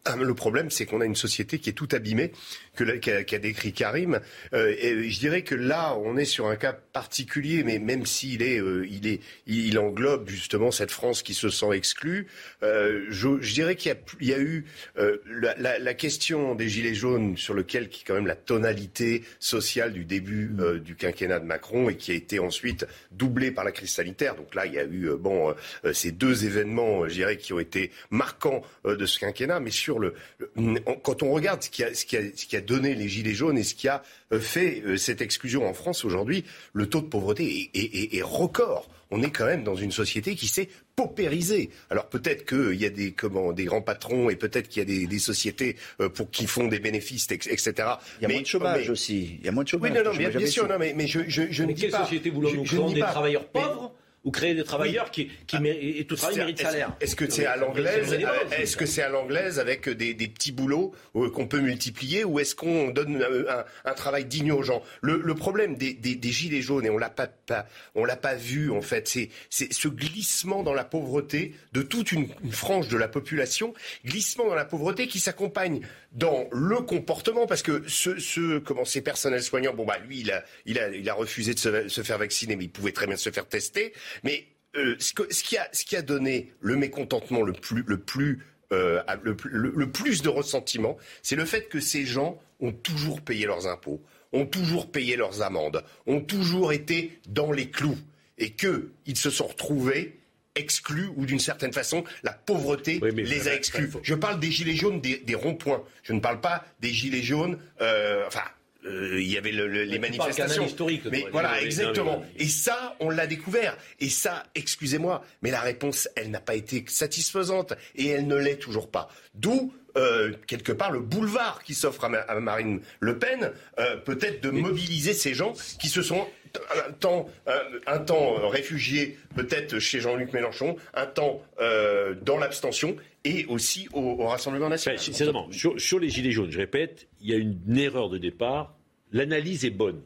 Ah, le problème c'est qu'on a une société qui est toute abîmée qu'a décrit Karim. Euh, et je dirais que là on est sur un cas particulier, mais même s'il est euh, il est il englobe justement cette France qui se sent exclue. je, je dirais qu'il y a il y a eu la, question des gilets jaunes sur lequel qui est quand même la tonalité sociale du début euh, du quinquennat de Macron et qui a été ensuite doublée par la crise sanitaire. Donc là, il y a eu euh, bon ces deux événements, je dirais, qui ont été marquants de ce quinquennat. Mais sur le, quand on regarde ce qui, a, ce, qui a, ce qui a donné les gilets jaunes et ce qui a fait cette exclusion en France aujourd'hui, le taux de pauvreté est, est record on est quand même dans une société qui s'est paupérisée. Alors peut-être qu'il y a des, comment, des grands patrons et peut-être qu'il y a des, sociétés euh, pour qui font des bénéfices, etc. Il y a moins de chômage aussi. Il y a moins de chômage. Oui, non, non, bien, sûr, non, mais, je, je, je ne dis quelle pas. société voulons-nous Des travailleurs pauvres ou créer des travailleurs qui, qui ah, et tout travail mérite salaire. Est-ce que c'est à l'anglaise Est-ce que c'est à l'anglaise avec des, des, petits boulots euh, qu'on peut multiplier ou est-ce qu'on donne euh, un, un, travail digne aux gens? Le, le, problème des, des, des, gilets jaunes et on l'a pas, pas, on l'a pas vu en fait, c'est c'est ce glissement dans la pauvreté de toute une, une frange de la population, glissement dans la pauvreté qui s'accompagne dans le comportement, parce que ce, ce, comment, ces personnels soignants, bon bah lui, il a, il a, il a refusé de se, se faire vacciner, mais il pouvait très bien se faire tester. Mais euh, ce, ce, qui a, ce qui a donné le mécontentement le plus, le plus, euh, le, le, plus de ressentiment, c'est le fait que ces gens ont toujours payé leurs impôts, ont toujours payé leurs amendes, ont toujours été dans les clous, et qu'ils se sont retrouvés exclus ou d'une certaine façon, la pauvreté les a exclus. Je parle des gilets jaunes des, ronds-points. Je ne parle pas des gilets jaunes, euh, enfin, euh, il y avait les manifestations. historique. Mais voilà, exactement. Et ça, on l'a découvert. Et ça, excusez-moi, mais la réponse, elle n'a pas été satisfaisante et elle ne l'est toujours pas. D'où euh, quelque part le boulevard qui s'offre à, Marine Le Pen, peut-être de mobiliser ces gens qui se sont un temps, un, temps réfugié peut-être chez Jean-Luc Mélenchon, un temps euh, dans l'abstention et aussi au, Rassemblement national. Sur, sur, les Gilets jaunes, je répète, il y a une erreur de départ. L'analyse est bonne.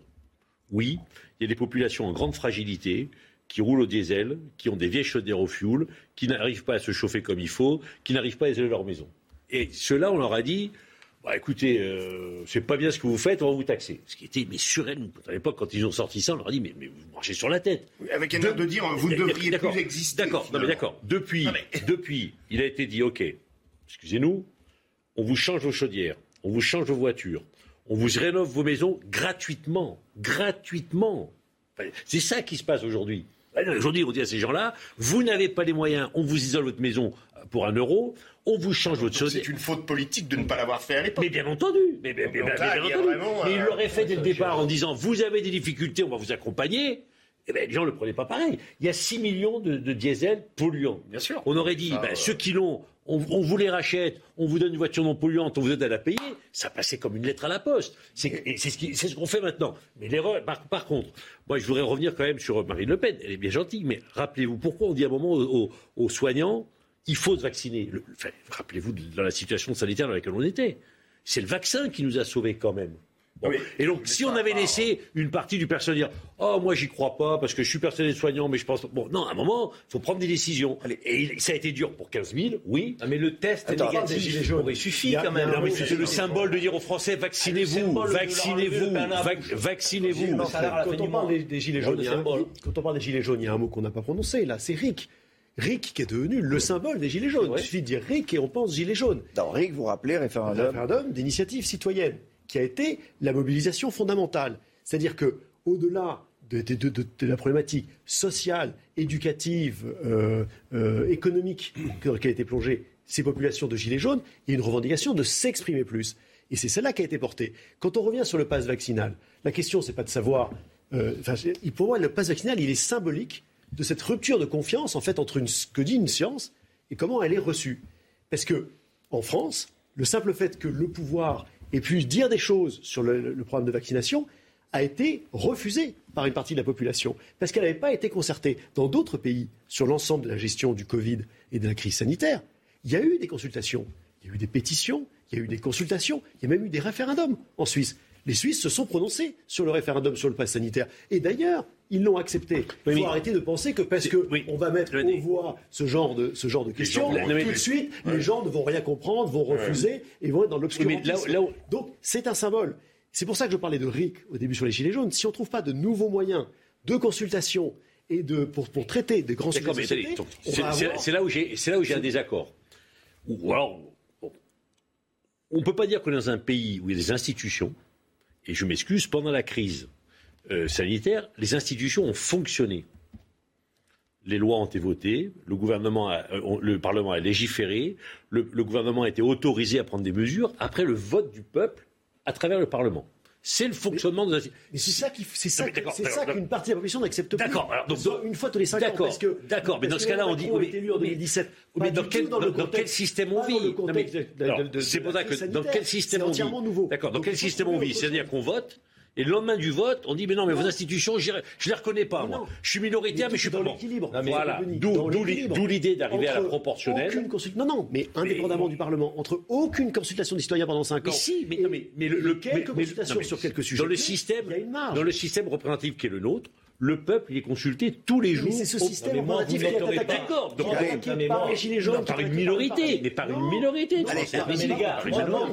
Oui, il y a des populations en grande fragilité qui roulent au diesel, qui ont des vieilles chaudières au fioul, qui n'arrivent pas à se chauffer comme il faut, qui n'arrivent pas à isoler leur maison. Et ceux-là, on leur a dit, bah, écoutez, euh, c'est pas bien ce que vous faites, on va vous taxer. Ce qui était mais surréel. À l'époque, quand ils ont sorti ça, on leur a dit mais, mais vous marchez sur la tête. avec un air de dire vous ne devriez plus exister. D'accord, d'accord. Depuis, depuis, il a été dit ok, excusez-nous, on vous change vos chaudières, on vous change vos voitures, on vous rénove vos maisons gratuitement, gratuitement. c'est ça qui se passe aujourd'hui. Aujourd'hui, on dit à ces gens-là, vous n'avez pas les moyens, on vous isole votre maison pour un euro, on vous change votre chose. C'est une faute politique de ne pas l'avoir fait à l'époque. Mais bien entendu. Mais, bien, entendu. mais il l'aurait fait dès le départ en disant vous avez des difficultés, on va vous accompagner. Eh bien, les gens ne le prenaient pas pareil. Il y a 6 millions de, diesel polluants. Bien sûr. On aurait dit, ben, ceux qui l'ont, on, vous les rachète, on vous donne une voiture non polluante, on vous aide à la payer, ça passait comme une lettre à la poste. C'est ce qu'on fait maintenant. Mais l'erreur, par, contre, moi je voudrais revenir quand même sur Marine Le Pen. Elle est bien gentille, mais rappelez-vous pourquoi on dit à un moment aux, soignants, il faut se vacciner. rappelez-vous dans la situation sanitaire dans laquelle on était. C'est le vaccin qui nous a sauvés quand même. Et donc, si on avait laissé une partie du personnel dire Oh, moi, j'y crois pas parce que je suis personnel soignant, mais je pense. Bon, non, à un moment, il faut prendre des décisions. Et ça a été dur pour 15 000, oui. Ah, mais le test négatif aurait suffi quand même. Non, mais c'est le symbole de dire aux Français Vaccinez-vous, vaccinez-vous, vaccinez-vous. Quand on parle des gilets jaunes, quand on parle des gilets jaunes, il y a un mot qu'on n'a pas prononcé, là, c'est RIC. RIC qui est devenu le symbole des Gilets jaunes. Il suffit de dire RIC et on pense Gilets jaunes. Dans RIC, vous rappelez référendum. Référendum d'initiative citoyenne qui a été la mobilisation fondamentale. C'est-à-dire que, au-delà de, la problématique sociale, éducative, euh, euh, économique dans laquelle étaient plongées ces populations de gilets jaunes, il y a une revendication de s'exprimer plus. Et c'est celle-là qui a été portée. Quand on revient sur le pass vaccinal, la question, c'est pas de savoir. Euh, pour moi, le pass vaccinal, il est symbolique de cette rupture de confiance, en fait, entre ce que dit une science et comment elle est reçue. Parce que, en France, le simple fait que le pouvoir et puis dire des choses sur le, programme de vaccination a été refusé par une partie de la population parce qu'elle n'avait pas été concertée. Dans d'autres pays, sur l'ensemble de la gestion du Covid et de la crise sanitaire, il y a eu des consultations, il y a eu des pétitions, il y a eu des consultations, il y a même eu des référendums en Suisse. Les Suisses se sont prononcés sur le référendum sur le pass sanitaire. Et d'ailleurs, ils l'ont accepté. Il faut arrêter de penser que parce qu'on on va mettre aux voix ce genre de, ce genre de questions, tout de suite, les gens ne vont rien comprendre, vont refuser et vont être dans l'obscurantisme. Donc, c'est un symbole. C'est pour ça que je parlais de RIC au début sur les Gilets jaunes. Si on ne trouve pas de nouveaux moyens de consultation et de, pour, pour traiter des grands sujets c'est là où j'ai un désaccord. Ou alors, on ne peut pas dire qu'on est dans un pays où il y a des institutions, et je m'excuse, pendant la crise, euh, sanitaire, les institutions ont fonctionné. Les lois ont été votées, le, gouvernement euh, le Parlement a légiféré, le, gouvernement a été autorisé à prendre des mesures après le vote du peuple à travers le Parlement. C'est le fonctionnement de Mais c'est ça c'est ça, qu'une partie de la population n'accepte plus. D'accord. Donc, une fois tous les cinq ans. D'accord. Mais dans ce cas-là, on dit. Oui, élu en 2017. Mais dans quel, dans, quel système on vit C'est pour ça que dans quel système on vit D'accord. Dans quel système on vit? C'est-à-dire qu'on vote et le lendemain du vote, on dit mais non, mais vos institutions, je ne les reconnais pas, moi. Je suis minoritaire, mais, je suis pas dans l'équilibre. Voilà. D'où l'idée d'arriver à la proportionnelle. Non, non, mais indépendamment du Parlement, entre aucune consultation des citoyens pendant 5 ans. Mais si, mais, mais, mais le, quelques consultations sur quelques sujets. Dans le système, dans le système représentatif qui est le nôtre, le peuple il est consulté tous les jours. Mais c'est ce système mais moi, vous n'aurez pas d'accord. par les gilets jaunes. Par une minorité, mais par une minorité. Allez, les gars,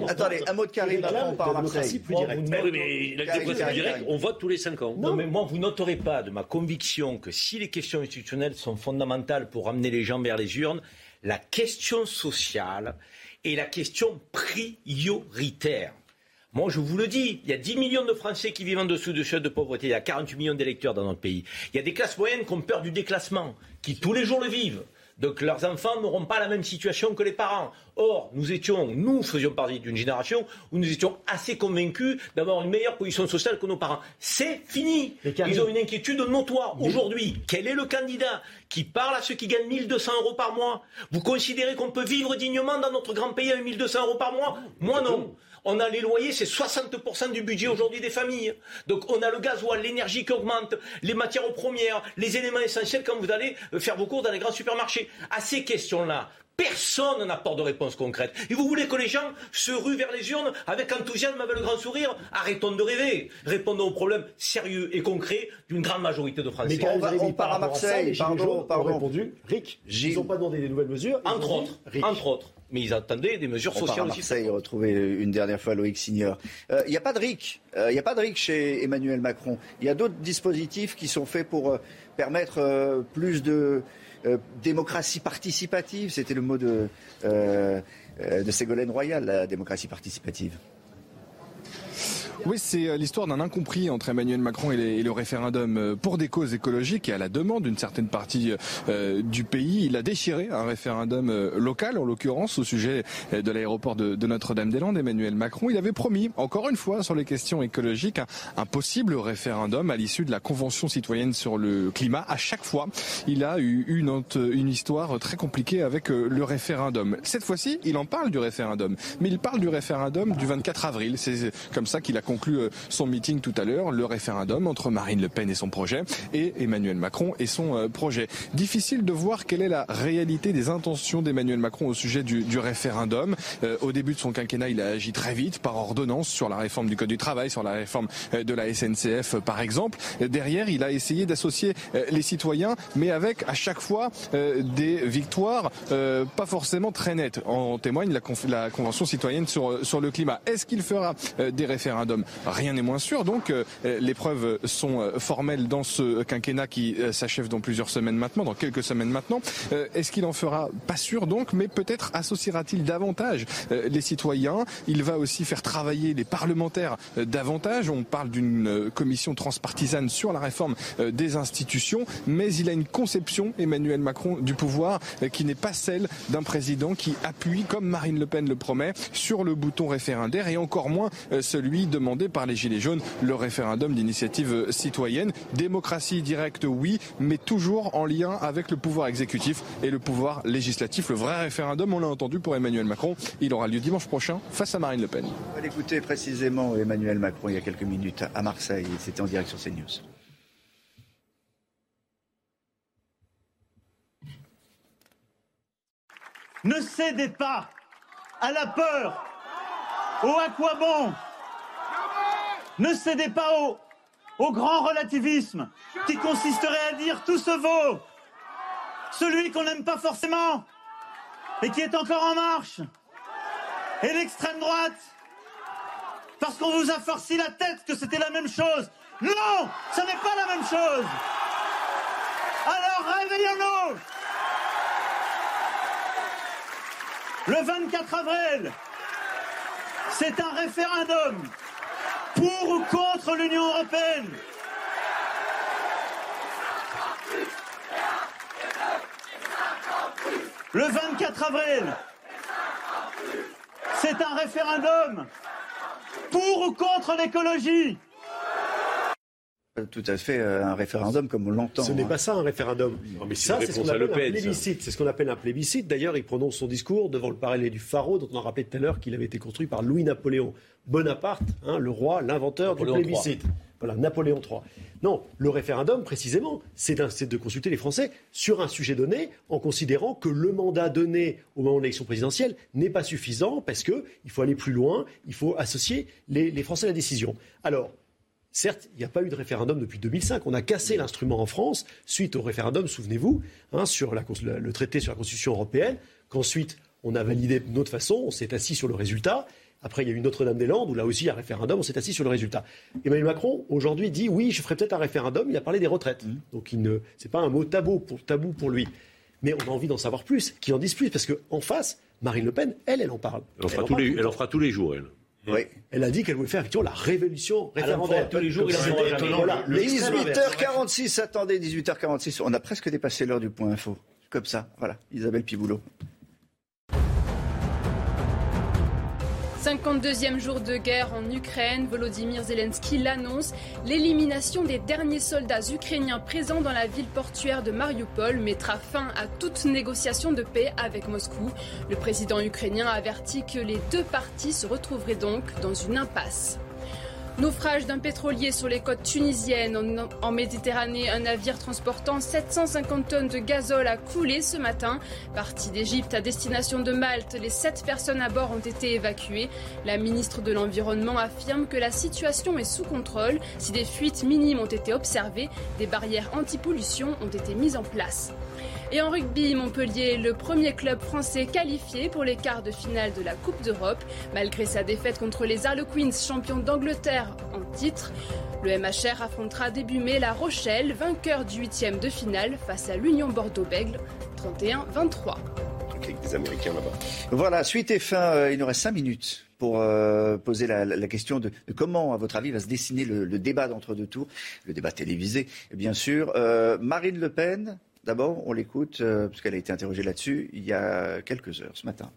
attendez, un mot de Karim Macron par Marseille. plus direct. Mais la démocratie directe, on vote tous les 5 ans. Non, mais moi, vous noterez pas de ma conviction que si les questions institutionnelles sont fondamentales pour amener les gens vers les urnes, la question sociale est la question prioritaire. Moi, je vous le dis, il y a 10 millions de Français qui vivent en dessous de seuil de pauvreté. Il y a 48 millions d'électeurs dans notre pays. Il y a des classes moyennes qui ont peur du déclassement, qui tous les jours le vivent. Donc leurs enfants n'auront pas la même situation que les parents. Or, nous étions, nous faisions partie d'une génération où nous étions assez convaincus d'avoir une meilleure position sociale que nos parents. C'est fini. Ils ont une inquiétude notoire. Aujourd'hui, quel est le candidat qui parle à ceux qui gagnent 1200 euros par mois Vous considérez qu'on peut vivre dignement dans notre grand pays avec 1200 euros par mois? Moi non. On a les loyers, c'est 60% du budget aujourd'hui des familles. Donc on a le gasoil, l'énergie qui augmente, les matières premières, les éléments essentiels quand vous allez euh, faire vos cours dans les grands supermarchés. À ces questions-là, Personne n'apporte de réponse concrète. Et vous voulez que les gens se ruent vers les urnes avec enthousiasme, avec le grand sourire? Arrêtons de rêver. Répondons aux problèmes sérieux et concrets d'une grande majorité de Français. Mais on, va, on part à Marseille, pardon, pardon. répondu, Rick, ils n'ont pas demandé des nouvelles mesures. Entre autres, entre autres mais ils attendaient des mesures sociales aussi. Marseille, retrouver une dernière fois Loïc Signor. Il euh, n'y a pas de RIC. Il euh, n'y a pas de RIC chez Emmanuel Macron. Il y a d'autres dispositifs qui sont faits pour euh, permettre plus de démocratie participative. C'était le mot de, de Ségolène Royal, la démocratie participative. Oui, c'est euh, l'histoire d'un incompris entre Emmanuel Macron et, le référendum euh, pour des causes écologiques et à la demande d'une certaine partie euh, du pays. Il a déchiré un référendum local, en l'occurrence, au sujet de l'aéroport de, Notre-Dame-des-Landes. Emmanuel Macron, il avait promis, encore une fois, sur les questions écologiques, un, possible référendum à l'issue de la Convention citoyenne sur le climat. À chaque fois, il a eu une, une histoire très compliquée avec le référendum. Cette fois-ci, il en parle du référendum, mais il parle du référendum du 24 avril. C'est comme ça qu'il a conclu euh, son meeting tout à l'heure, le référendum entre Marine Le Pen et son projet et Emmanuel Macron et son euh, projet. Difficile de voir quelle est la réalité des intentions d'Emmanuel Macron au sujet du, référendum. Euh, au début de son quinquennat, il a agi très vite par ordonnance sur la réforme du Code du travail, sur la réforme de la SNCF par exemple. Derrière, il a essayé d'associer les citoyens, mais avec à chaque fois des victoires pas forcément très nettes. En témoigne la, Convention citoyenne sur le climat. Est-ce qu'il fera des référendums Rien n'est moins sûr. Donc euh, les preuves sont euh, formelles dans ce quinquennat qui euh, s'achève dans plusieurs semaines maintenant, dans quelques semaines maintenant. Est-ce qu'il en fera Pas sûr donc, mais peut-être associera-t-il davantage les citoyens. Il va aussi faire travailler les parlementaires davantage. On parle d'une commission transpartisane sur la réforme des institutions, mais il a une conception, Emmanuel Macron, du pouvoir qui n'est pas celle d'un président qui appuie, comme Marine Le Pen le promet, sur le bouton référendaire et encore moins celui demandé par les Gilets jaunes, le référendum d'initiative citoyenne. Démocratie directe, oui, mais toujours en lien avec le pouvoir exécutif et le pouvoir législatif. Le vrai référendum, on l'a entendu pour Emmanuel Macron, il aura lieu dimanche prochain face à Marine Le Pen. On va l'écouter précisément Emmanuel Macron il y a quelques minutes à Marseille. C'était en direct sur CNews. Ne cédez pas à la peur, au à quoi bon? Ne cédez pas au, grand relativisme qui consisterait à dire tout se vaut. Celui qu'on n'aime pas forcément et qui est encore en marche. Et l'extrême droite, parce qu'on vous a forci la tête que c'était la même chose. Non, ce n'est pas la même chose. Alors réveillons-nous. Le 24 avril, c'est un référendum pour ou contre l'Union européenne. Le 24 avril, c'est un référendum pour ou contre l'écologie tout à fait euh, un référendum comme on l'entend. Ce n'est pas ça un référendum. mais ça, c'est ce qu'on appelle un plébiscite. C'est ce qu'on appelle un plébiscite. D'ailleurs, il prononce son discours devant le parallèle du pharaon, dont on a rappelé tout à l'heure qu'il avait été construit par Louis-Napoléon Bonaparte, hein, le roi, l'inventeur du plébiscite. Voilà, Napoléon III. Non, le référendum, précisément, c'est de consulter les Français sur un sujet donné, en considérant que le mandat donné au moment de l'élection présidentielle n'est pas suffisant, parce qu'il faut aller plus loin, il faut associer les, les Français à la décision. Alors, Certes, il n'y a pas eu de référendum depuis 2005. On a cassé l'instrument en France suite au référendum, souvenez-vous, hein, sur le traité sur la Constitution européenne, qu'ensuite on a validé d'une autre façon, on s'est assis sur le résultat. Après, il y a eu Notre-Dame-des-Landes, où là aussi il y a un référendum, on s'est assis sur le résultat. Emmanuel Macron, aujourd'hui, dit oui, je ferai peut-être un référendum. Il a parlé des retraites. Mmh. Donc, ce n'est pas un mot tabou pour, tabou pour lui. Mais on a envie d'en savoir plus, qu'il en dise plus, parce qu'en face, Marine Le Pen, elle, elle en parle. Elle en, fera, tous les, elle en fera tous les jours, elle. Oui. Elle a dit qu'elle voulait faire effectivement la révolution référendaire. Tous les jours, il 18h46, attendez, 18h46. On a presque dépassé l'heure du point info. Comme ça, voilà. Isabelle Piboulot. 52e jour de guerre en Ukraine, Volodymyr Zelensky l'annonce. L'élimination des derniers soldats ukrainiens présents dans la ville portuaire de Mariupol mettra fin à toute négociation de paix avec Moscou. Le président ukrainien a averti que les deux parties se retrouveraient donc dans une impasse. Naufrage d'un pétrolier sur les côtes tunisiennes en, Méditerranée. Un navire transportant 750 tonnes de gazole a coulé ce matin. Parti d'Égypte à destination de Malte, les sept personnes à bord ont été évacuées. La ministre de l'Environnement affirme que la situation est sous contrôle. Si des fuites minimes ont été observées, des barrières anti-pollution ont été mises en place. Et en rugby, Montpellier, le premier club français qualifié pour les quarts de finale de la Coupe d'Europe. Malgré sa défaite contre les Harlequins, champions d'Angleterre en titre, le MHR affrontera début mai La Rochelle, vainqueur du huitième de finale face à l'Union Bordeaux-Bègle, 31-23. Des Américains là-bas. Voilà, suite et fin, euh, il nous reste 5 minutes pour euh, poser la, question de, comment, à votre avis, va se dessiner le, débat d'entre-deux tours, le débat télévisé, bien sûr. Euh, Marine Le Pen, d'abord, on l'écoute, puisqu'elle a été interrogée là-dessus il y a quelques heures ce matin.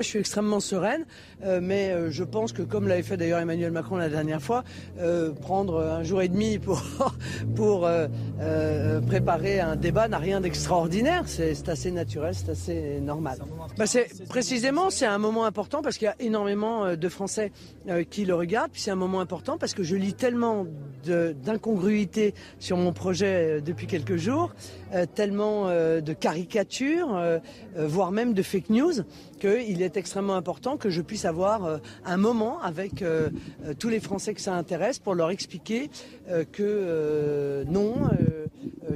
Je suis extrêmement sereine, euh, mais euh, je pense que, comme l'avait fait d'ailleurs Emmanuel Macron la dernière fois, euh, prendre un jour et demi pour, préparer un débat n'a rien d'extraordinaire. C'est assez naturel, c'est assez normal. Bah, précisément, c'est un moment important parce qu'il y a énormément de Français qui le regardent. Puis c'est un moment important parce que je lis tellement d'incongruités sur mon projet depuis quelques jours, tellement de caricatures, voire même de fake news qu'il est extrêmement important que je puisse avoir euh, un moment avec euh, euh, tous les Français que ça intéresse pour leur expliquer que non,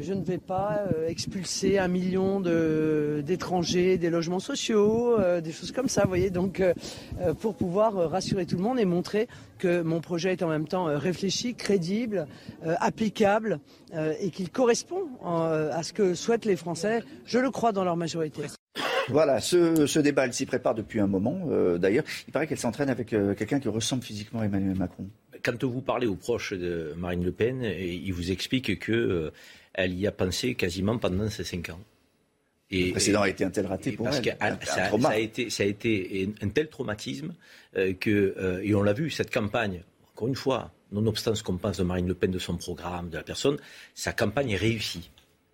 je ne vais pas expulser un million d'étrangers des logements sociaux, des choses comme ça, vous voyez. Donc, pour pouvoir rassurer tout le monde et montrer que mon projet est en même temps réfléchi, crédible, applicable et qu'il correspond à ce que souhaitent les Français, je le crois dans leur majorité. Voilà, ce, débat, elle s'y prépare depuis un moment. Euh, d'ailleurs, il paraît qu'elle s'entraîne avec euh, quelqu'un qui ressemble physiquement à Emmanuel Macron. Quand vous parlez aux proches de Marine Le Pen, il vous explique qu'elle euh, y a pensé quasiment pendant ces cinq ans. Et, le précédent a été un tel raté pour parce elle. Que ça, a été, ça a été un tel traumatisme que, et on l'a vu, cette campagne, encore une fois, nonobstant ce qu'on pense de Marine Le Pen, de son programme, de la personne, sa campagne est réussie.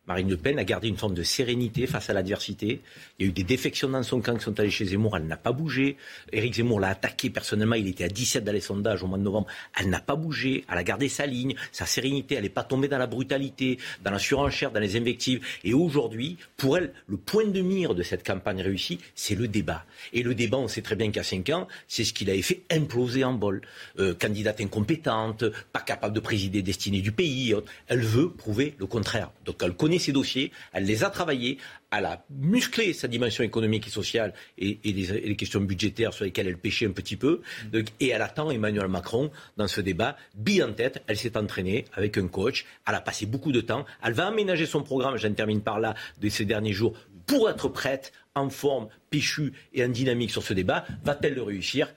Marine Le Pen a gardé une forme de sérénité face à l'adversité. Il y a eu des défections dans son camp qui sont allés chez Zemmour. Elle n'a pas bougé. Éric Zemmour l'a attaqué personnellement. Il était à 17 dans les sondages au mois de novembre. Elle n'a pas bougé. Elle a gardé sa ligne, sa sérénité. Elle n'est pas tombée dans la brutalité, dans la surenchère, dans les invectives. Et aujourd'hui, pour elle, le point de mire de cette campagne réussie, c'est le débat. Et le débat, on sait très bien qu'à 5 ans, c'est ce qu'il avait fait imploser en bol. Euh, candidate incompétente, pas capable de présider destinée du pays. Elle veut prouver le contraire. Donc elle connaît ses dossiers, elle les a travaillés, elle a musclé sa dimension économique et sociale et, les, questions budgétaires sur lesquelles elle pêchait un petit peu. et elle attend Emmanuel Macron dans ce débat. Bille en tête, elle s'est entraînée avec un coach, elle a passé beaucoup de temps, elle va aménager son programme, j'en termine par là, de ces derniers jours, pour être prête, en forme, péchue et en dynamique sur ce débat. Va-t-elle le réussir?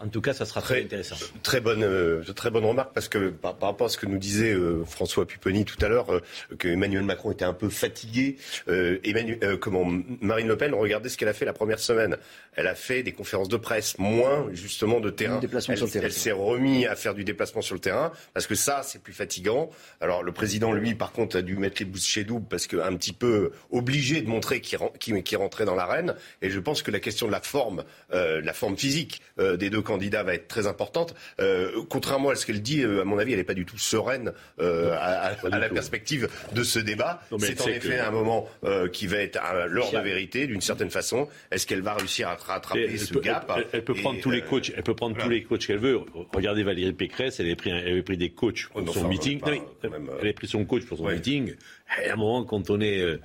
En tout cas, ça sera très, intéressant. Très bonne, euh, très bonne remarque parce que par, rapport à ce que nous disait euh, François Pupponi tout à l'heure, euh, que Emmanuel Macron était un peu fatigué. Emmanuel, comment Marine Le Pen, regardez ce qu'elle a fait la première semaine. Elle a fait des conférences de presse, moins justement de terrain. Elle, s'est remis à faire du déplacement sur le terrain parce que ça, c'est plus fatigant. Alors le président, lui, par contre, a dû mettre les bouches double parce qu'un petit peu obligé de montrer qu'il rentrait dans l'arène. Et je pense que la question de la forme, la forme physique des deux candidats va être très importante. Euh, contrairement à ce qu'elle dit, euh, à mon avis, elle n'est pas du tout sereine euh, à, la perspective de ce débat. C'est en effet un moment qui va être l'heure de vérité, d'une certaine façon. Est-ce qu'elle va réussir à rattraper ce gap elle, peut prendre tous les coachs. Elle peut prendre tous les coachs qu'elle veut. Regardez Valérie Pécresse, elle avait pris, elle avait pris des coachs pour oh, son meeting. elle avait pris son coach pour son meeting. Et à un moment, quand on est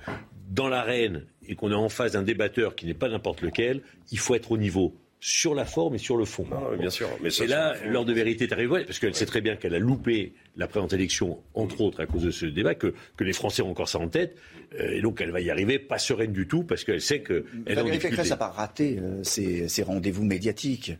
dans l'arène et qu'on est en face d'un débatteur qui n'est pas n'importe lequel, il faut être au niveau sur la forme et sur le fond. bien sûr. Mais et là, l'heure de vérité est arrivée, parce qu'elle sait très bien qu'elle a loupé la présente élection, entre autres à cause de ce débat, que, que les Français ont encore ça en tête, euh, et donc elle va y arriver pas sereine du tout, parce qu'elle sait qu'elle est en difficulté. N'a pas raté euh, ses rendez-vous médiatiques.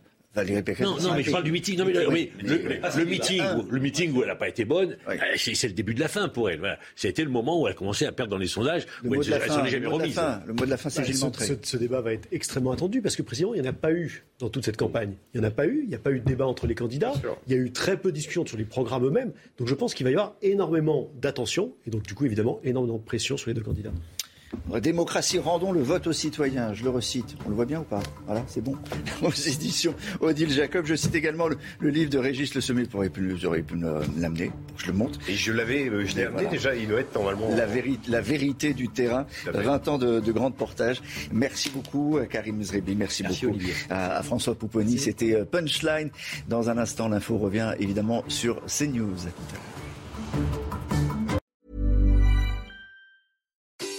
Non, non, mais je parle du meeting. Non, mais, le, meeting, où, le meeting où elle n'a pas été bonne, euh, c'est le début de la fin pour elle. Voilà. C'était le moment où elle a commencé à perdre dans les sondages, le où elle s'en est jamais remise. Le mot de la fin, c'est Gilles ce, ce, débat va être extrêmement attendu parce que précisément, il n'y en a pas eu dans toute cette campagne. Il n'y en a pas eu. Il n'y a pas eu de débat entre les candidats. Il y a eu très peu de discussions sur les programmes eux-mêmes. Donc je pense qu'il va y avoir énormément d'attention et donc du coup, évidemment, énormément de pression sur les deux candidats. Démocratie, rendons le vote aux citoyens. Je le recite. On le voit bien ou pas? Voilà, c'est bon. Aux éditions Odile Jacob. Je cite également le, livre de Régis Le Sommet. Vous auriez pu, pu l'amener. Je le montre. Et je l'avais, euh, je l'ai amené déjà. Il doit être normalement. La, la vérité du terrain. 20 ans de, de grand portage. Merci beaucoup, Karim Zrebi. Merci, beaucoup à, François Pouponi. C'était euh, Punchline. Dans un instant, l'info revient évidemment sur CNews.